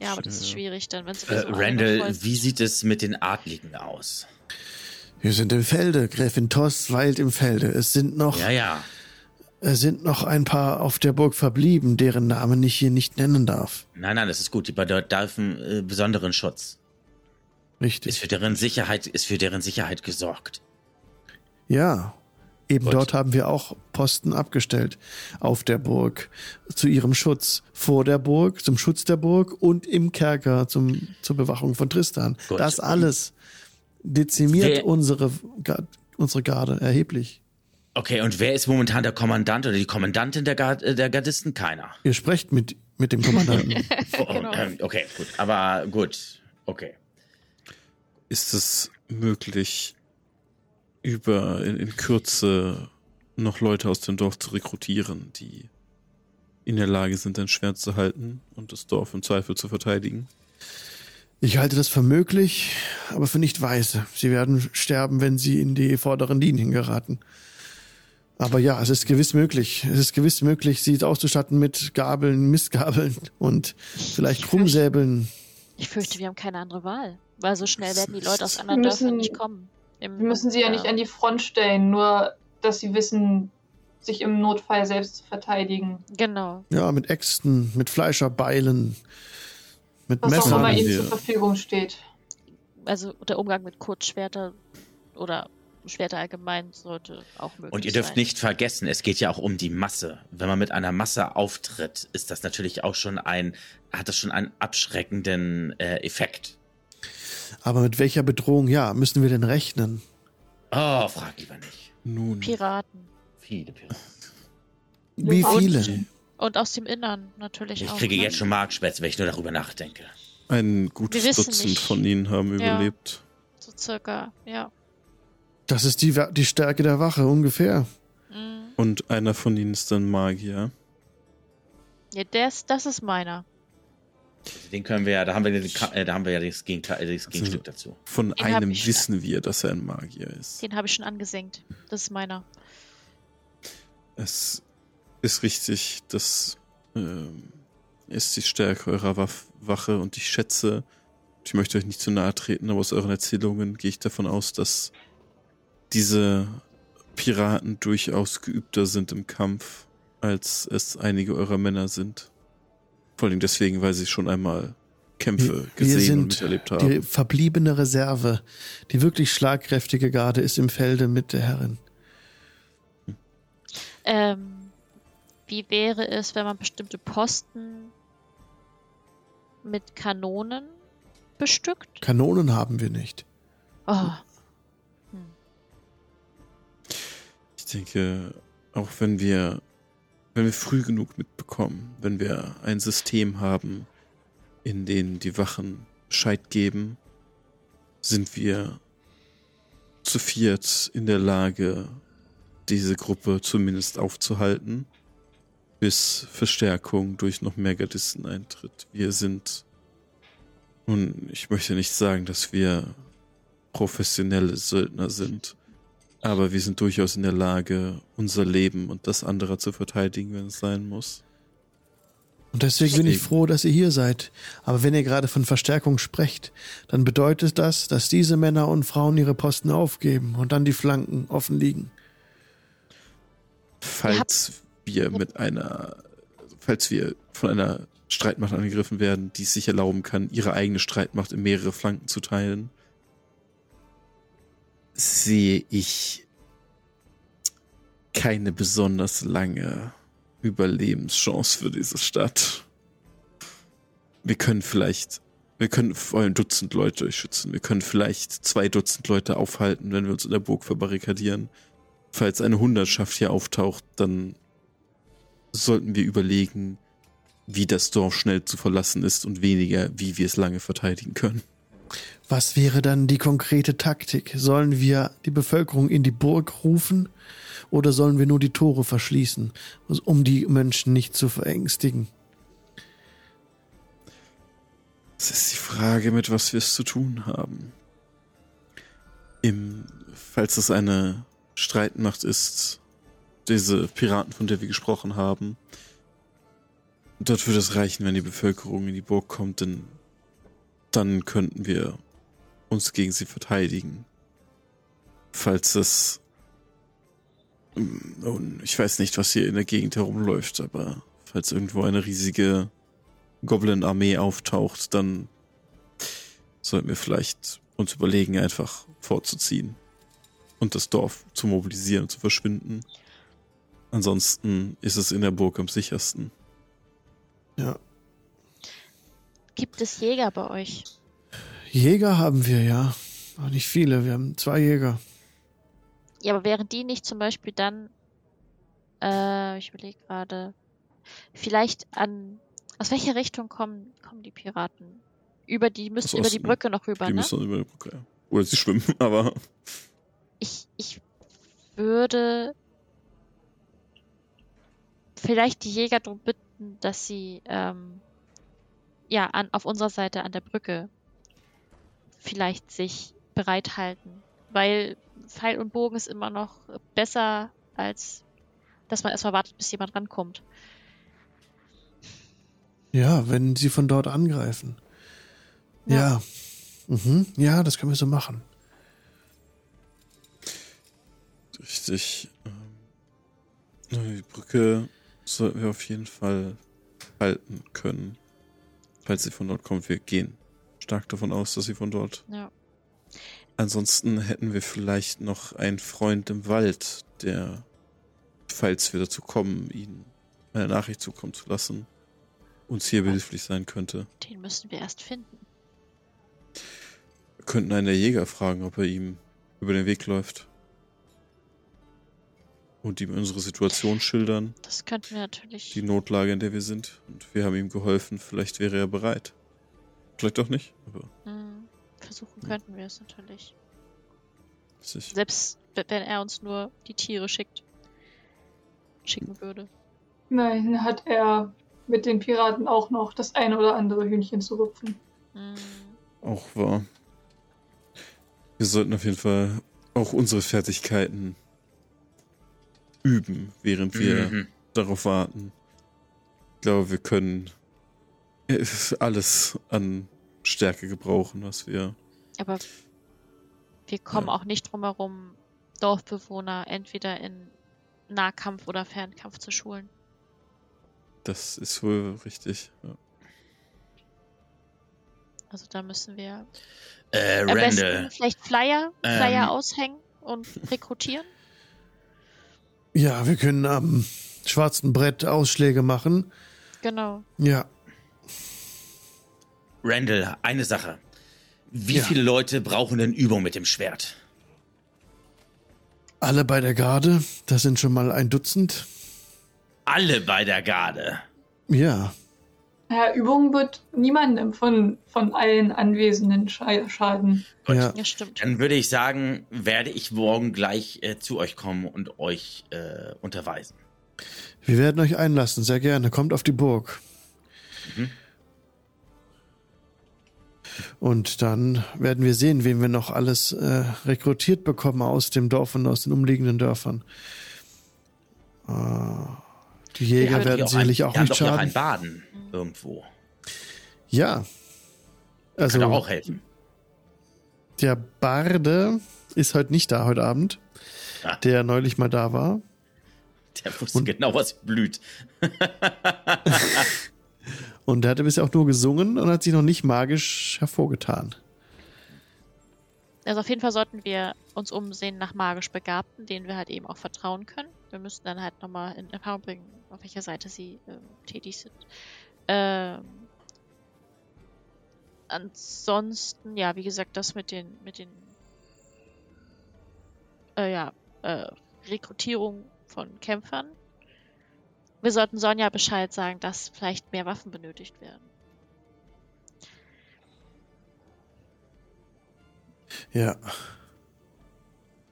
Ja, aber das ist Ja. schwierig dann, wenn es Äh, Randall, wie sieht es mit den Adligen aus? Wir sind im Felde. Gräfin Toss weilt im Felde. Es sind noch, Ja, ja. Es sind noch ein paar auf der Burg verblieben, deren Namen ich hier nicht nennen darf. Nein, nein, das ist gut. Die bedürfen äh, besonderen Schutz. Ist Richtig. für deren Sicherheit, ist für deren Sicherheit gesorgt. Ja. Eben Gut. dort haben wir auch Posten abgestellt. Auf der Burg. Zu ihrem Schutz. Vor der Burg, zum Schutz der Burg und im Kerker zum, zur Bewachung von Tristan. Gut. Das alles dezimiert Wer- unsere, unsere Garde erheblich. Okay, und wer ist momentan der Kommandant oder die Kommandantin der, Gard äh, der Gardisten? Keiner. Ihr sprecht mit, mit dem Kommandanten. Oh, Genau. ähm, okay, gut. Aber gut. Okay. Ist es möglich, über in, in Kürze noch Leute aus dem Dorf zu rekrutieren, die in der Lage sind, ein Schwert zu halten und das Dorf im Zweifel zu verteidigen? Ich halte das für möglich, aber für nicht weise. Sie werden sterben, wenn sie in die vorderen Linien geraten. Aber ja, es ist gewiss möglich. Es ist gewiss möglich, sie auszustatten mit Gabeln, Mistgabeln und vielleicht Krummsäbeln. Ich fürchte, wir haben keine andere Wahl. Weil so schnell werden die Leute aus anderen Wir Dörfern müssen- nicht kommen. Im- Wir müssen sie ja nicht an die Front stellen, nur dass sie wissen, sich im Notfall selbst zu verteidigen. Genau. Ja, mit Äxten, mit Fleischerbeilen, mit Was auch immer Messern. ihnen zur Verfügung steht. Also der Umgang mit Kurzschwerter oder Schwerter allgemein sollte auch möglich sein. Und ihr dürft nicht vergessen, es geht ja auch um die Masse. Wenn man mit einer Masse auftritt, ist das natürlich auch schon ein, hat das schon einen abschreckenden äh, Effekt. Aber mit welcher Bedrohung, ja, müssen wir denn rechnen? Oh, frag lieber nicht. Nun, Piraten. Viele Piraten. Wie Und- viele? Und aus dem Innern natürlich Ich auch. kriege ne? jetzt schon Markspätze, wenn ich nur darüber nachdenke. ein gutes Dutzend nicht. von ihnen haben Ja. überlebt. So circa, ja. Das ist die, die Stärke der Wache, ungefähr. Mhm. Und einer von ihnen ist ein Magier. Ja, das, das ist meiner. Den können wir ja, da haben wir, den äh, da haben wir ja das, Gegenteil, äh, das Also- Gegenstück dazu. Von Den einem wissen wir, dass er ein Magier ist. Den habe ich schon angesenkt. Das ist meiner. Es ist richtig, dass ähm, ist die Stärke eurer Waff Wache und ich schätze, ich möchte euch nicht zu nahe treten, aber aus euren Erzählungen gehe ich davon aus, dass diese Piraten durchaus geübter sind im Kampf, als es einige eurer Männer sind. Vor allem deswegen, weil sie schon einmal Kämpfe Wir gesehen und sind miterlebt haben. die verbliebene Reserve. Die wirklich schlagkräftige Garde ist im Felde mit der Herrin. Ähm, wie wäre es, wenn man bestimmte Posten mit Kanonen bestückt? Kanonen haben wir nicht. Oh, denke, auch wenn wir, wenn wir früh genug mitbekommen, wenn wir ein System haben, in dem die Wachen Bescheid geben, sind wir zu viert in der Lage, diese Gruppe zumindest aufzuhalten, bis Verstärkung durch noch mehr Gardisten eintritt. Wir sind, nun, ich möchte nicht sagen, dass wir professionelle Söldner sind, aber wir sind durchaus in der Lage, unser Leben und das anderer zu verteidigen, wenn es sein muss. Und deswegen bin ich Deswegen. froh, dass ihr hier seid. Aber wenn ihr gerade von Verstärkung sprecht, dann bedeutet das, dass diese Männer und Frauen ihre Posten aufgeben und dann die Flanken offen liegen. Falls wir mit einer, falls wir von einer Streitmacht angegriffen werden, die es sich erlauben kann, ihre eigene Streitmacht in mehrere Flanken zu teilen, sehe ich keine besonders lange Überlebenschance für diese Stadt. Wir können vielleicht, wir können vor allem Dutzend Leute schützen. Wir können vielleicht zwei Dutzend Leute aufhalten, wenn wir uns in der Burg verbarrikadieren. Falls eine Hundertschaft hier auftaucht, dann sollten wir überlegen, wie das Dorf schnell zu verlassen ist und weniger, wie wir es lange verteidigen können. Was wäre dann die konkrete Taktik? Sollen wir die Bevölkerung in die Burg rufen oder sollen wir nur die Tore verschließen, um die Menschen nicht zu verängstigen? Es ist die Frage, mit was wir es zu tun haben. Im, falls es eine Streitmacht ist, diese Piraten, von der wir gesprochen haben, dort würde es reichen, wenn die Bevölkerung in die Burg kommt, denn dann könnten wir uns gegen sie verteidigen. Falls es. Nun, ich weiß nicht, was hier in der Gegend herumläuft, aber falls irgendwo eine riesige Goblin-Armee auftaucht, dann sollten wir vielleicht uns überlegen, einfach vorzuziehen und das Dorf zu mobilisieren und zu verschwinden. Ansonsten ist es in der Burg am sichersten. Ja. Gibt es Jäger bei euch? Jäger haben wir, ja. Aber nicht viele. Wir haben zwei Jäger. Ja, aber wären die nicht zum Beispiel dann, äh, ich überlege gerade, vielleicht an, aus welcher Richtung kommen, kommen die Piraten? Über die, müssen Aus über die. Brücke noch rüber, Die ne? müssen über die Brücke, ja. Oder sie schwimmen, aber Ich, ich würde vielleicht die Jäger darum bitten, dass sie ähm, ja an, auf unserer Seite an der Brücke vielleicht sich bereithalten. Weil Pfeil und Bogen ist immer noch besser, als dass man erstmal wartet, bis jemand rankommt. Ja, wenn sie von dort angreifen. Ja. Ja. Mhm. Ja, das können wir so machen. richtig. Ähm, die Brücke sollten wir auf jeden Fall halten können. Falls sie von dort kommt, wir gehen stark davon aus, dass sie von dort. Ja. Ansonsten hätten wir vielleicht noch einen Freund im Wald, der, falls wir dazu kommen, ihnen eine Nachricht zukommen zu lassen, uns hier behilflich sein könnte. Den müssen wir erst finden. Wir könnten einen der Jäger fragen, ob er ihm über den Weg läuft. Und ihm unsere Situation schildern, Das könnten wir natürlich. die Notlage, in der wir sind. Und wir haben ihm geholfen, vielleicht wäre er bereit. Vielleicht auch nicht, aber Mhm. Versuchen könnten wir es natürlich. ist Selbst wenn er uns nur die Tiere schickt. Schicken würde. Nein, hat er mit den Piraten auch noch das ein oder andere Hühnchen zu rupfen. Mhm. auch wahr. Wir sollten auf jeden Fall auch unsere Fertigkeiten üben, während wir Mhm. darauf warten. Ich glaube, wir können äh, alles an Stärke gebrauchen, was wir. Aber wir kommen Ja. auch nicht drum herum, Dorfbewohner entweder in Nahkampf oder Fernkampf zu schulen. Das ist wohl richtig. Ja. Also da müssen wir Äh, am besten Randall. vielleicht Flyer, Flyer Ähm. aushängen und rekrutieren. Ja, wir können am schwarzen Brett Ausschläge machen. Genau. Ja. Randall, eine Sache. Wie Ja. viele Leute brauchen denn Übung mit dem Schwert? Alle bei der Garde. Das sind schon mal ein Dutzend. Alle bei der Garde. Ja. Naja, Übung wird niemandem von, von allen Anwesenden scha schaden. Gut. Ja. Ja, stimmt. Dann würde ich sagen, werde ich morgen gleich äh, zu euch kommen und euch äh, unterweisen. Wir werden euch einlassen, sehr gerne. Kommt auf die Burg. Mhm. Und dann werden wir sehen, wen wir noch alles äh, rekrutiert bekommen aus dem Dorf und aus den umliegenden Dörfern. Äh, die Jäger haben werden doch sicherlich ein, auch haben nicht doch hier auch ein schaden. Baden irgendwo. Ja. Also Kann doch auch helfen. der Barde ist heute nicht da, heute Abend. Ah. Der neulich mal da war. Der wusste Und- genau, was blüht. Und der hatte bisher auch nur gesungen und hat sich noch nicht magisch hervorgetan. Also auf jeden Fall sollten wir uns umsehen nach magisch Begabten, denen wir halt eben auch vertrauen können. Wir müssen dann halt nochmal in Erfahrung bringen, auf welcher Seite sie ähm, tätig sind. Ähm, ansonsten, ja, wie gesagt, das mit den, mit den, äh, ja, äh, Rekrutierung von Kämpfern. Wir sollten Sonja Bescheid sagen, dass vielleicht mehr Waffen benötigt werden. Ja.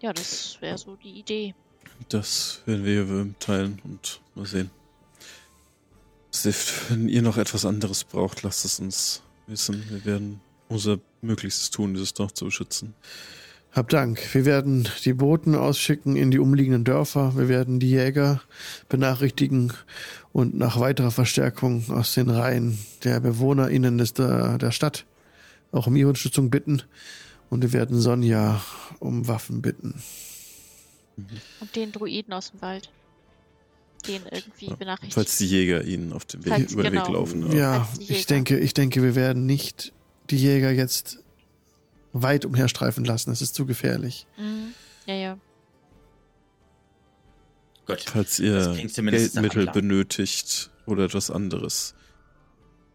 Ja, das wäre so die Idee. Das werden wir teilen und mal sehen. Sift, wenn ihr noch etwas anderes braucht, lasst es uns wissen. Wir werden unser Möglichstes tun, dieses Dorf zu beschützen. Hab Dank. Wir werden die Boten ausschicken in die umliegenden Dörfer. Wir werden die Jäger benachrichtigen und nach weiterer Verstärkung aus den Reihen der BewohnerInnen des, der, der Stadt auch um ihre Unterstützung bitten. Und wir werden Sonja um Waffen bitten. Und den Druiden aus dem Wald. Den irgendwie benachrichtigen. Falls die Jäger ihnen auf dem Weg, über den Weg genau. laufen. Ja, ich denke, ich denke, wir werden nicht die Jäger jetzt weit umherstreifen lassen. Das ist zu gefährlich. Mhm. Ja, ja. Gut. Falls ihr Geldmittel benötigt oder etwas anderes.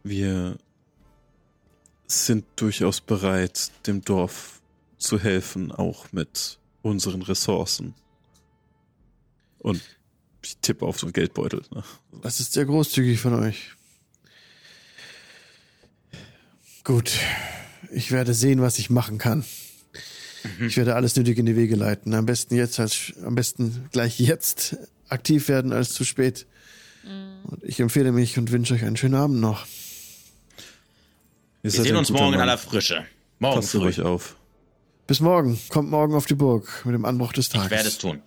Wir sind durchaus bereit, dem Dorf zu helfen, auch mit unseren Ressourcen. Und ich tippe auf so einen Geldbeutel. Ne? Das ist sehr großzügig von euch. Gut. Ich werde sehen, was ich machen kann. Ich werde alles nötig in die Wege leiten. Am besten jetzt als am besten gleich jetzt aktiv werden als zu spät. Und ich empfehle mich und wünsche euch einen schönen Abend noch. Wir sehen uns morgen in Mann. aller Frische. Morgen Passt früh. euch auf. Bis morgen. Kommt morgen auf die Burg mit dem Anbruch des Tages. Ich werde es tun.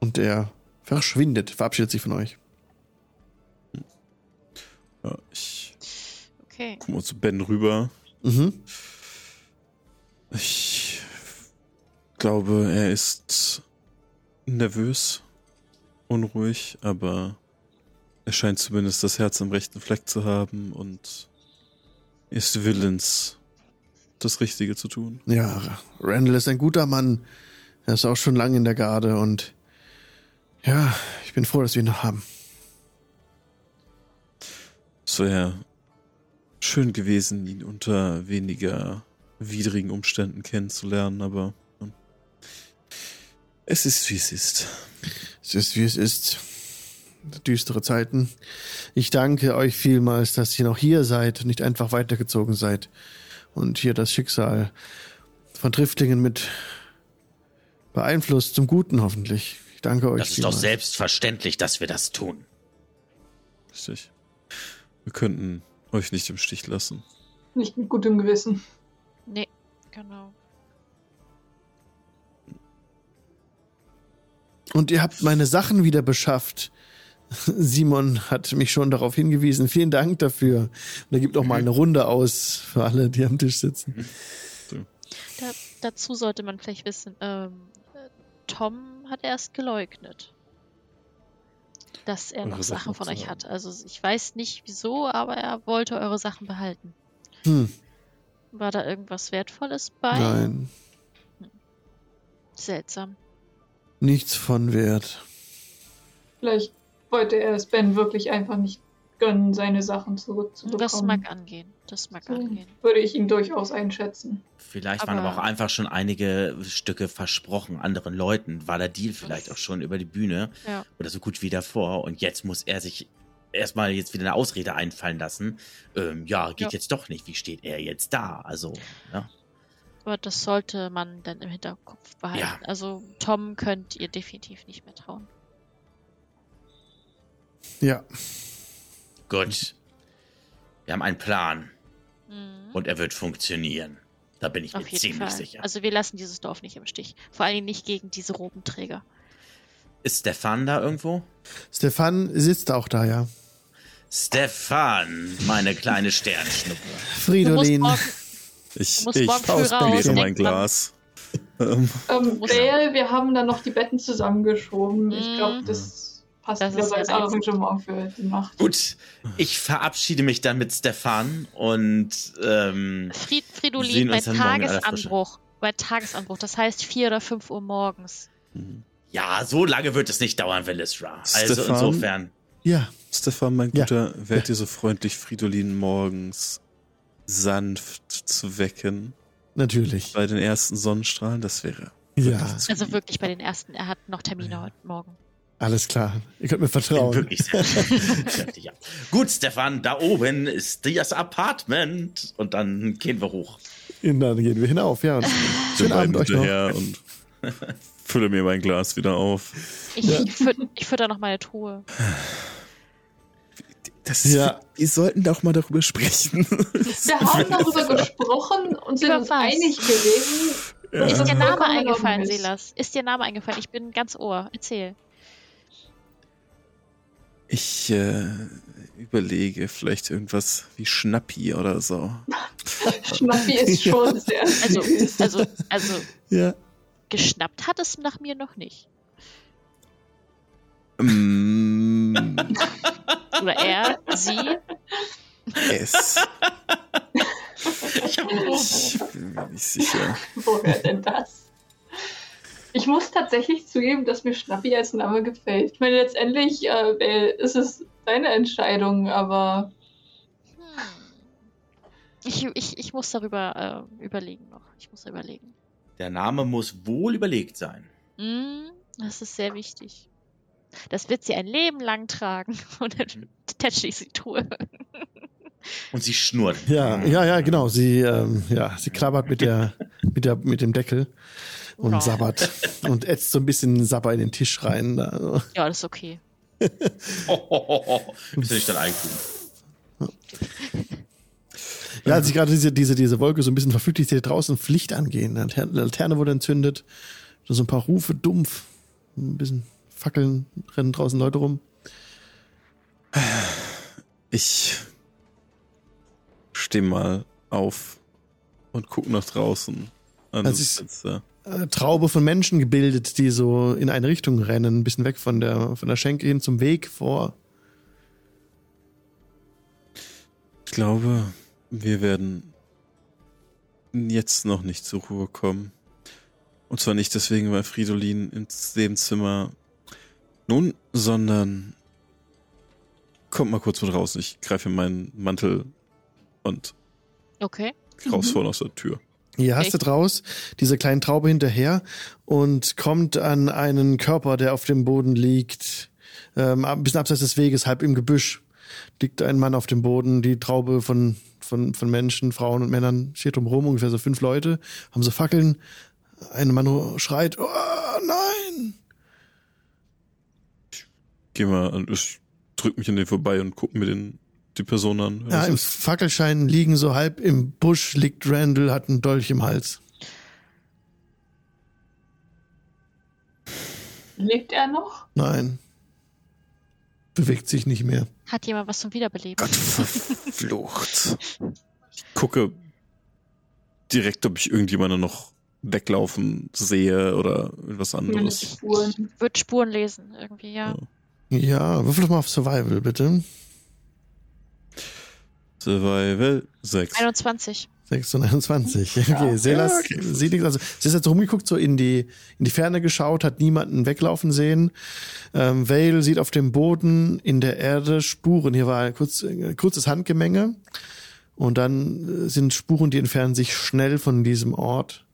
Und er verschwindet, verabschiedet sich von euch. Ja, ich Okay. gucke mal zu Ben rüber. Mhm. Ich glaube, er ist nervös, unruhig, aber er scheint zumindest das Herz am rechten Fleck zu haben und ist willens, das Richtige zu tun. Ja, Randall ist ein guter Mann. Er ist auch schon lange in der Garde und ja, ich bin froh, dass wir ihn noch haben. Es wäre schön gewesen, ihn unter weniger widrigen Umständen kennenzulernen, aber hm, es ist, wie es ist. Es ist, wie es ist. Düstere Zeiten. Ich danke euch vielmals, dass ihr noch hier seid und nicht einfach weitergezogen seid. Und hier das Schicksal von Driftlingen mit beeinflusst zum Guten hoffentlich. Danke euch Das ist doch selbstverständlich, dass wir das tun. Richtig. Wir könnten euch nicht im Stich lassen. Nicht mit gutem Gewissen. Nee, genau. Und ihr habt meine Sachen wieder beschafft. Simon hat mich schon darauf hingewiesen. Vielen Dank dafür. Und er gibt auch mal eine Runde aus für alle, die am Tisch sitzen. Da, dazu sollte man vielleicht wissen, ähm, äh, Hat erst geleugnet, dass er noch Sachen Sachen von euch hat. Also ich weiß nicht wieso, aber er wollte eure Sachen behalten. Hm, War da irgendwas Wertvolles bei? nein, Seltsam. nichts von Wert. Vielleicht wollte er es Ben wirklich einfach nicht gönnen, seine Sachen zurückzubekommen. Das mag angehen. Das mag So angehen. würde ich ihn durchaus einschätzen. Vielleicht waren Aber- aber auch einfach schon einige Stücke versprochen anderen Leuten. War der Deal vielleicht auch schon über die Bühne Ja. oder so gut wie davor. Und jetzt muss er sich erstmal jetzt wieder eine Ausrede einfallen lassen. Ähm, ja, geht Ja. jetzt doch nicht. Wie steht er jetzt da? Also, ja. Aber das sollte man dann im Hinterkopf behalten. Ja. Also Tom könnt ihr definitiv nicht mehr trauen. Ja, Gut. Wir haben einen Plan Mhm. und er wird funktionieren. Da bin ich Auf mir ziemlich Fall. sicher. Also wir lassen dieses Dorf nicht im Stich. Vor allem nicht gegen diese Robenträger. Ist Stefan da irgendwo? Stefan sitzt auch da, ja. Stefan, meine kleine Sternschnuppe. Fridolin. morgen, Ich, ich ausprobiere mein. Glas. Ähm, Ähm, wir haben dann noch die Betten zusammengeschoben. Ich Mhm. glaube, das passt Das ist als. Arrangement für die Nacht. Gut, ich verabschiede mich dann mit Stefan und ähm, Fried, Fridolin bei. Tagesanbruch. Bei Tagesanbruch. Das heißt vier oder fünf Uhr morgens. ja, so lange wird es nicht dauern, Velisra. Also Stefan? insofern. Ja, Stefan, mein Ja. Guter, wärt ihr so freundlich, Fridolin morgens sanft zu wecken natürlich. bei den ersten Sonnenstrahlen? Das wäre Ja, Also wirklich bei den ersten. Er hat noch Termine heute Morgen. Alles klar. Ihr könnt mir vertrauen. wirklich sehr ja. Gut, Stefan, da oben ist das Apartment und dann gehen wir hoch. Und dann gehen wir hinauf, ja. Schönen Abend euch noch. hinterher und fülle mir mein Glas wieder auf. Ich, Ja. ich, fütter, ich fütter noch meine Truhe. Das Ja. Wir sollten doch mal darüber sprechen. Wir haben darüber gesprochen und sind uns einig gewesen. Ja. Ist dir. Name eingefallen. Silas? Ist dir Name eingefallen? Ich bin ganz Ohr. Erzähl. Ich äh, überlege vielleicht irgendwas wie Schnappi oder so. Schnappi ist schon sehr Also, also, also, Ja. geschnappt hat es nach mir noch nicht. Mm, Oder er, sie. es. Ich bin mir nicht sicher. Woher denn das? Ich muss tatsächlich zugeben, dass mir Schnappi als Name gefällt. Ich meine, letztendlich äh, äh, ist es deine Entscheidung, aber Hm. Ich, ich, ich muss darüber äh, überlegen noch. Ich muss überlegen. Der Name muss wohl überlegt sein. Hm, das ist sehr wichtig. Das wird sie ein Leben lang tragen. Und dann tätsche ich sie Truhe. Und sie schnurrt. Ja, ja, ja, genau. Sie, ähm, ja, sie klappert mit der, mit der, mit dem Deckel und Ja. sabbert und ätzt so ein bisschen Sabber in den Tisch rein. Da. Ja, das ist okay. Bist du nicht dann einkuchen? Ja, als sich gerade diese, diese, diese Wolke so ein bisschen verflüchtigt, seht ihr draußen Pflicht angehen. Eine Laterne, wurde entzündet. So ein paar Rufe, dumpf. Ein bisschen Fackeln, rennen draußen Leute rum. Ich stehe mal auf und guck nach draußen an Das das Fenster. Äh, Traube von Menschen gebildet, die so in eine Richtung rennen, ein bisschen weg von der, von der Schenke hin zum Weg vor. Ich glaube, wir werden jetzt noch nicht zur Ruhe kommen. Und zwar nicht deswegen, weil Fridolin ins Nebenzimmer nun, sondern kommt mal kurz mit raus. Ich greife in meinen Mantel und Okay. rausfahren aus der Tür. Hier hast du Echt? draus diese kleine Traube hinterher und kommt an einen Körper, der auf dem Boden liegt. Ähm, ein bisschen abseits des Weges, halb im Gebüsch. Liegt ein Mann auf dem Boden, die Traube von, von, von Menschen, Frauen und Männern steht drumherum, ungefähr so fünf Leute, haben so Fackeln. Ein Mann schreit, oh nein! Geh mal ich drück mich an den vorbei und guck mir den, die Person an. Ja, im ist. Fackelschein liegen so halb im Busch, liegt Randall, hat einen Dolch im Hals. lebt er noch? Nein. Bewegt sich nicht mehr. Hat jemand was zum Wiederbeleben? Gott verflucht. Ich gucke direkt, ob ich irgendjemanden noch weglaufen sehe oder irgendwas Zumindest anderes. Spuren. Wird Spuren lesen, irgendwie, ja. Ja, würfel doch mal auf Survival, bitte. Survival 6. 21. 621. Okay, Selas sieht nichts. Also, sie ist jetzt rumgeguckt, so in die, in die Ferne geschaut, hat niemanden weglaufen sehen. Ähm, Vale sieht auf dem Boden, in der Erde Spuren. Hier war ein kurz, äh, kurzes Handgemenge. Und dann äh, sind Spuren, die entfernen sich schnell von diesem Ort,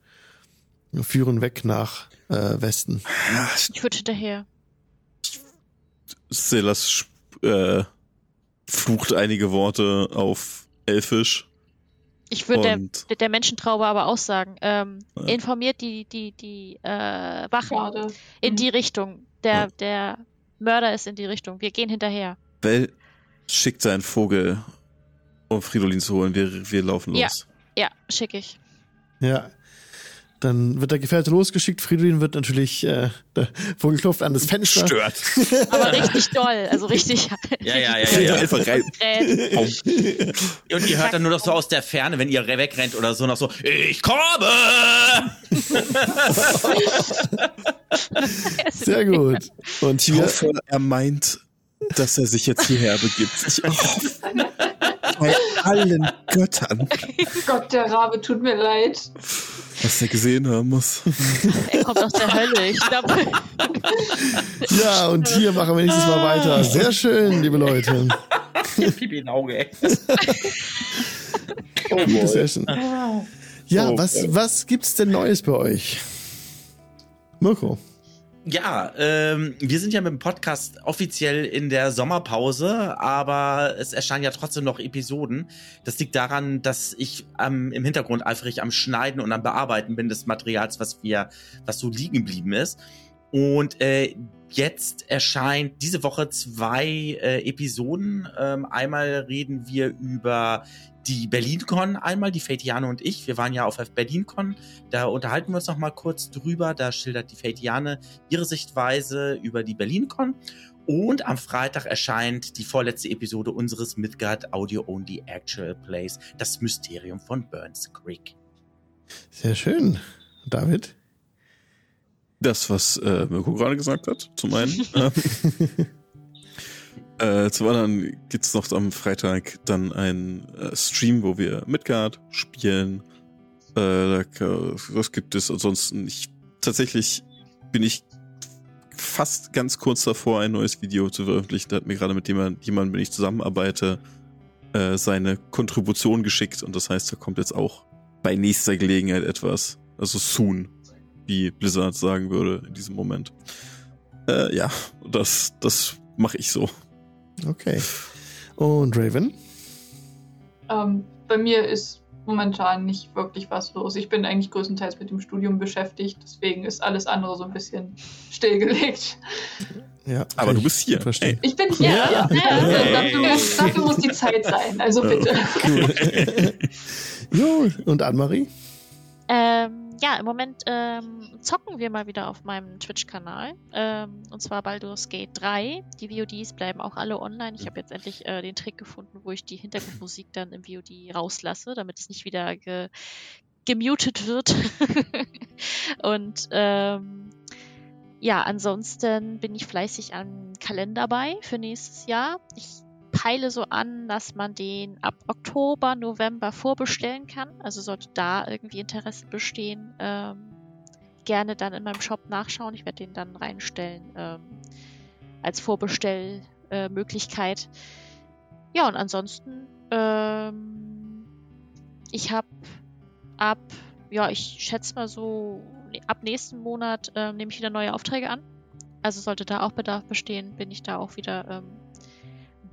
führen weg nach äh, Westen. Ich würde hinterher. Silas äh, flucht einige Worte auf Elfisch. Ich würde der, Und der Menschentraube aber auch sagen, ähm, Ja. informiert die, die, die äh, Wachen Schade. in Mhm. die Richtung. Der, Ja. der Mörder ist in die Richtung. Wir gehen hinterher. Bell schickt seinen Vogel, um Fridolin zu holen. Wir, wir laufen Ja. los. Ja, schick ich. Ja. Dann wird der Gefährte losgeschickt. Fridolin wird natürlich, äh, der Vogel klopft an das Fenster. Stört. Aber richtig doll. Also richtig. Ja, ja, ja, ja. ja. einfach rein. Und ihr hört dann nur noch so aus der Ferne, wenn ihr wegrennt oder so, noch so, ich komme! Sehr gut. Und Ich hier, hoffe, er meint, dass er sich jetzt hierher begibt. Ich hoffe, allen Göttern, Gott, der Rabe, tut mir leid. was er gesehen haben muss. Er kommt aus der Hölle. Ich glaube, ja, und hier machen wir nächstes Mal weiter. Sehr schön, liebe Leute. Pipi in Auge, ey. Gute Session. Ja, Oh, was, was gibt's denn Neues bei euch? Mirko. Ja, ähm, wir sind ja mit dem Podcast offiziell in der Sommerpause, aber es erscheinen ja trotzdem noch Episoden. Das liegt daran, dass ich ähm, im Hintergrund eifrig am Schneiden und am Bearbeiten bin des Materials, was wir, was so liegen geblieben ist. Und äh, jetzt erscheint diese Woche zwei äh, Episoden. Ähm, einmal reden wir über die BerlinCon einmal, die Fatiane und ich. Wir waren ja auf BerlinCon. Da unterhalten wir uns noch mal kurz drüber. Da schildert die Fatiane ihre Sichtweise über die BerlinCon. Und am Freitag erscheint die vorletzte Episode unseres Midgard Audio Only Actual Plays, das Mysterium von Burns Creek. Sehr schön. David? Das, was äh, Mirko gerade gesagt hat, zum einen. Äh, zum anderen gibt es noch am Freitag dann ein äh, Stream, wo wir Midgard spielen. Äh, was gibt es ansonsten? Ich, tatsächlich bin ich fast ganz kurz davor, ein neues Video zu veröffentlichen. Da hat mir gerade mit jemand, jemandem, mit dem ich zusammenarbeite, äh, seine Kontribution geschickt. Und das heißt, da kommt jetzt auch bei nächster Gelegenheit etwas. Also soon, wie Blizzard sagen würde in diesem Moment. Äh, ja, das, das mache ich so. Okay. Und Raven? Ähm, bei mir ist momentan nicht wirklich was los. Ich bin eigentlich größtenteils mit dem Studium beschäftigt, deswegen ist alles andere so ein bisschen stillgelegt. Ja, aber du bist hier. Hey. Ich bin hier. Ja. Ja. Hey. Dafür, muss, dafür, muss, die Zeit sein. Also bitte. jo, und Anne-Marie? Ähm, ja, im Moment ähm, zocken wir mal wieder auf meinem Twitch-Kanal. Ähm, und zwar Baldur's Gate 3. Die VODs bleiben auch alle online. Ich habe jetzt endlich äh, den Trick gefunden, wo ich die Hintergrundmusik dann im VOD rauslasse, damit es nicht wieder ge gemutet wird. und ähm, ja, ansonsten bin ich fleißig am Kalender bei für nächstes Jahr. Ich peile so an, dass man den ab Oktober, November vorbestellen kann. Also sollte da irgendwie Interesse bestehen, ähm, gerne dann in meinem Shop nachschauen. Ich werde den dann reinstellen ähm, als Vorbestellmöglichkeit. Äh, ja, und ansonsten, ähm, ich habe ab, ja, ich schätze mal so, ab nächsten Monat äh, nehme ich wieder neue Aufträge an. Also sollte da auch Bedarf bestehen, bin ich da auch wieder ähm,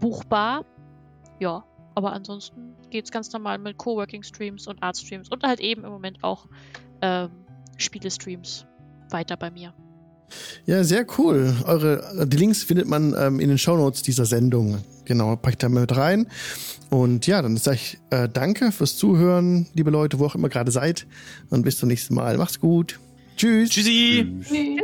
buchbar. Ja, aber ansonsten geht es ganz normal mit Coworking-Streams und Art-Streams und halt eben im Moment auch ähm, Spiele-Streams weiter bei mir. Ja, sehr cool. Eure, die Links findet man ähm, in den Shownotes dieser Sendung. Genau, packt da mit rein. Und ja, dann sage ich äh, danke fürs Zuhören, liebe Leute, wo auch immer gerade seid. Und bis zum nächsten Mal. Macht's gut. Tschüss. Tschüssi. Tschüss.